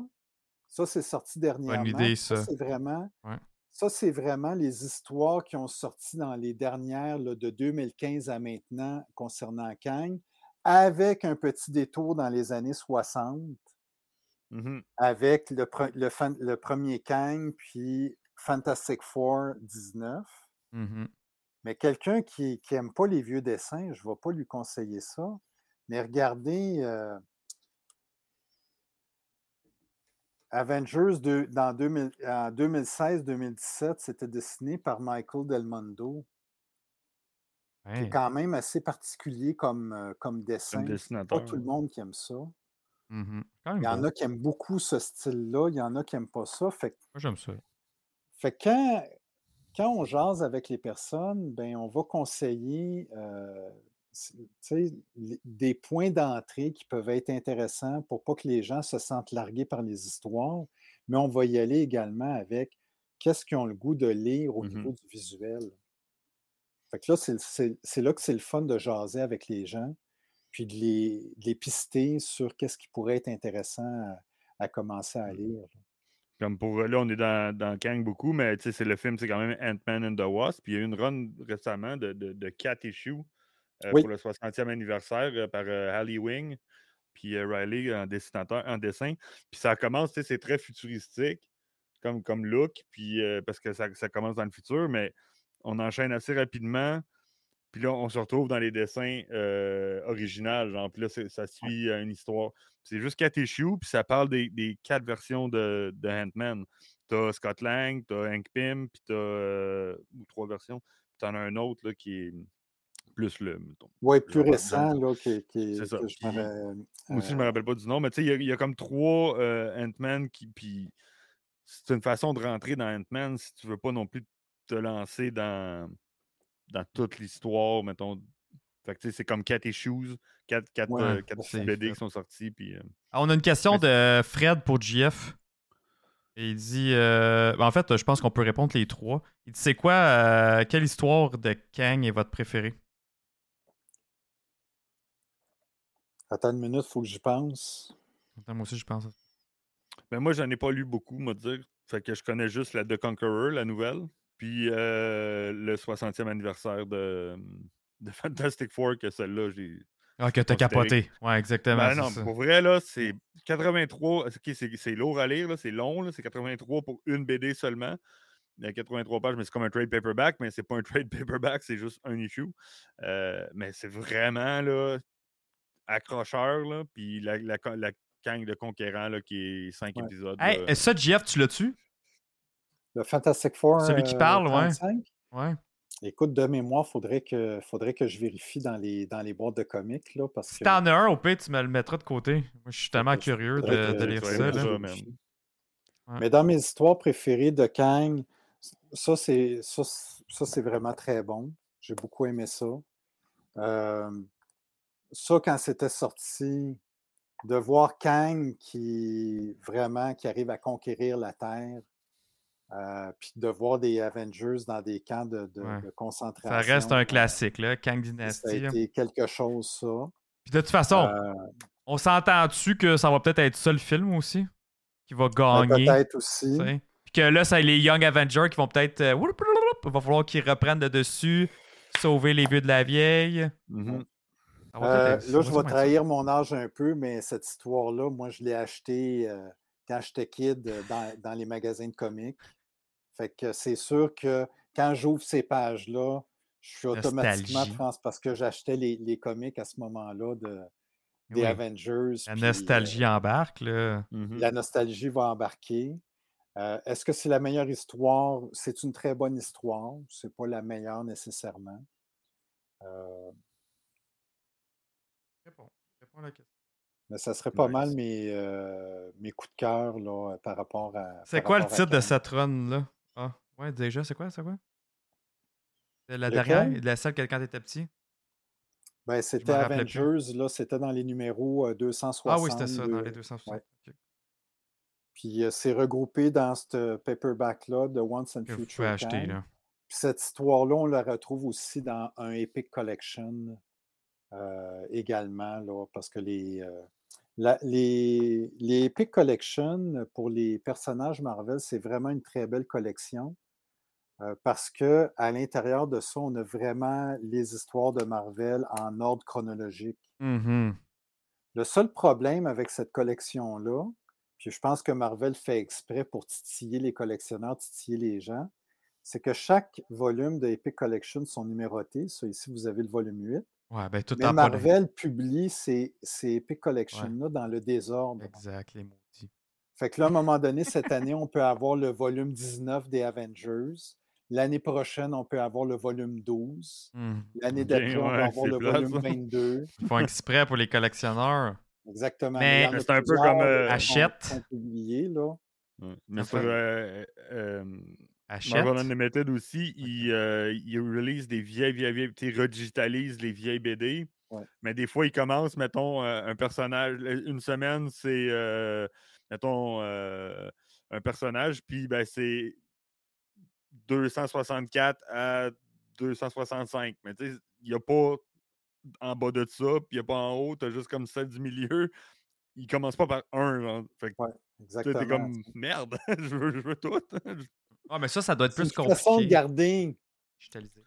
Ça, c'est sorti dernièrement. idée, puis ça. c'est vraiment. Ouais. Ça, c'est vraiment les histoires qui ont sorti dans les dernières, là, de 2015 à maintenant, concernant Kang, avec un petit détour dans les années 60 Mhm. avec le, pre- le, fan- le premier Kang, puis Fantastic Four 19. Mhm. Mais quelqu'un qui n'aime pas les vieux dessins, je ne vais pas lui conseiller ça. Mais regardez euh, Avengers de- dans 2000 en 2016-2017, c'était dessiné par Michael Del Mondo, qui Ouais. est quand même assez particulier comme, euh, comme dessin. C'est. Pas tout le monde qui aime ça. Même Il y en beau. a qui aiment beaucoup ce style-là, il y en a qui n'aiment pas ça. Fait que Moi, j'aime ça. Fait que quand, quand on jase avec les personnes, ben, on va conseiller euh, des points d'entrée qui peuvent être intéressants pour pas que les gens se sentent largués par les histoires, mais on va y aller également avec qu'est-ce qu'ils ont le goût de lire au Mhm. niveau du visuel. Fait que là, c'est là que c'est le fun de jaser avec les gens, puis de les, de les pister sur qu'est-ce qui pourrait être intéressant à, à commencer à lire. là. Comme pour là, on est dans, dans Kang beaucoup, mais c'est le film, c'est quand même Ant-Man and the Wasp. Puis il y a eu une run récemment de, de, de 4 issues Oui. pour le 60e anniversaire euh, par euh, Hallie Wing, puis euh, Riley en dessinateur, en dessin. Puis ça commence, tu sais, c'est très futuristique comme, comme look, puis euh, parce que ça, ça commence dans le futur, mais on enchaîne assez rapidement. Puis là, on se retrouve dans les dessins euh, originaux. Genre, puis là, ça suit euh, une histoire. C'est juste quatre issues, puis ça parle des, des quatre versions de, de Ant-Man. T'as Scott Lang, t'as Hank Pym, puis t'as. euh, ou trois versions. Puis t'en as un autre là, qui est plus le. mettons, Oui, plus récent, là, qui, qui- C'est ça. que je aussi, je euh, me rappelle pas du nom, mais tu sais, il y a- il y, a comme trois euh, Ant-Man qui. Puis c'est une façon de rentrer dans Ant-Man si tu veux pas non plus te lancer dans, dans toute l'histoire, mettons, Fait que tu sais, c'est comme Cat et Shoes, quatre, quatre, Ouais, euh, quatre c'est BD fait. qui sont sortis. Puis, euh, Ah, on a une question Mais de Fred pour GF. Et il dit. euh, ben, en fait, je pense qu'on peut répondre les trois. Il dit c'est quoi, euh, quelle histoire de Kang est votre préférée? Attends une minute, il faut que j'y pense. Attends, Moi aussi, je pense. Ben moi, j'en ai pas lu beaucoup, moi dire. Fait que je connais juste la The Conqueror, la nouvelle. Puis euh, le 60e anniversaire de, [LAUGHS] de Fantastic Four, que celle-là, j'ai. Ah, que t'as capoté. Ouais, exactement. Ben c'est non, ça. pour vrai, là, c'est 83. ok, c'est c'est lourd à lire, là, c'est long, là, c'est 83 pour une BD seulement. Il y a 83 pages, mais c'est comme un trade paperback, mais c'est pas un [LAUGHS] trade paperback, c'est juste un issue. Euh, mais c'est vraiment là, accrocheur, là, puis la, la, la gang de conquérants là, qui est 5 Ouais. épisodes. Hey, ça, GF, tu l'as-tu? Le Fantastic Four. Celui qui euh, parle, ouais. 35? Ouais. Écoute, de mémoire, il faudrait que, faudrait que je vérifie dans les, dans les boîtes de comics. Là, parce Si que, t'en as un, au pire, tu me le mettras de côté. Moi, je suis tellement curieux de, que- de lire ça. là. Ouais. Mais dans mes histoires préférées de Kang, ça, c'est ça, c'est- ça, c'est vraiment très bon. J'ai beaucoup aimé ça. Euh, ça, quand c'était sorti, de voir Kang qui vraiment qui arrive à conquérir la Terre, euh, puis de voir des Avengers dans des camps de, de- Ouais. de Ça concentration. reste un classique, là, Kang Ça a Dynasty. été quelque chose, ça. Puis de toute façon, Euh, on s'entend-tu que ça va peut-être être ça le film aussi? Qui va ben, gagner Peut-être aussi. Puis que là, c'est les Young Avengers qui vont peut-être. euh, Il va falloir qu'ils reprennent de dessus, sauver les vieux de la vieille. Mhm. Peut-être Euh, être- ça là, je vais trahir mon âge un peu, mais cette histoire-là, moi, je l'ai achetée euh, quand j'étais kid euh, dans, dans les magasins de comics. Fait que c'est sûr que quand j'ouvre ces pages-là, je suis automatiquement trans parce que j'achetais les, les comics à ce moment-là de, des Oui. Avengers. La puis, nostalgie embarque, là. euh, Mhm. la nostalgie va embarquer. Euh, Est-ce que c'est la meilleure histoire? C'est une très bonne histoire. C'est pas la meilleure nécessairement. Euh, Réponds. Réponds à la question. Mais ça serait pas mal mes, euh, mes coups de cœur là, euh, par rapport à. C'est quoi le titre de cette run-là Ah, ouais, déjà, c'est quoi, c'est quoi? La Lequel? dernière, la celle que quand t'étais petit? Ben, c'était. Avengers, là, c'était dans les numéros euh, 260. Ah oui, c'était ça, dans le- les 260. ouais. Ok. Puis euh, c'est regroupé dans ce paperback-là de Once and Que Future acheter, là. Puis cette histoire-là, on la retrouve aussi dans un Epic Collection euh, également, là, parce que les, euh, la- les, les Epic Collection pour les personnages Marvel, c'est vraiment une très belle collection. euh, parce que à l'intérieur de ça, on a vraiment les histoires de Marvel en ordre chronologique. Mhm. Le seul problème avec cette collection-là, puis je pense que Marvel fait exprès pour titiller les collectionneurs, titiller les gens, c'est que chaque volume de Epic Collection sont numérotés. Ça, ici, vous avez le volume 8. Ouais, ben tout Mais en Marvel publie ces, ces Epic Collection-là dans le désordre. Exact, les maudits. Fait que là, à un moment donné, cette année, on peut avoir le volume 19 des Avengers. L'année prochaine, on peut avoir le volume 12. Mhm. L'année d'après, on va avoir le volume ça. 22. Ils font exprès pour les collectionneurs. Exactement. Mais- c'est un peu comme, euh, Achète. là. Ouais. Mais sur euh, euh, Achète. Marvel Unlimited aussi, ils, euh, ils release des vieilles, vieilles, vieilles, ils redigitalisent les vieilles BD. Ouais. Mais des fois, ils commencent, mettons, euh, un personnage, une semaine, c'est, euh, mettons, euh, un personnage, puis ben, c'est 264 à 265. Mais tu sais, il n'y a pas en bas de ça, puis il n'y a pas en haut, tu as juste comme celle du milieu. Ils commencent pas par un, genre. Fait que Ouais, tu exactement. es comme, merde, [LAUGHS] je veux, je veux tout. Ah, mais ça, ça doit être C'est plus une façon de compliqué. garder Digitalisé.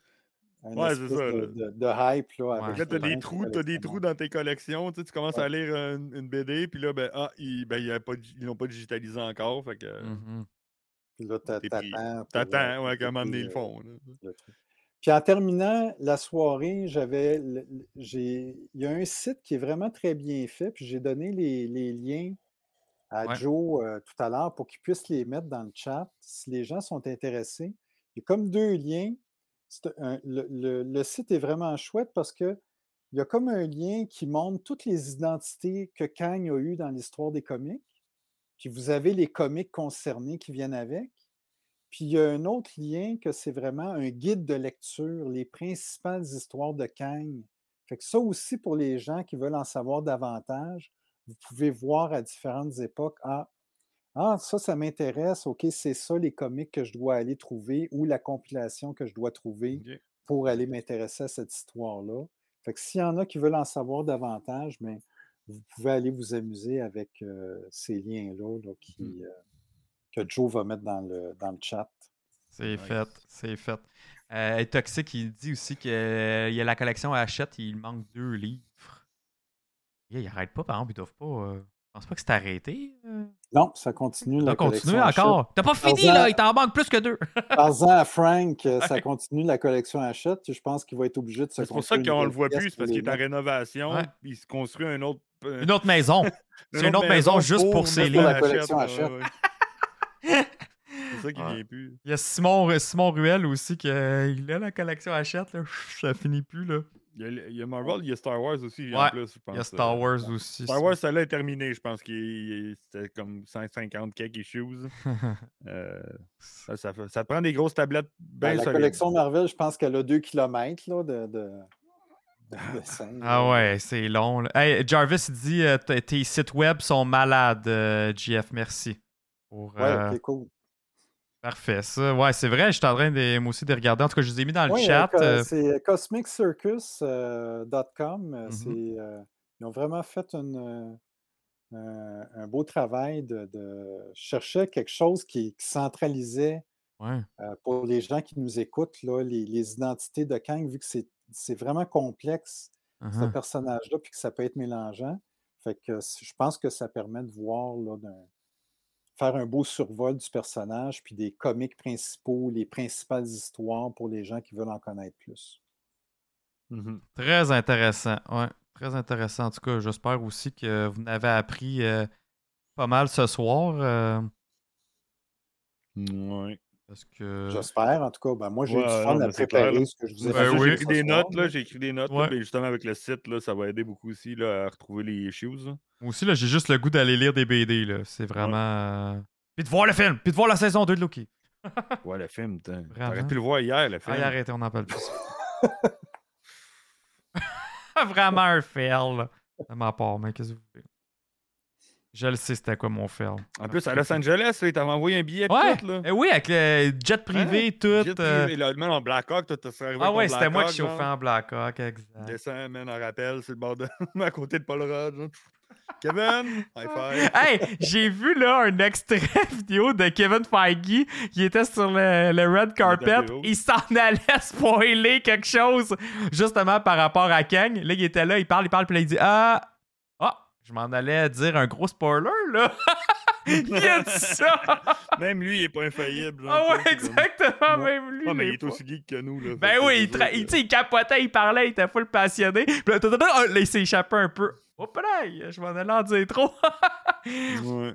un Ouais, c'est ça, de, là. de- de hype là, Ouais. avec Là, tu as les des trous, t'as des trous dans tes collections. Tu, sais, tu commences Ouais. à lire une, une BD, puis là, ben, ah, ils ben, pas, ils l'ont pas digitalisé encore. Fait que Mhm. Puis là, t'attends. pour, euh, t'attends, ouais, pour qu'à un moment donné, écouter, ils le euh, font. truc. Puis en terminant la soirée, j'avais il y a un site qui est vraiment très bien fait, puis j'ai donné les, les liens à Ouais. Joe euh, tout à l'heure pour qu'il puisse les mettre dans le chat si les gens sont intéressés. Il y a comme deux liens. Un- le, le- le site est vraiment chouette parce que il y a comme un lien qui montre toutes les identités que Kang a eues dans l'histoire des comics. Puis vous avez les comics concernés qui viennent avec. Puis il y a un autre lien que c'est vraiment un guide de lecture, les principales histoires de Kang. Fait que ça aussi, pour les gens qui veulent en savoir davantage, vous pouvez voir à différentes époques, ah, ah ça, ça m'intéresse, OK, c'est ça les comics que je dois aller trouver ou la compilation que je dois trouver pour aller m'intéresser à cette histoire-là. Fait que s'il y en a qui veulent en savoir davantage, mais vous pouvez aller vous amuser avec euh, ces liens-là là, qui, euh, que Joe va mettre dans le, dans le chat. C'est Nice. fait, c'est fait. Euh, Toxic, il dit aussi qu'il y a la collection Hachette, il manque deux livres. Yeah, ils arrêtent pas, par exemple, ils doivent pas. euh, Je pense pas que c'est arrêté. euh. Non, ça continue. Ça La continue encore. T'as pas fini, Tarzan- là, il t'en manque plus que deux. [LAUGHS] Parle-en à Frank, euh, ça continue la collection Hachette. Je pense qu'il va être obligé de se C'est pour ça qu'on une le voit plus, c'est parce pour qu'il est en rénovation, Ouais. il se construit un autre. euh, Une autre maison. [LAUGHS] C'est une autre maison juste pour ses mettre livres. la collection ouais, ouais. C'est ça qui Ouais. vient plus. Il y a Simon, Simon Ruel aussi, qui il a la collection Hachette. Là. Ça finit plus. là. Il y, a, il y a Marvel, il y a Star Wars aussi, Ouais, en plus, je pense. Il y a Star euh, Wars aussi. Star Wars, ça est terminé, je pense qu'il il- c'était comme 150 quelques issues. [LAUGHS] Euh, ça, ça, fait- ça te prend des grosses tablettes bien Ben, la solides. collection Marvel, je pense qu'elle a 2 km là, de, de, de dessin. Ah là. ouais, c'est long. Hey, Jarvis dit euh, tes sites web sont malades, euh, JF, merci. Pour, Ouais, euh, ok, cool. Parfait, ça. Ouais, c'est vrai, je suis en train de, moi aussi de regarder. En tout cas, je les ai mis dans le Ouais, chat. euh, euh, c'est cosmiccircus.com. Mhm. euh, Ils ont vraiment fait une, euh, un, beau travail de, de chercher quelque chose qui, qui centralisait ouais. euh, pour les gens qui nous écoutent, là, les, les identités de Kang, vu que c'est vraiment complexe, ce uh-huh. personnage-là, puis que ça peut être mélangeant. Fait que je pense que ça permet de voir, d'un- faire un beau survol du personnage, puis des comics principaux, les principales histoires pour les gens qui veulent en connaître plus. Mhm. Très intéressant. Ouais, très intéressant. En tout cas, j'espère aussi que vous n'avez appris euh, pas mal ce soir. euh, Ouais. Parce que. J'espère, en tout cas. Ben, moi, j'ai eu Ouais, du non, fun à mais c'est clair, préparer ce que je vous ai Ben J'ai oui. écrit des notes, là, j'ai écrit des notes, là, ben, justement avec le site, là, ça va aider beaucoup aussi là, à retrouver les issues. là. Moi aussi, là, j'ai juste le goût d'aller lire des BD. là. C'est vraiment. euh, Puis de voir le film, puis de voir la saison 2 de Loki. [LAUGHS] Ouais, le film, t'aurais pu le voir hier, le film. Ah, arrêtez, on n'en parle plus. [LAUGHS] [LAUGHS] Vraiment un fail. là. De ma part, mais qu'est-ce que vous voulez? Je le sais, c'était quoi mon fail. En plus, à Los Angeles, ils t'avaient envoyé un billet Ouais, tout, là. eh oui, avec le jet privé, tout. Jet euh, privé, là, même en Blackhawk, t'as arrivé Ah ouais, c'était moi qui chauffais en Blackhawk, exact. Descends, man, en rappel, sur le bord de. [LAUGHS] à côté de Paul Rudd. Kevin, high [LAUGHS] five. Hey, j'ai vu là un extrait [LAUGHS] vidéo de Kevin Feige qui était sur le, le red carpet. Il s'en allait spoiler quelque chose justement par rapport à Kang. Là, il était là, il parle, il parle, puis là, il dit ah, je m'en allais dire un gros spoiler là. [LAUGHS] il a dit ça? [LAUGHS] Même lui, il est pas infaillible. ah ouais, comme- exactement, même lui. Ouais, mais il est pas. aussi geek que nous. Là, Ben oui, il, tra- il, capotait, il parlait, il était full passionné. Puis là, ah, là, il s'est échappé un peu. Hop là, je m'en allais en dire trop. [LAUGHS] Ouais.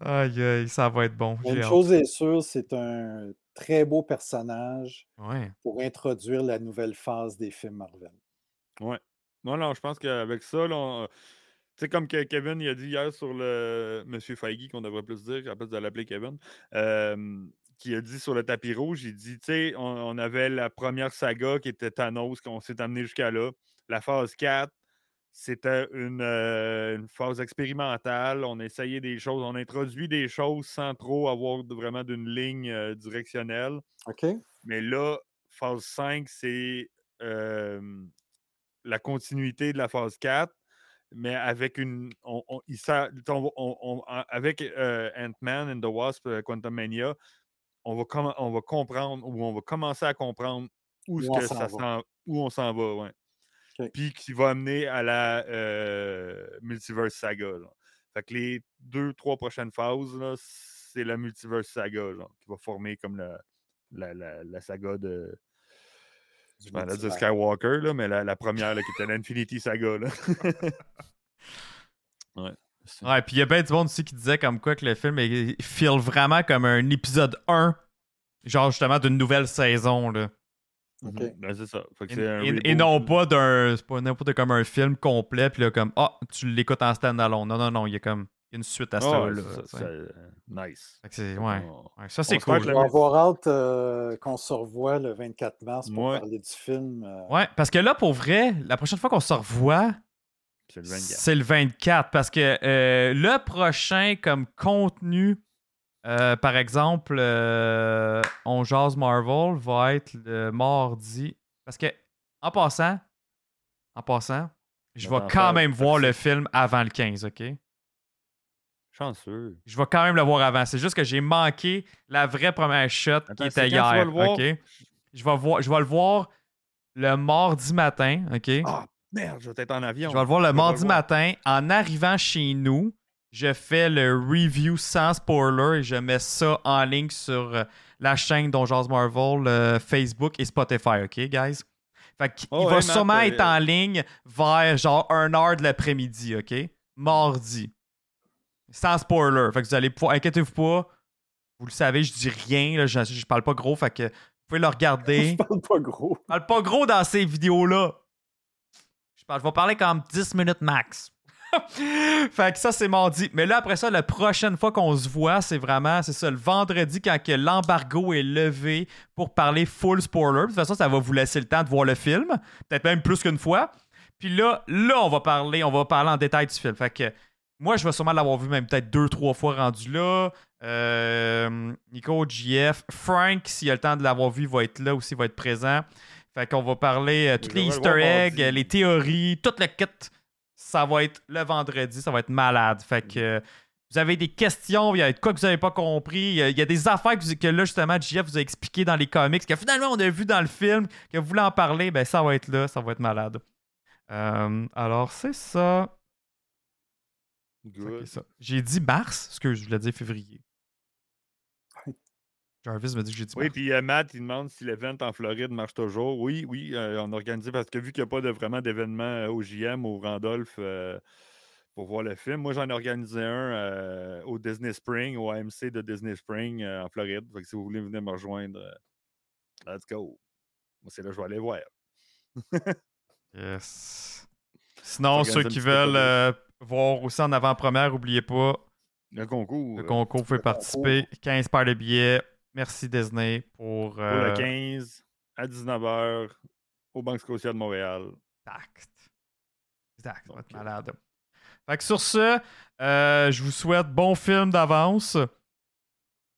aïe, aïe, ça va être bon. Une chose est sûre, c'est un très beau personnage Ouais. pour introduire la nouvelle phase des films Marvel. Ouais. Non, non, je pense qu'avec ça, là, on- sais, comme que Kevin il a dit hier sur le Monsieur Feige, qu'on devrait plus dire, à place de l'appeler Kevin, euh, qui a dit sur le tapis rouge, il dit, tu sais, on, on avait la première saga qui était Thanos, qu'on s'est amené jusqu'à là. La phase 4, c'était une, euh, une phase expérimentale. On a essayé des choses, on introduit des choses sans trop avoir de- vraiment d'une ligne euh, directionnelle. OK? Mais là, phase 5, c'est la continuité de la phase 4, mais avec une. On, on- il on- avec euh, Ant-Man and the Wasp, euh, Quantum Mania, on va, com- on va comprendre ou on va commencer à comprendre où, que ça va. où on s'en va. Ouais. Puis qui va amener à la euh, Multiverse Saga. genre. Fait que les deux, trois prochaines phases, là, c'est la Multiverse Saga genre, qui va former comme la, la, la, la saga de. Du Je m'en allais dire multivers. Skywalker, là, mais la, la première là, qui était l'Infinity Saga. Là. [LAUGHS] ouais. Ouais, puis il y a bien du monde aussi qui disait comme quoi que le film il feel vraiment comme un épisode 1, genre justement d'une nouvelle saison. Là. OK. Mhm. Ben, c'est ça. Fait que Et, c'est un et- et reboot, non là. pas d'un. C'est pas n'importe comme un film complet, puis là, comme Ah, tu l'écoutes en stand-alone. Non, non, non, il y a comme y a une suite à Ah, ça. là, ça, euh, nice. Ouais. Ça, c'est cool. Je vais avoir hâte euh, qu'on se revoie le 24 mars pour Ouais. parler du film. euh, Ouais, parce que là, pour vrai, la prochaine fois qu'on se revoit, C'est le 24. c'est le 24. Parce que euh, le prochain comme contenu, euh, par exemple, euh, On Jase Marvel va être le mardi. Parce que, en passant, en passant, je vais quand même voir le film avant le 15, OK? Chanceux. Je vais quand même le voir avant. C'est juste que j'ai manqué la vraie première shot Attends, qui était quand tu vas hier. le voir? OK? Je vais, voir, je vais le voir le mardi matin. OK? Ah, merde, je vais être en avion. Je vais le voir le Je mardi le voir. matin. En arrivant chez nous, je fais le review sans spoiler et je mets ça en ligne sur euh, la chaîne Donjons Marvel, euh, Facebook et Spotify, OK, guys? Fait qu'il Oh, il va ouais, sûrement euh, être en ligne vers genre 1 heure de l'après-midi, OK? Mardi. Sans spoiler. Fait que vous allez pouvoir. Inquiétez-vous pas. Vous le savez, je dis rien. Là, je, je parle pas gros. Fait que vous pouvez le regarder. [LAUGHS] Je parle pas gros. Je parle pas gros dans ces vidéos-là. Je, parle, je vais parler comme 10 minutes max. [LAUGHS] fait que ça, c'est mardi. Mais là, après ça, la prochaine fois qu'on se voit, c'est vraiment, c'est ça, le vendredi, quand l'embargo est levé pour parler full spoiler. De toute façon, ça va vous laisser le temps de voir le film. Peut-être même plus qu'une fois. Puis là, là, on va parler, on va parler en détail du film. Fait que moi, je vais sûrement l'avoir vu même peut-être deux, trois fois rendu là. Euh, Nico, JF, Frank, s'il a le temps de l'avoir vu, va être là aussi, il va être présent. Fait qu'on va parler euh, tous Je les Easter eggs, euh, les théories, tout le kit. Ça va être le vendredi, ça va être malade. Fait que euh, vous avez des questions, il y a quoi que vous n'avez pas compris, il y a, il y a des affaires que, vous- que là, justement, JF vous a expliqué dans les comics, que finalement, on a vu dans le film, que vous voulez en parler, ben ça va être là, ça va être malade. Alors, c'est ça. Good. J'ai dit mars, excuse, je voulais dire février. Jarvis m'a dit que j'ai dit Oui, mars. puis euh, Matt, il demande si l'event en Floride marche toujours. Oui, oui, euh, on a organisé parce que vu qu'il n'y a pas de, vraiment d'événement euh, au JM, au Randolph, euh, pour voir le film, moi j'en ai organisé un euh, au Disney Spring, au AMC de Disney Spring euh, en Floride. Fait que si vous voulez venir me rejoindre, euh, let's go. Moi, c'est là que je vais aller voir. [LAUGHS] Yes. Sinon, ceux qui veulent voir aussi en avant-première, n'oubliez pas, Le concours. le euh, concours, vous pouvez le participer. 15 paires de billets. Merci Disney pour. pour euh, le 15 à 19h au Banque Scotia de Montréal. Exact. Exact, ça va être euh, malade. Fait que sur ce, euh, je vous souhaite bon film d'avance.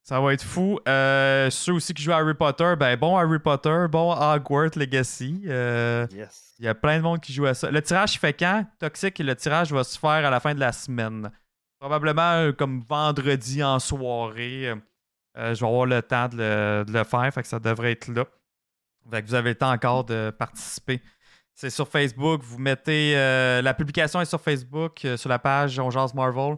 Ça va être fou. Euh, ceux aussi qui jouent à Harry Potter, ben bon Harry Potter, bon Hogwarts Legacy. Euh, Yes. Il y a plein de monde qui joue à ça. Le tirage, il fait quand? Toxic, le tirage va se faire à la fin de la semaine. Probablement euh, comme vendredi en soirée. Euh, je vais avoir le temps de le, de le faire, fait que ça devrait être là. Fait que vous avez le temps encore de participer. C'est sur Facebook. Vous mettez. la publication est sur Facebook, sur la page On Jase Marvel.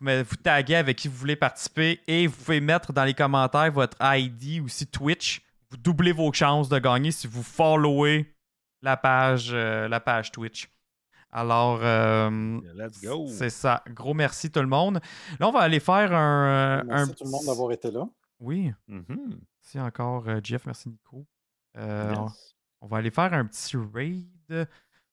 Vous, taguez avec qui vous voulez participer et vous pouvez mettre dans les commentaires votre ID ou si Twitch. Vous doublez vos chances de gagner si vous followez la page, euh, la page Twitch. Alors, euh, Let's go. c'est ça. Gros merci tout le monde. Là, on va aller faire un. Merci un tout le monde d'avoir été là. Oui, Mhm. merci encore, euh, Jeff. Merci, Nico. Euh, Yes. on va aller faire un petit raid.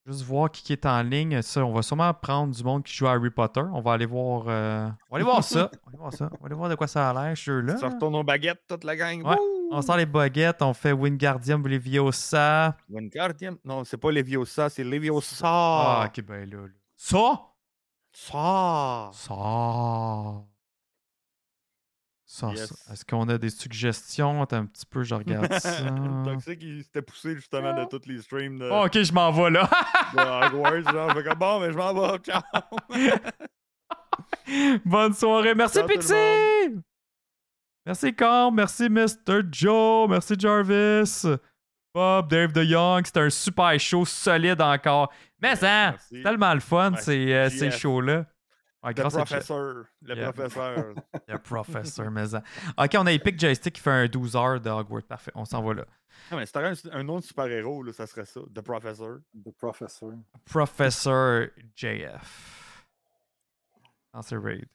Juste voir qui est en ligne. Ça, on va sûrement prendre du monde qui joue à Harry Potter. On va aller voir. euh, On va aller voir ça. [LAUGHS] On va aller voir ça. On va aller voir de quoi ça a l'air, ce jeu-là. Ça retourne aux baguettes, toute la gang. Ouais! On sort les baguettes. On fait Wingardium Leviosa. Wingardium? Non, c'est pas Leviosa, c'est Leviosa. Ah, ok, ben là. là. Ça? Ça! Ça. Yes. Est-ce qu'on a des suggestions? Attends un petit peu, je regarde [LAUGHS] ça. Toxic, il s'était poussé justement de tous les streams de, Oh, ok, je m'en vais là. [LAUGHS] de Hogwarts. Genre, fait comme bon, mais je m'en vais. Ciao! [LAUGHS] Bonne soirée. Merci, Ciao, Pixie. Merci, Com. Merci, Mr. Joe. Merci, Jarvis. Bob, Dave the Young. C'était un super show solide encore. Mais ça, merci. c'est tellement le fun, Ouais, ces, euh, ces shows-là. Ouais, Le professeur. Le Yeah. professeur. [LAUGHS] Le professeur, mais ça. Ok, on a Epic Joystick qui fait un 12 heures de Hogwarts. Parfait, on s'en va là. Ah, mais si t'aurais un, un nom de super-héros, là, ça serait ça. The Professor. The Professor. Professeur JF. Dans ce raid.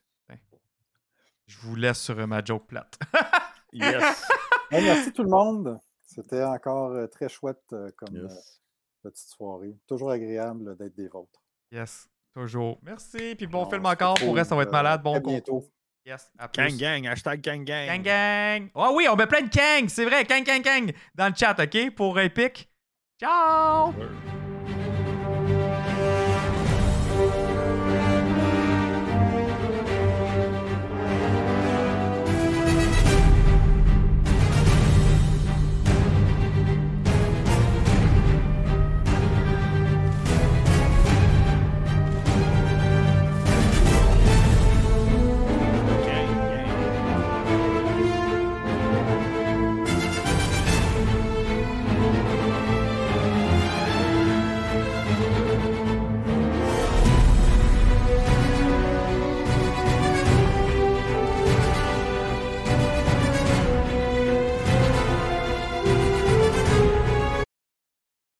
Je vous laisse sur ma joke plate. [LAUGHS] Yes. Merci tout le monde. C'était encore euh, très chouette euh, comme euh, yes. petite soirée. Toujours agréable d'être des vôtres. yes. Toujours. Merci. Puis bon Non, film encore. Pour reste, ça va être malade. Bon à bientôt. Yes. À Kang plus. Gang, hashtag Kang Gang. Gang gang. Ah oui, on met plein de Kang. C'est vrai. Kang Kang Kang. Dans le chat, OK? Pour Epic. Ciao. Ouais.